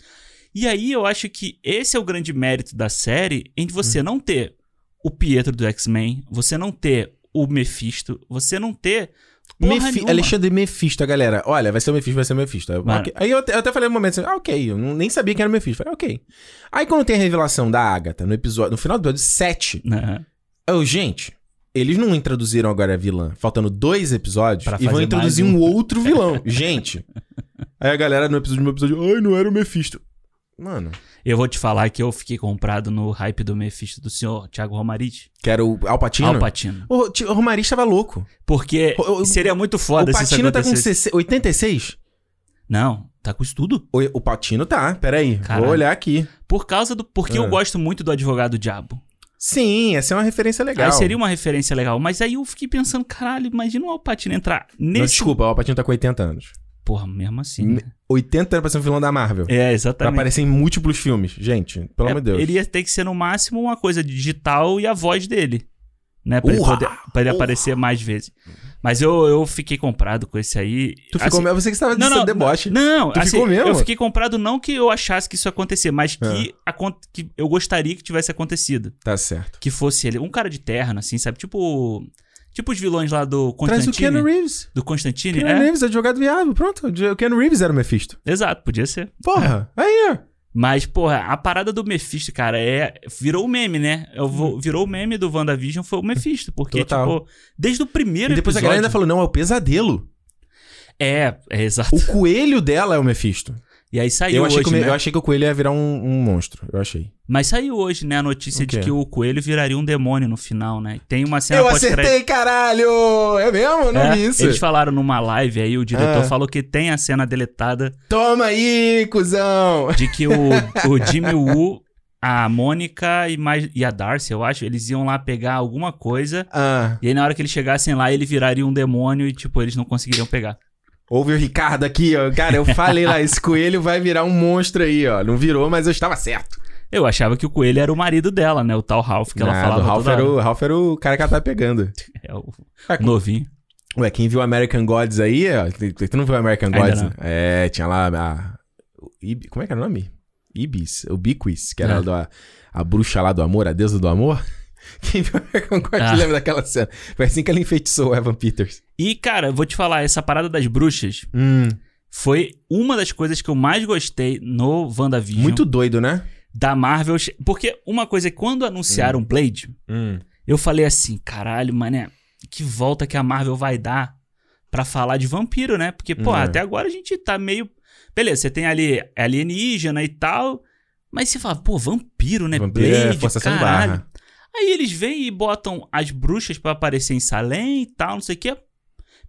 E aí eu acho que esse é o grande mérito da série, em você não ter o Pietro do X-Men, você não ter o Mephisto, você não ter
Mefi-
nenhuma.
Alexandre Mephisto, galera. Olha, vai ser o Mephisto, vai ser o Mephisto. Aí eu-
Mano.
ok. Aí eu, até- eu até falei no momento assim, ah, ok, eu nem sabia que era o Mephisto. Falei, ok. Aí quando tem a revelação da Agatha no episódio, no final do episódio 7,
Aham.
eu, gente, eles não introduziram agora a vilã, faltando dois episódios,
Pra
e vão introduzir um
um.
outro vilão. gente. Aí a galera no episódio, no episódio, ai, não era o Mephisto. Mano,
Eu vou te falar que eu fiquei comprado no hype do Mephisto do senhor Thiago Romarich.
que era o Alpatino.
Alpatino.
O, o Romari estava louco.
Porque
O- o-
seria muito foda
o
se isso
Patino tá com
acontecesse.
60 86?
Não, tá com estudo.
O, o Patino tá, peraí.
Caralho.
Vou olhar aqui.
Por causa do. Porque
Ah.
eu gosto muito do advogado diabo.
Sim, essa é uma referência legal.
Aí seria uma referência legal. Mas aí eu fiquei pensando, caralho, imagina o Alpatino entrar nesse.
Não, desculpa, o Patino tá com 80 anos.
Porra, mesmo assim. Né?
80 anos pra ser um vilão da Marvel.
É,
Pra
exatamente.
aparecer em múltiplos filmes. Gente, pelo
É,
amor de Deus.
Ele ia ter que ser no máximo uma coisa digital e a voz dele. Né? Pra, ele, poder- pra ele
Urra!
aparecer mais vezes. Mas eu, eu fiquei comprado com esse aí.
Tu ficou
Assim,
mesmo? Você que estava dizendo
não,
deboche.
Não,
Tu
assim,
ficou mesmo?
eu fiquei comprado não que eu achasse que isso ia acontecer, mas
Ah.
que, acon- que eu gostaria que tivesse acontecido.
Tá certo.
Que fosse ele, um cara de terno, assim, sabe? Tipo. Tipo os vilões lá do
Traz o
Constantine.
Keanu Reeves.
Do Constantine,
Keanu
é?
Reeves, advogado viável. Pronto. O Keanu Reeves era o Mephisto.
Exato, podia ser.
Porra. Aí, ó.
Mas, porra, a parada do Mephisto, cara, é. Virou o meme, né? Eu vou, virou o meme do WandaVision foi o Mephisto. Porque.
Total.
tipo, desde o primeiro
E depois a
episódio.
galera ainda falou, não, é o pesadelo.
É, é exato.
O coelho dela é o Mephisto.
E aí saiu
Eu achei,
hoje,
que
né?
eu achei que o coelho ia virar um, um monstro. Eu achei.
Mas saiu hoje, né, a notícia de que o coelho viraria um demônio no final, né? Tem uma cena
eu acertei, caralho! É mesmo? Não
É,
vi isso.
Eles falaram numa live aí, o diretor
Ah.
falou que tem a cena deletada
Toma aí, cuzão!
de que o, o Jimmy Woo, a Mônica e, mais, e a Darcy, eu acho, eles iam lá pegar alguma coisa.
Ah,
E aí, na hora que eles chegassem lá, ele viraria um demônio e, tipo, eles não conseguiriam pegar.
Ouve o Ricardo aqui, ó. Cara, eu falei lá, esse coelho vai virar um monstro aí, ó. Não virou, mas eu estava certo.
Eu achava que o coelho era o marido dela, né? O tal Ralph, que ela
Nada,
falava
o Ralph, era o, Ralph era o cara que ela tá pegando.
É o
É,
novinho.
Ué, quem viu American Gods aí, ó. Tu não viu American
Ainda
Gods?
não.
É, tinha lá a. como é que era o nome? Ibis, o Biquis, que era
É.
a, a bruxa lá do amor, a deusa do amor. Quem viu American
Ah.
lembra daquela cena? Foi assim que ela enfeitiçou o Evan Peters.
E, cara, eu vou te falar, essa parada das bruxas
Hum,
foi uma das coisas que eu mais gostei no WandaVision.
muito doido, né?
Da Marvel. Porque uma coisa é que quando anunciaram Blade,
Hum.
eu falei assim, caralho, mané, que volta que a Marvel vai dar pra falar de vampiro, né? Porque, pô,
É.
até agora a gente tá meio. Beleza, você tem ali alienígena e tal. Mas você fala, pô, vampiro, né?
Vampiro é
Blade,
forçação de
caralho.
barra.
Aí eles vêm e botam as bruxas pra aparecer em Salem e tal, não sei o quê.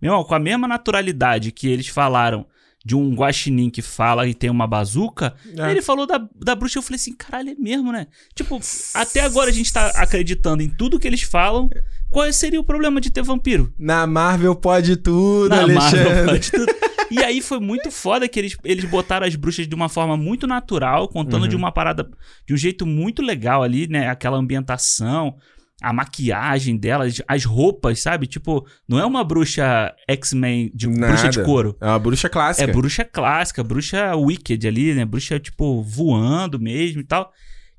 Meu irmão, com a mesma naturalidade que eles falaram de um guaxinim que fala e tem uma bazuca,
É.
ele falou da, da bruxa, eu falei assim, caralho, é mesmo, né? Tipo, até agora a gente tá acreditando em tudo que eles falam. Qual seria o problema de ter vampiro?
Na Marvel pode tudo,
Na
Alexandre.
Marvel, pode tudo. E aí foi muito foda que eles, eles botaram as bruxas de uma forma muito natural, contando
Uhum.
de uma parada de um jeito muito legal ali, né? Aquela ambientação, a maquiagem delas, as roupas, sabe? Tipo, não é uma bruxa X-Men, de bruxa de
Nada.
couro.
É uma bruxa clássica.
É bruxa clássica, bruxa wicked ali, né? Bruxa, tipo, voando mesmo e tal.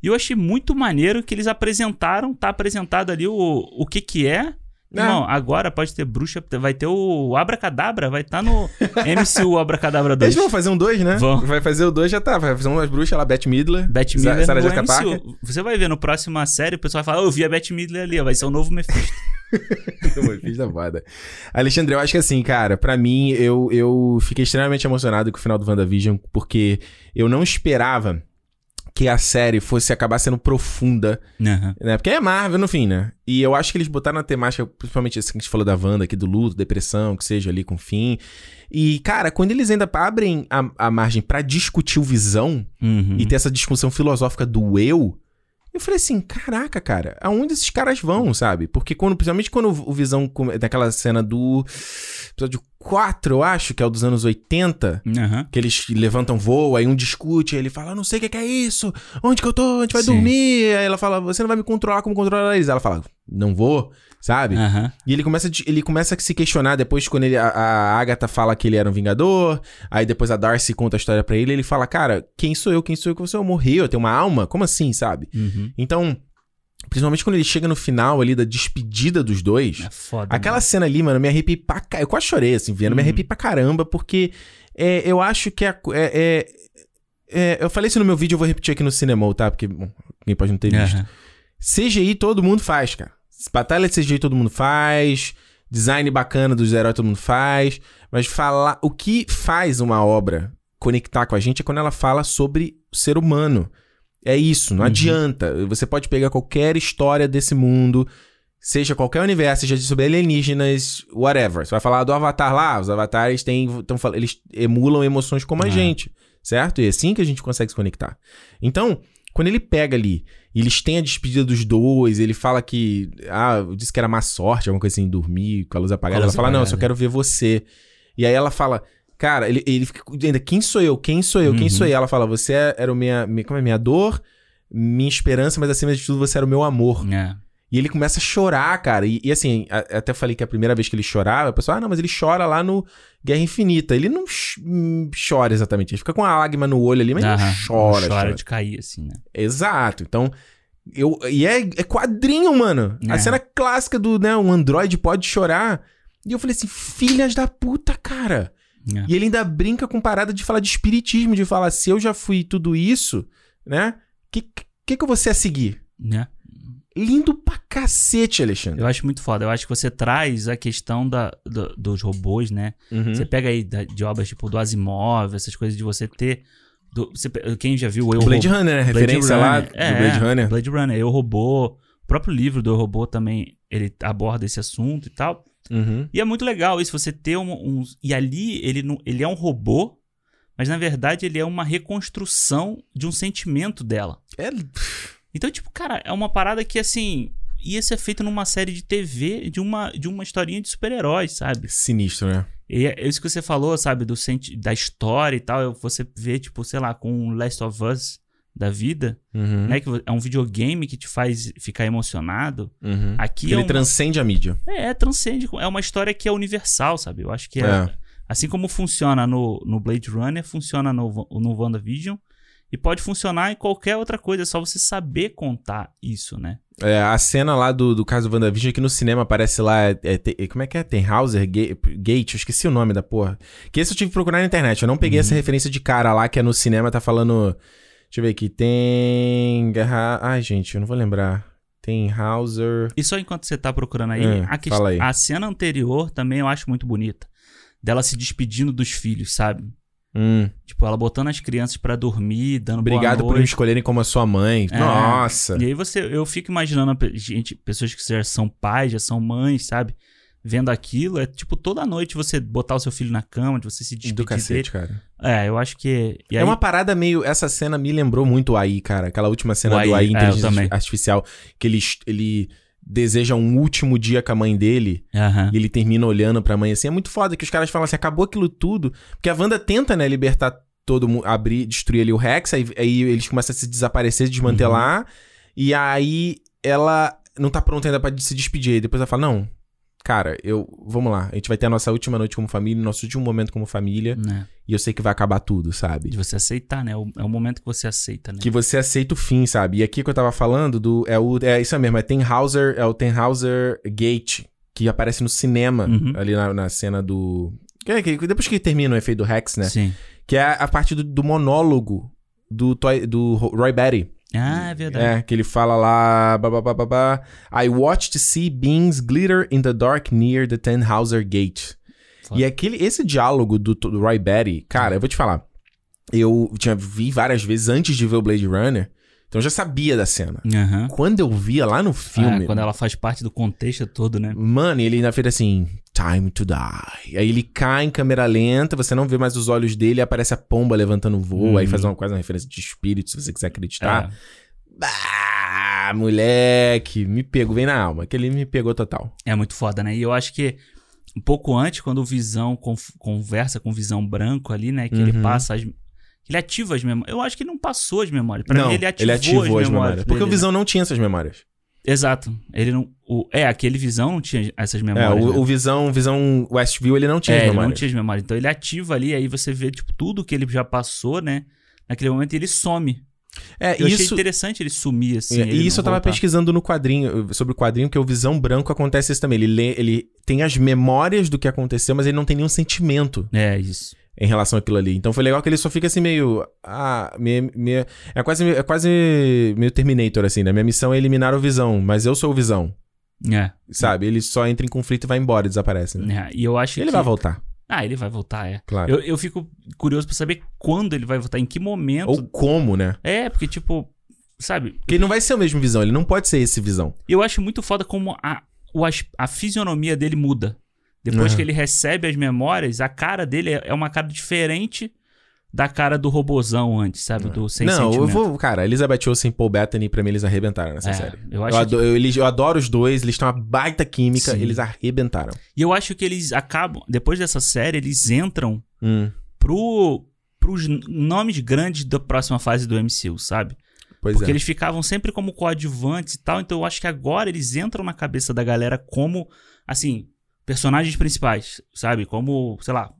E eu achei muito maneiro que eles apresentaram, tá apresentado ali o, o que que é.
É.
Irmão, agora pode ter bruxa, vai ter o Abracadabra, vai estar no MCU Abracadabra 2.
Eles vão fazer um 2, né?
Vão.
Vai fazer o 2 já tá. Vai fazer umas bruxas lá, Beth Midler.
Beth Midler
Sarah Jessica. Parker.
Você vai ver no próxima série, o pessoal vai falar, "Oh, eu vi a Beth Midler ali, ó, vai ser o novo Mephisto.
Eu fiz da foda. Alexandre, eu acho que assim, cara, pra mim, eu, eu fiquei extremamente emocionado com o final do WandaVision, porque eu não esperava que a série fosse acabar sendo profunda,
Aham.
né? Porque é Marvel, no fim, né? E eu acho que eles botaram na temática, principalmente assim que a gente falou da Wanda aqui, do luto, depressão, que seja ali com o fim. E, cara, quando eles ainda abrem a, a margem pra discutir o Visão,
Uhum.
e ter essa discussão filosófica do eu, eu falei assim, caraca, cara, aonde esses caras vão, sabe? Porque quando, principalmente quando o Visão, daquela cena do episódio 4, eu acho, que é o dos anos 80,
Aham.
que eles levantam voo, aí um discute, aí ele fala, não sei o que é isso, onde que eu tô, a gente vai
Sim.
dormir, aí ela fala, você não vai me controlar como controla eles, ela fala, não vou, sabe?
Aham.
E ele começa, ele começa a se questionar depois quando ele, a, a Agatha fala que ele era um vingador, aí depois a Darcy conta a história pra ele, ele fala, cara, quem sou eu? Quem sou eu que você eu morri? Eu tenho uma alma? Como assim, sabe?
Uhum.
Então, principalmente quando ele chega no final ali da despedida dos dois,
É foda.
aquela cena ali, mano, eu me arrepiei pra ca... Eu quase chorei, assim, vendo, me
Uhum.
arrepiei pra caramba, porque é, eu acho que a é, é- é- Eu falei isso no meu vídeo, eu vou repetir aqui no cinema, tá? Porque bom, alguém pode não ter visto.
Aham.
CGI todo mundo faz, cara. Batalha de CGI todo mundo faz. Design bacana dos heróis todo mundo faz. Mas falar. O que faz uma obra conectar com a gente é quando ela fala sobre o ser humano. É isso, não
Uhum.
adianta. Você pode pegar qualquer história desse mundo seja qualquer universo, seja sobre alienígenas, whatever. Você vai falar do Avatar lá, os avatares têm, tão, eles emulam emoções como a
É.
gente, certo? E é assim que a gente consegue se conectar. Então, quando ele pega ali, e eles têm a despedida dos dois, ele fala que, ah, eu disse que era má sorte, alguma coisa assim, dormir com a luz apagada.
A luz
ela fala, não, eu só
apagada.
quero ver você. E aí ela fala, cara, ele, ele fica ainda, quem sou eu? Quem sou eu? Quem
Uhum.
sou eu? Ela fala, você era o minha, minha, como é, minha dor, minha esperança, mas acima de tudo você era o meu amor.
É.
E ele começa a chorar, cara. E, e assim, a- até falei que a primeira vez que ele chorava, a pessoa, ah, não, mas ele chora lá no Guerra Infinita. Ele não ch- hum, chora exatamente. Ele fica com a lágrima no olho ali, mas
Aham.
não chora,
Não
chora.
de cair, assim, né?
Exato. Então, eu, e é, é quadrinho, mano. A
É.
cena clássica do, né, um androide pode chorar. E eu falei assim, filhas da puta, cara.
É.
E ele ainda brinca com parada de falar de espiritismo, de falar, se eu já fui tudo isso, né, que que, que eu vou ser a seguir?
Né?
Lindo pra cacete, Alexandre.
Eu acho muito foda. Eu acho que você traz a questão da, do- dos robôs, né?
Uhum.
Você pega aí da- de obras tipo do Asimov, essas coisas de você ter. do- você quem já viu o Eu
Blade
Robô-
Runner, né?
Blade
Referência lá
Runner.
do
É,
Blade Runner.
Blade Runner, Eu Robô. O próprio livro do Eu Robô também ele aborda esse assunto e tal.
Uhum.
E é muito legal isso, você ter um. um- e ali ele, não, ele é um robô, mas na verdade ele é uma reconstrução de um sentimento dela.
É...
Então, tipo, cara, é uma parada que assim. Ia ser feita numa série de TV de uma, de uma historinha de super-heróis, sabe?
Sinistro, né?
E é isso que você falou, sabe? Do senti da história e tal. Você vê, tipo, sei lá, com Last of Us da vida,
Uhum.
né? Que é um videogame que te faz ficar emocionado.
Uhum.
Aqui
Ele
é, uma,
transcende a mídia.
é, transcende. É uma história que é universal, sabe? Eu acho que é.
É.
Assim como funciona no, no Blade Runner, funciona no, no WandaVision. E pode funcionar em qualquer outra coisa, é só você saber contar isso, né?
É, a cena lá do, do caso do WandaVision aqui no cinema aparece lá. é, é, como é que é? Tenhauser Ga- Gate? Eu esqueci o nome da porra. Que esse eu tive que procurar na internet. Eu não peguei
Uhum.
essa referência de cara lá que é no cinema, tá falando. Deixa eu ver aqui. Tem. Ai, gente, eu não vou lembrar. Tem Hauser.
E só enquanto você tá procurando aí,
É,
a,
fala aí.
a cena anterior também eu acho muito bonita. Dela se despedindo dos filhos, sabe?
Hum,
Tipo, ela botando as crianças pra dormir, dando
obrigado por me escolherem como a sua mãe.
É.
Nossa.
E aí você, eu fico imaginando gente, pessoas que já são pais, já são mães, sabe? Vendo aquilo, é tipo toda noite você botar o seu filho na cama, de você se despedir
Do cacete,
dele.
cara.
É, eu acho que.
É
aí,
uma parada meio. Essa cena me lembrou muito o AI, cara. Aquela última cena
O
do
AI,
AI,
é,
inteligência
também.
artificial. Que ele, ele deseja um último dia com a mãe dele.
Aham.
E ele termina olhando pra mãe assim. É muito foda que os caras falam assim: acabou aquilo tudo. Porque a Wanda tenta, né, libertar todo mundo, abrir, destruir ali o Rex. Aí, aí eles começam a se desaparecer, desmantelar. E aí ela não tá pronta ainda pra se despedir. Aí depois ela fala: não. Cara, eu. Vamos lá. A gente vai ter a nossa última noite como família, nosso último momento como família.
Né?
E eu sei que vai acabar tudo, sabe?
De você aceitar, né? O- É o momento que você aceita, né?
Que você aceita o fim, sabe? E aqui que eu tava falando do. É, o, é isso mesmo, é Tenhauser, é o Tenhauser Gate, que aparece no cinema,
Uhum.
ali na, na cena do. que é que- depois que termina o efeito do Rex, né?
Sim.
Que é a parte do, do monólogo do, do Roy Batty.
Ah, é verdade.
É, que ele fala lá. Ba, ba, ba, ba, ba, I watched see beings glitter in the dark near the Tenhauser Gate. E aquele, esse diálogo do, do Roy Batty, cara, eu vou te falar. Eu tinha vi várias vezes antes de ver o Blade Runner, então eu já sabia da cena.
Aham.
Quando eu via lá no filme,
É, quando ela faz parte do contexto todo, né?
mano, ele ainda fez assim, time to die. Aí ele cai em câmera lenta, você não vê mais os olhos dele, aparece a pomba levantando voo, aí
Uhum.
faz uma quase uma referência de espírito, se você quiser acreditar.
É.
Ah, moleque, me pegou, vem na alma. Aquele me pegou total.
É muito foda, né? E eu acho que um pouco antes, quando o Visão conversa com o Visão Branco ali, né? Que ele
Uhum.
passa as. Ele ativa as memórias. Eu acho que ele não passou as memórias. Pra
não,
mim, ele ativou, as, memórias.
Porque o
dele,
Visão não tinha essas memórias.
Exato. Ele não. O... É, aquele Visão não tinha essas
É,
memórias.
o,
né?
o Visão, Visão Westview, ele não tinha
É,
as
ele não
memórias.
tinha as memórias. Então ele ativa ali, aí você vê, tipo, tudo que ele já passou, né? Naquele momento ele some.
É,
Eu achei
isso,
interessante ele sumir assim.
É,
ele
e isso eu tava
voltar.
pesquisando no quadrinho, sobre o quadrinho, que o Visão Branco acontece isso também. Ele, lê, ele tem as memórias do que aconteceu, mas ele não tem nenhum sentimento
É, isso.
Em relação àquilo ali. Então foi legal que ele só fica assim meio. Ah, minha, minha- é, quase, é quase meio Terminator, assim, né? Minha missão é eliminar o Visão, mas eu sou o Visão.
É.
Sabe? Ele só entra em conflito e vai embora e desaparece, né?
é. E eu acho
Ele
que.
vai voltar,
Ah, ele vai voltar, é.
claro.
Eu, eu fico curioso pra saber quando ele vai voltar, em que momento.
Ou como, né?
É, porque, tipo, sabe,
Porque ele não vai ser o mesmo Visão, ele não pode ser esse Visão.
eu acho muito foda como a, o, a fisionomia dele muda. Depois
Uhum.
que ele recebe as memórias, a cara dele é é uma cara diferente da cara do robozão antes, sabe? Do sem
não, eu
sentimento.
vou. Cara, Elizabeth Olsen e Paul Bettany, pra mim, eles arrebentaram nessa
É,
série.
eu
Eu,
acho
ado- eu- eles- eu adoro os dois, eles têm uma baita química,
Sim.
eles arrebentaram.
E eu acho que eles acabam, depois dessa série, eles entram
Hum,
pro, pros nomes grandes da próxima fase do MCU, sabe?
pois
Porque
é.
eles ficavam sempre como coadjuvantes e tal, então eu acho que agora eles entram na cabeça da galera como, assim, personagens principais, sabe? Como, sei lá,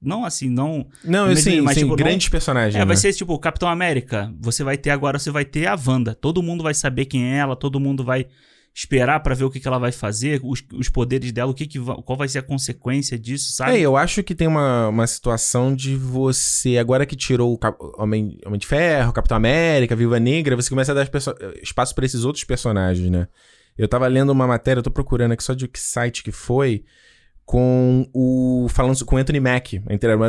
não assim, não...
Não,
Mas-
assim,
mas,
sim,
tipo, não-
grandes personagens.
É, vai
né?
ser tipo o Capitão América, você vai ter agora, você vai ter a Wanda, todo mundo vai saber quem é ela, todo mundo vai esperar pra ver o que, que ela vai fazer, os, os poderes dela, o que que qual vai ser a consequência disso, sabe?
É, eu acho que tem uma, uma situação de você, agora que tirou o Cap- Homem, Homem de Ferro, Capitão América, Viúva Negra, você começa a dar espaço pra esses outros personagens, né? Eu tava lendo uma matéria, eu tô procurando aqui só de que site que foi, com o. falando com o Anthony Mack,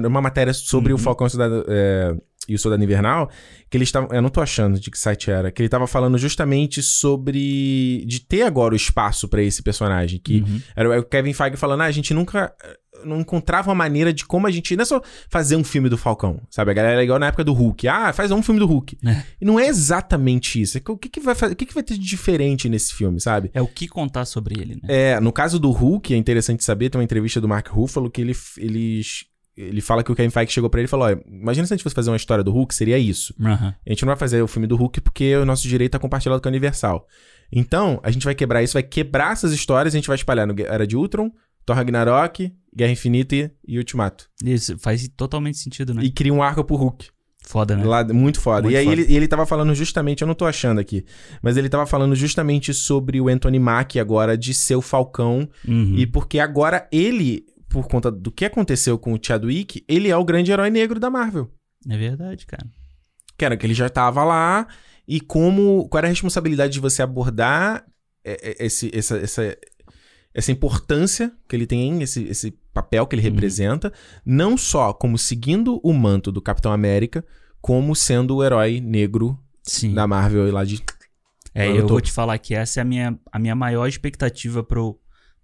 uma matéria sobre
Uhum.
o Falcão o Soldado, é, e o Soldado Invernal, que eles estavam. Eu não tô achando de que site era, que ele tava falando justamente sobre. de ter agora o espaço pra esse personagem. Que
Uhum.
era o Kevin Feige falando, ah, a gente nunca não encontrava uma maneira de como a gente. Não é só fazer um filme do Falcão, sabe? A galera é igual na época do Hulk. Ah, faz um filme do Hulk.
É.
E não é exatamente isso. É O que, que vai fazer, o que, que vai ter de diferente nesse filme, sabe?
É o que contar sobre ele, né?
É, no caso do Hulk, é interessante saber, tem uma entrevista do Mark Ruffalo que ele, eles, ele fala que o Kevin Feige chegou pra ele e falou: Olha, imagina se a gente fosse fazer uma história do Hulk, seria isso.
Aham.
A gente não vai fazer o filme do Hulk porque o nosso direito é compartilhado com a Universal. Então, a gente vai quebrar isso, vai quebrar essas histórias, a gente vai espalhar no Era de Ultron, Thor Ragnarok, Guerra Infinita e, e Ultimato.
Isso faz totalmente sentido, né?
E cria um arco pro Hulk.
Foda, né?
Lá, muito foda.
Muito
e aí
foda.
Ele, ele tava falando justamente, eu não tô achando aqui, mas ele tava falando justamente sobre o Anthony Mack agora de ser o Falcão
Uhum.
e porque agora ele, por conta do que aconteceu com o Chadwick, ele é o grande herói negro da Marvel.
É verdade, cara.
Que era que ele já tava lá e como qual era a responsabilidade de você abordar é, é, esse, essa, essa, essa importância que ele tem, esse, esse papel que ele
Uhum.
representa, não só como seguindo o manto do Capitão América, como sendo o herói negro
Sim.
da Marvel e lá de.
É,
Eu
eu
tô-
vou te falar que essa é a minha, a minha maior expectativa pro,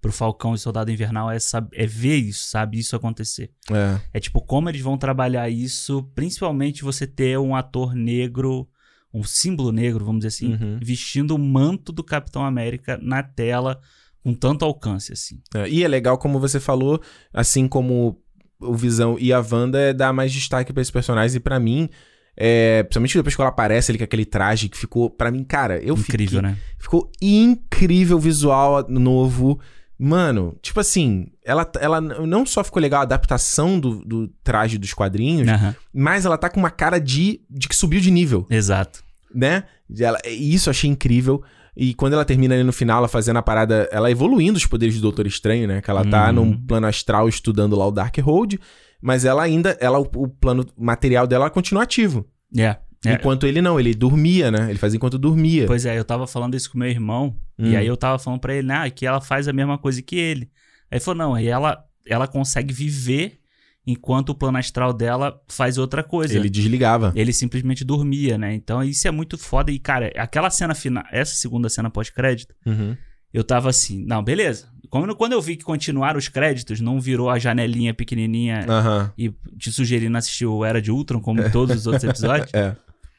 pro Falcão e Soldado Invernal é, é ver isso, sabe? Isso acontecer.
É.
É tipo, como eles vão trabalhar isso, principalmente você ter um ator negro, um símbolo negro, vamos dizer assim,
Uhum.
vestindo o manto do Capitão América na tela com tanto alcance, assim.
É, E é legal, como você falou, assim como o Visão e a Wanda, é dar mais destaque pra esses personagens. E pra mim, é, principalmente depois que ela aparece ali com aquele traje que ficou, pra mim, cara, eu
Incrível,
fiquei,
né?
Ficou incrível visual novo. Mano, tipo assim, ela, ela não só ficou legal a adaptação do, do traje dos quadrinhos,
Aham,
mas ela tá com uma cara de, de que subiu de nível,
Exato.
né? Ela, isso eu achei incrível. E quando ela termina ali no final, ela fazendo a parada, ela evoluindo os poderes do Doutor Estranho, né? Que ela tá
Uhum.
num plano astral estudando lá o Darkhold, mas ela ainda, ela, o, o plano material dela continua ativo.
É. é.
Enquanto ele não, ele dormia, né? Ele fazia enquanto dormia.
Pois é, eu tava falando isso com meu irmão,
Hum.
e aí eu tava falando pra ele, ah, que ela faz a mesma coisa que ele. Aí ele falou, não, aí ela, ela consegue viver enquanto o plano astral dela faz outra coisa.
Ele desligava.
Ele simplesmente dormia, né? Então isso é muito foda. E, cara, aquela cena final, essa segunda cena pós-crédito,
Uhum.
eu tava assim, não, beleza. Quando, quando eu vi que continuaram os créditos, não virou a janelinha pequenininha
Aham.
e te sugerindo assistir o Era de Ultron, como em todos os outros episódios.
É.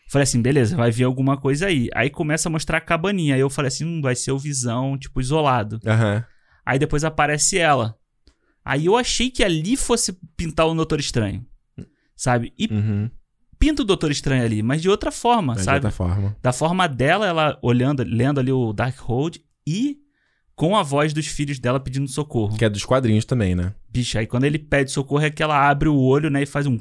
Falei assim, beleza, vai vir alguma coisa aí. Aí começa a mostrar a cabaninha. Aí eu falei assim, hum, vai ser o Visão, tipo, isolado.
Aham.
Aí depois aparece ela. Aí eu achei que ali fosse pintar o Doutor Estranho. Sabe? E
Uhum.
pinta o Doutor Estranho ali, mas de outra forma,
Mas de
sabe?
outra forma.
Da forma dela, ela olhando, lendo ali o Darkhold e com a voz dos filhos dela pedindo socorro.
Que é dos quadrinhos também, né?
Bicho, aí quando ele pede socorro é que ela abre o olho, né, e faz um...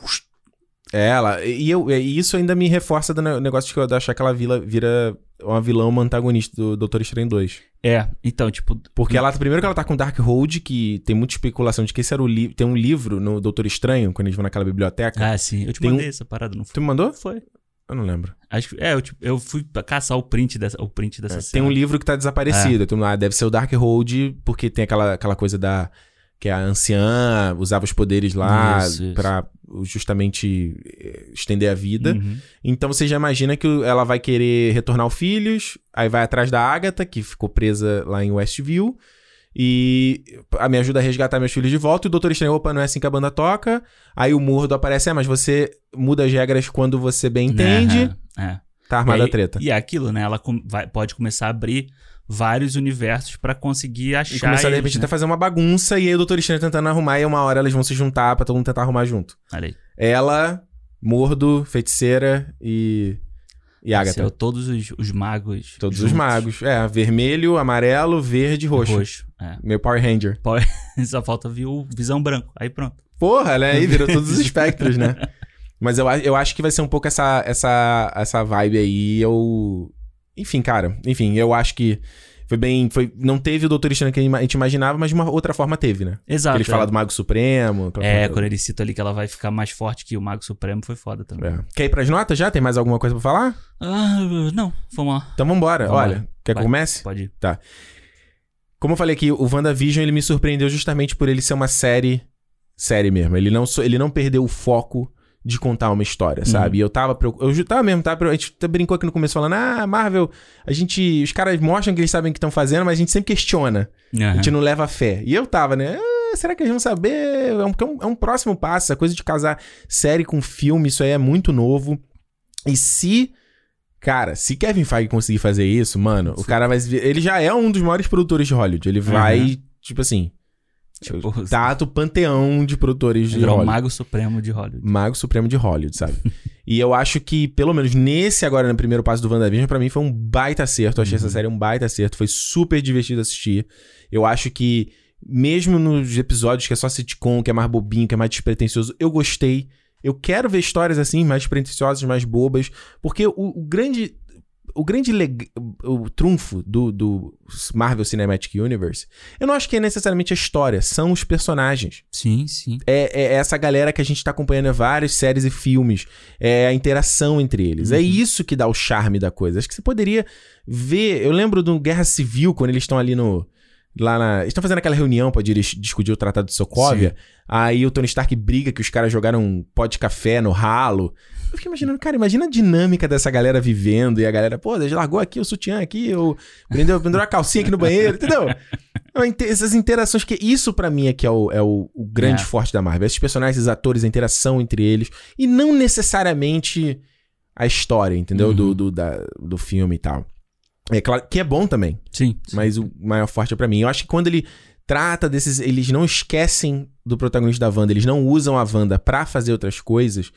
É ela. E, eu, e isso ainda me reforça do ne- negócio de eu achar que ela vila, vira uma vilã, uma antagonista do Doutor Estranho 2.
É, então, tipo...
Porque ela, primeiro que ela tá com Darkhold, que tem muita especulação de que esse era o livro. Tem um livro no Doutor Estranho, quando eles vão naquela biblioteca.
Ah, sim. Eu te
Tem
mandei
um-
essa parada, não foi?
Tu me mandou?
Foi.
Eu não lembro.
Acho que, é, eu, tipo, eu fui caçar o print dessa, o print dessa
É,
cena.
tem um livro que tá desaparecido. Então, ah, deve ser o Darkhold, porque tem aquela, aquela coisa da. que é a anciã, usava os poderes lá
isso.
pra justamente eh, estender a vida.
Uhum.
Então você já imagina que ela vai querer retornar os filhos, aí vai atrás da Agatha, que ficou presa lá em Westview, e a me ajuda a resgatar meus filhos de volta. E o Doutor Estranho, opa, não é assim que a banda toca. Aí o Murdo aparece, é, mas você muda as regras quando você bem entende.
Aham, é.
Tá armada
e,
a
aí-
treta.
E é aquilo, né? Ela vai- pode começar a abrir vários universos pra conseguir achar.
E começar de
eles,
repente
né?
até fazer uma bagunça, e aí o Doutor Estranho tentando arrumar, e uma hora eles vão se juntar pra todo mundo tentar arrumar junto.
Olha aí.
Ela, Mordo, Feiticeira e. E Agatha.
O- todos os, os magos.
Todos os
juntos.
magos. É, vermelho, amarelo, verde e roxo.
Roxo. É.
Meu Power Ranger.
Só falta vir o Visão Branco. Aí pronto.
Porra, né? Aí virou todos os espectros, né? Mas eu, eu acho que vai ser um pouco essa, essa, essa vibe aí. Eu. Enfim, cara. Enfim, eu acho que foi bem. Foi, não teve o Doutor Estranho que a gente imaginava, mas de uma outra forma teve, né?
Exato.
Eles
é.
falam do Mago Supremo.
É,
coisa
quando ele cita ali que ela vai ficar mais forte que o Mago Supremo, foi foda também.
É. Quer ir pras notas já? Tem mais alguma coisa pra falar?
Ah, não, vamos lá.
Então vambora.
Vamos
Olha,
lá.
quer que comece?
Pode ir.
Como eu falei aqui, o WandaVision ele me surpreendeu justamente por ele ser uma série. Série mesmo. Ele não, ele não perdeu o foco de contar uma história, sabe? E eu tava preocupado. Eu tava mesmo, tava, a gente brincou aqui no começo falando: ah, Marvel, a gente. Os caras mostram que eles sabem o que estão fazendo, mas a gente sempre questiona. A
Aham.
gente não leva fé. E eu tava, né? "Ah, será que eles vão saber? É um, é um- é um próximo passo. A coisa de casar série com filme, isso aí é muito novo. E se. Cara, se Kevin Feige conseguir fazer isso, mano, o cara vai. Ele já é um dos maiores produtores de Hollywood. Ele vai, tipo assim.
Tipo,
Tato panteão de produtores de
virou o
Hollywood.
Mago Supremo de Hollywood.
Mago Supremo de Hollywood, sabe? e eu acho que, pelo menos nesse agora, no primeiro passo do WandaVision, pra mim foi um baita acerto. Eu achei essa série um baita acerto. Foi super divertido assistir. Eu acho que, mesmo nos episódios que é só sitcom, que é mais bobinho, que é mais despretensioso, eu gostei. Eu quero ver histórias assim, mais pretensiosas, mais bobas. Porque o, o grande. O grande leg... o trunfo do, do Marvel Cinematic Universe, eu não acho que é necessariamente a história, são os personagens.
Sim, sim.
É, é essa galera que a gente tá acompanhando em várias séries e filmes. É a interação entre eles. É isso que dá o charme da coisa. Acho que você poderia ver. Eu lembro do Guerra Civil, quando eles estão ali no. Lá na. Eles estão fazendo aquela reunião pra dis- discutir o Tratado de Sokovia. Aí o Tony Stark briga que os caras jogaram um pó de café no ralo. Eu fiquei imaginando, cara, imagina a dinâmica dessa galera vivendo e a galera, pô, largou aqui o sutiã aqui, ou prendeu, pendurou a calcinha aqui no banheiro, entendeu? Inte- Essas interações, que isso pra mim é que é o, é o, o grande
É.
forte da Marvel. Esses personagens, esses atores, a interação entre eles. E não necessariamente a história, entendeu?
Uhum.
Do, do, da- do filme e tal. É claro que é bom também,
Sim. sim.
mas o maior forte é pra mim. Eu acho que quando ele trata desses. Eles não esquecem do protagonista da Wanda, eles não usam a Wanda pra fazer outras coisas.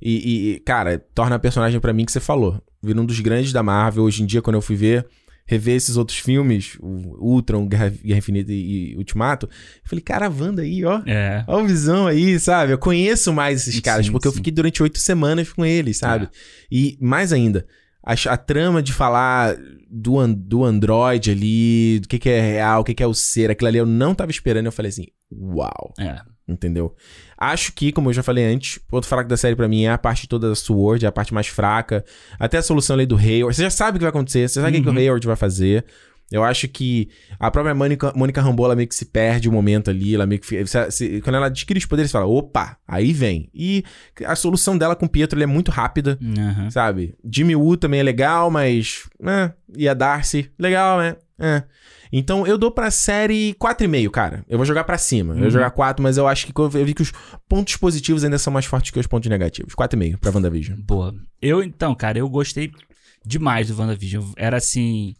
E, e, cara, torna a personagem pra mim que você falou. Vira um dos grandes da Marvel. Hoje em dia, quando eu fui ver, rever esses outros filmes, o Ultron, Guerra, Guerra Infinita e, e Ultimato, eu falei, cara, a Wanda aí, ó.
É.
Olha a visão aí, sabe? Eu conheço mais esses caras,
Sim,
porque eu
sim.
fiquei durante oito semanas com eles, sabe?
É.
E mais ainda, a, a trama de falar do, an- do Android ali, do que, que é real, o que, que é o ser, aquilo ali eu não tava esperando. Eu falei assim, uau,
É.
entendeu? Acho que, como eu já falei antes, o ponto fraco da série pra mim é a parte toda da Sword, é a parte mais fraca. Até a solução ali do Hayward. Você já sabe o que vai acontecer, você sabe o que que
Uhum.
o Hayward vai fazer. Eu acho que a própria Mônica, Mônica Rambeau, ela meio que se perde um momento ali, ela meio que... quando ela adquire os poderes, você fala, opa, aí vem. E a solução dela com o Pietro, é muito rápida,
Aham.
sabe? Jimmy Woo também é legal, mas... É, e a Darcy, legal, né? É. Então eu dou pra série 4,5, cara. Eu vou jogar pra cima. Eu vou
Uhum.
jogar 4, mas eu acho que eu vi que os pontos positivos ainda são mais fortes que os pontos negativos. 4,5 pra WandaVision.
Boa. Eu, então, cara, eu gostei demais do WandaVision. Era assim.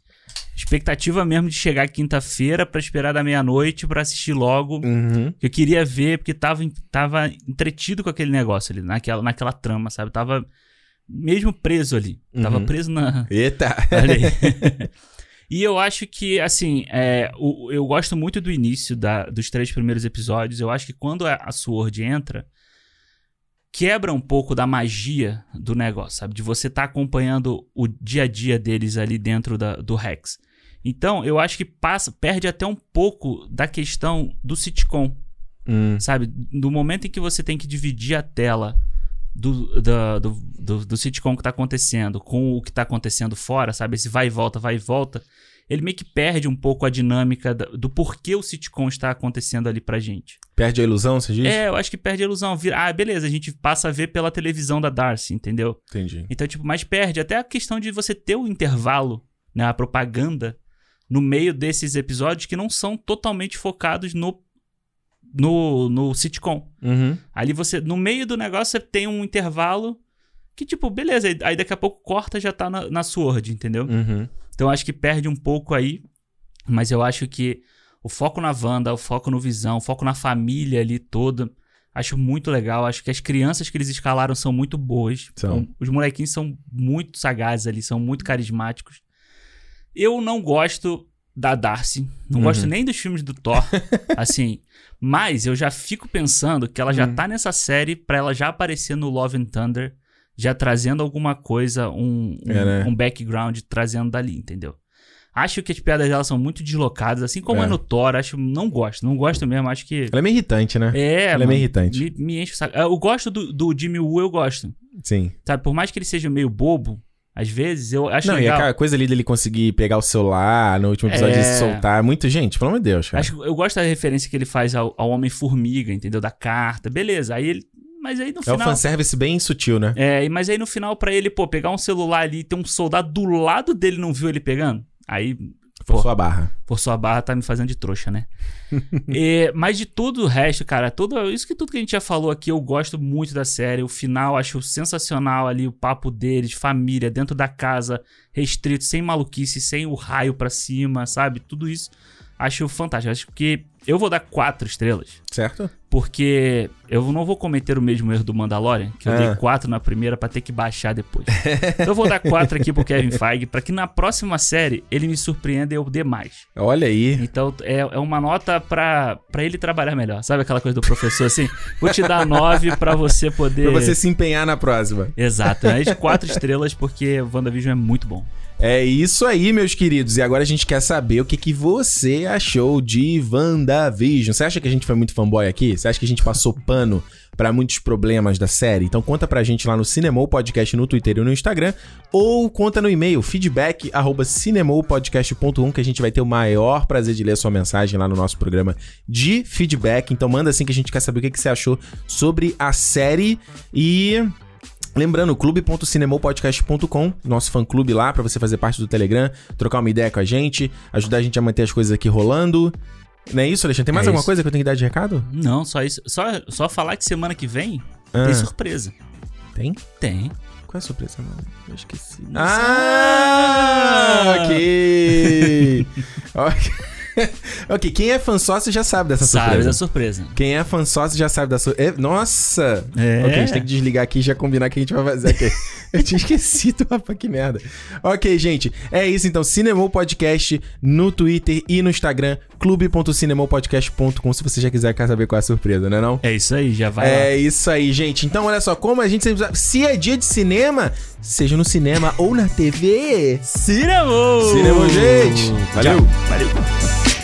Expectativa mesmo de chegar quinta-feira pra esperar da meia-noite pra assistir logo.
Uhum.
Eu queria ver, porque tava, tava entretido com aquele negócio ali, naquela, naquela trama, sabe? Tava mesmo preso ali. Tava
Uhum.
preso na.
Eita!
Olha aí. e eu acho que, assim, é, o- eu gosto muito do início da- dos três primeiros episódios. Eu acho que quando a, a Sword entra, quebra um pouco da magia do negócio, sabe? De você estar acompanhando o dia a dia deles ali dentro da- do Rex. Então, eu acho que passa, perde até um pouco da questão do sitcom
Hum.
sabe? Do momento em que você tem que dividir a tela do, da- do, do, do sitcom que tá acontecendo com o que tá acontecendo fora, sabe? Esse vai e volta, vai e volta. Ele meio que perde um pouco a dinâmica da- do porquê o sitcom está acontecendo ali pra gente.
Perde a ilusão, você diz?
É, eu acho que perde a ilusão. Vira, ah, beleza, a gente passa a ver pela televisão da Darcy, entendeu?
Entendi.
Então, tipo, mas perde até a questão de você ter o intervalo, né, a propaganda no meio desses episódios que não são totalmente focados no no, no sitcom.
Uhum.
Ali você, no meio do negócio, você tem um intervalo que, tipo, beleza, aí- daqui a pouco corta já tá na, na Sword, entendeu?
Uhum.
Então acho que perde um pouco aí, mas eu acho que o foco na Wanda, o foco no Visão, o foco na família ali toda, acho muito legal. Acho que as crianças que eles escalaram são muito boas.
São.
Os molequinhos são muito sagazes ali, são muito carismáticos. Eu não gosto da Darcy, não
Uhum.
gosto nem dos filmes do Thor, assim, mas eu já fico pensando que ela já
Uhum.
tá nessa série pra ela já aparecer no Love and Thunder, já trazendo alguma coisa, um, um,
É, né?
um background trazendo dali, entendeu? Acho que as piadas dela são muito deslocadas, assim como
É.
é, no Thor, acho, não gosto, não gosto mesmo, acho que...
Ela é meio irritante, né?
É,
Ela é meio irritante.
Me, me enche o saco. Eu gosto do, do Jimmy Woo, eu gosto.
Sim.
Sabe, por mais que ele seja meio bobo, às vezes, eu acho
Não, e
legal.
aquela coisa ali dele conseguir pegar o celular no último episódio
É.
e soltar. Muito, gente, pelo amor de Deus, cara.
Acho, eu gosto da referência que ele faz ao, ao Homem-Formiga, entendeu? Da carta. Beleza, aí ele... Mas aí no
É um
final...
fanservice bem sutil, né?
É, mas aí no final, pra ele, pô, pegar um celular ali e ter um soldado do lado dele e não viu ele pegando, aí
Por sua barra.
por sua barra tá me fazendo de trouxa, né? E- mas de tudo o resto, cara, tudo, isso que tudo que a gente já falou aqui, eu gosto muito da série. O final acho sensacional ali, o papo deles, família, dentro da casa, restrito, sem maluquice, sem o raio pra cima, sabe? Tudo isso acho fantástico. Acho que eu vou dar quatro estrelas.
Certo?
Porque eu não vou cometer o mesmo erro do Mandalorian, que eu
Ah.
dei quatro na primeira pra ter que baixar depois. então eu vou dar quatro aqui pro Kevin Feige, pra que na próxima série ele me surpreenda e eu dê mais.
Olha aí.
Então é, é uma nota pra, pra ele trabalhar melhor. Sabe aquela coisa do professor assim? Vou te dar nove pra você poder.
Pra você se empenhar na próxima.
Exato, né? de quatro estrelas porque WandaVision é muito bom.
É isso aí, meus queridos. E agora a gente quer saber o que, que você achou de WandaVision. Você acha que a gente foi muito fanboy aqui? Você acha que a gente passou pano pra muitos problemas da série? Então conta pra gente lá no Cinemou Podcast no Twitter e no Instagram. Ou conta no e-mail, feedback cinemoupodcast.com, que a gente vai ter o maior prazer de ler a sua mensagem lá no nosso programa de feedback. Então manda assim que a gente quer saber o que, que você achou sobre a série. E Lembrando, clube.cinemopodcast.com, nosso fã-clube lá, pra você fazer parte do Telegram, trocar uma ideia com a gente, ajudar a gente a manter as coisas aqui rolando. Não é isso, Alexandre? Tem mais
É
alguma
isso.
coisa que eu tenho que dar de recado?
Não, só isso. Só, só falar que semana que vem
Ah.
tem surpresa.
Tem?
Tem.
Qual é a surpresa, mano? Eu esqueci.
Não
Ah, ok. ok. ok, quem é fã sócio já sabe dessa
Sabe
surpresa.
da surpresa.
Quem é fã sócio já sabe da surpresa. Nossa!
É.
Ok, a gente tem que desligar aqui e já combinar o que a gente vai fazer aqui. Eu tinha esquecido, rapaz, que merda. Ok, gente, é isso então. Cinemou Podcast no Twitter e no Instagram, clube.cinemopodcast.com, se você já quiser quer saber qual é a surpresa, né não?
É isso aí, já vai lá.
É isso aí, gente. Então, olha só, como a gente sempre sabe, se é dia de cinema, seja no cinema ou na TV.
Cinema!
Cinema, gente. Valeu.
Valeu.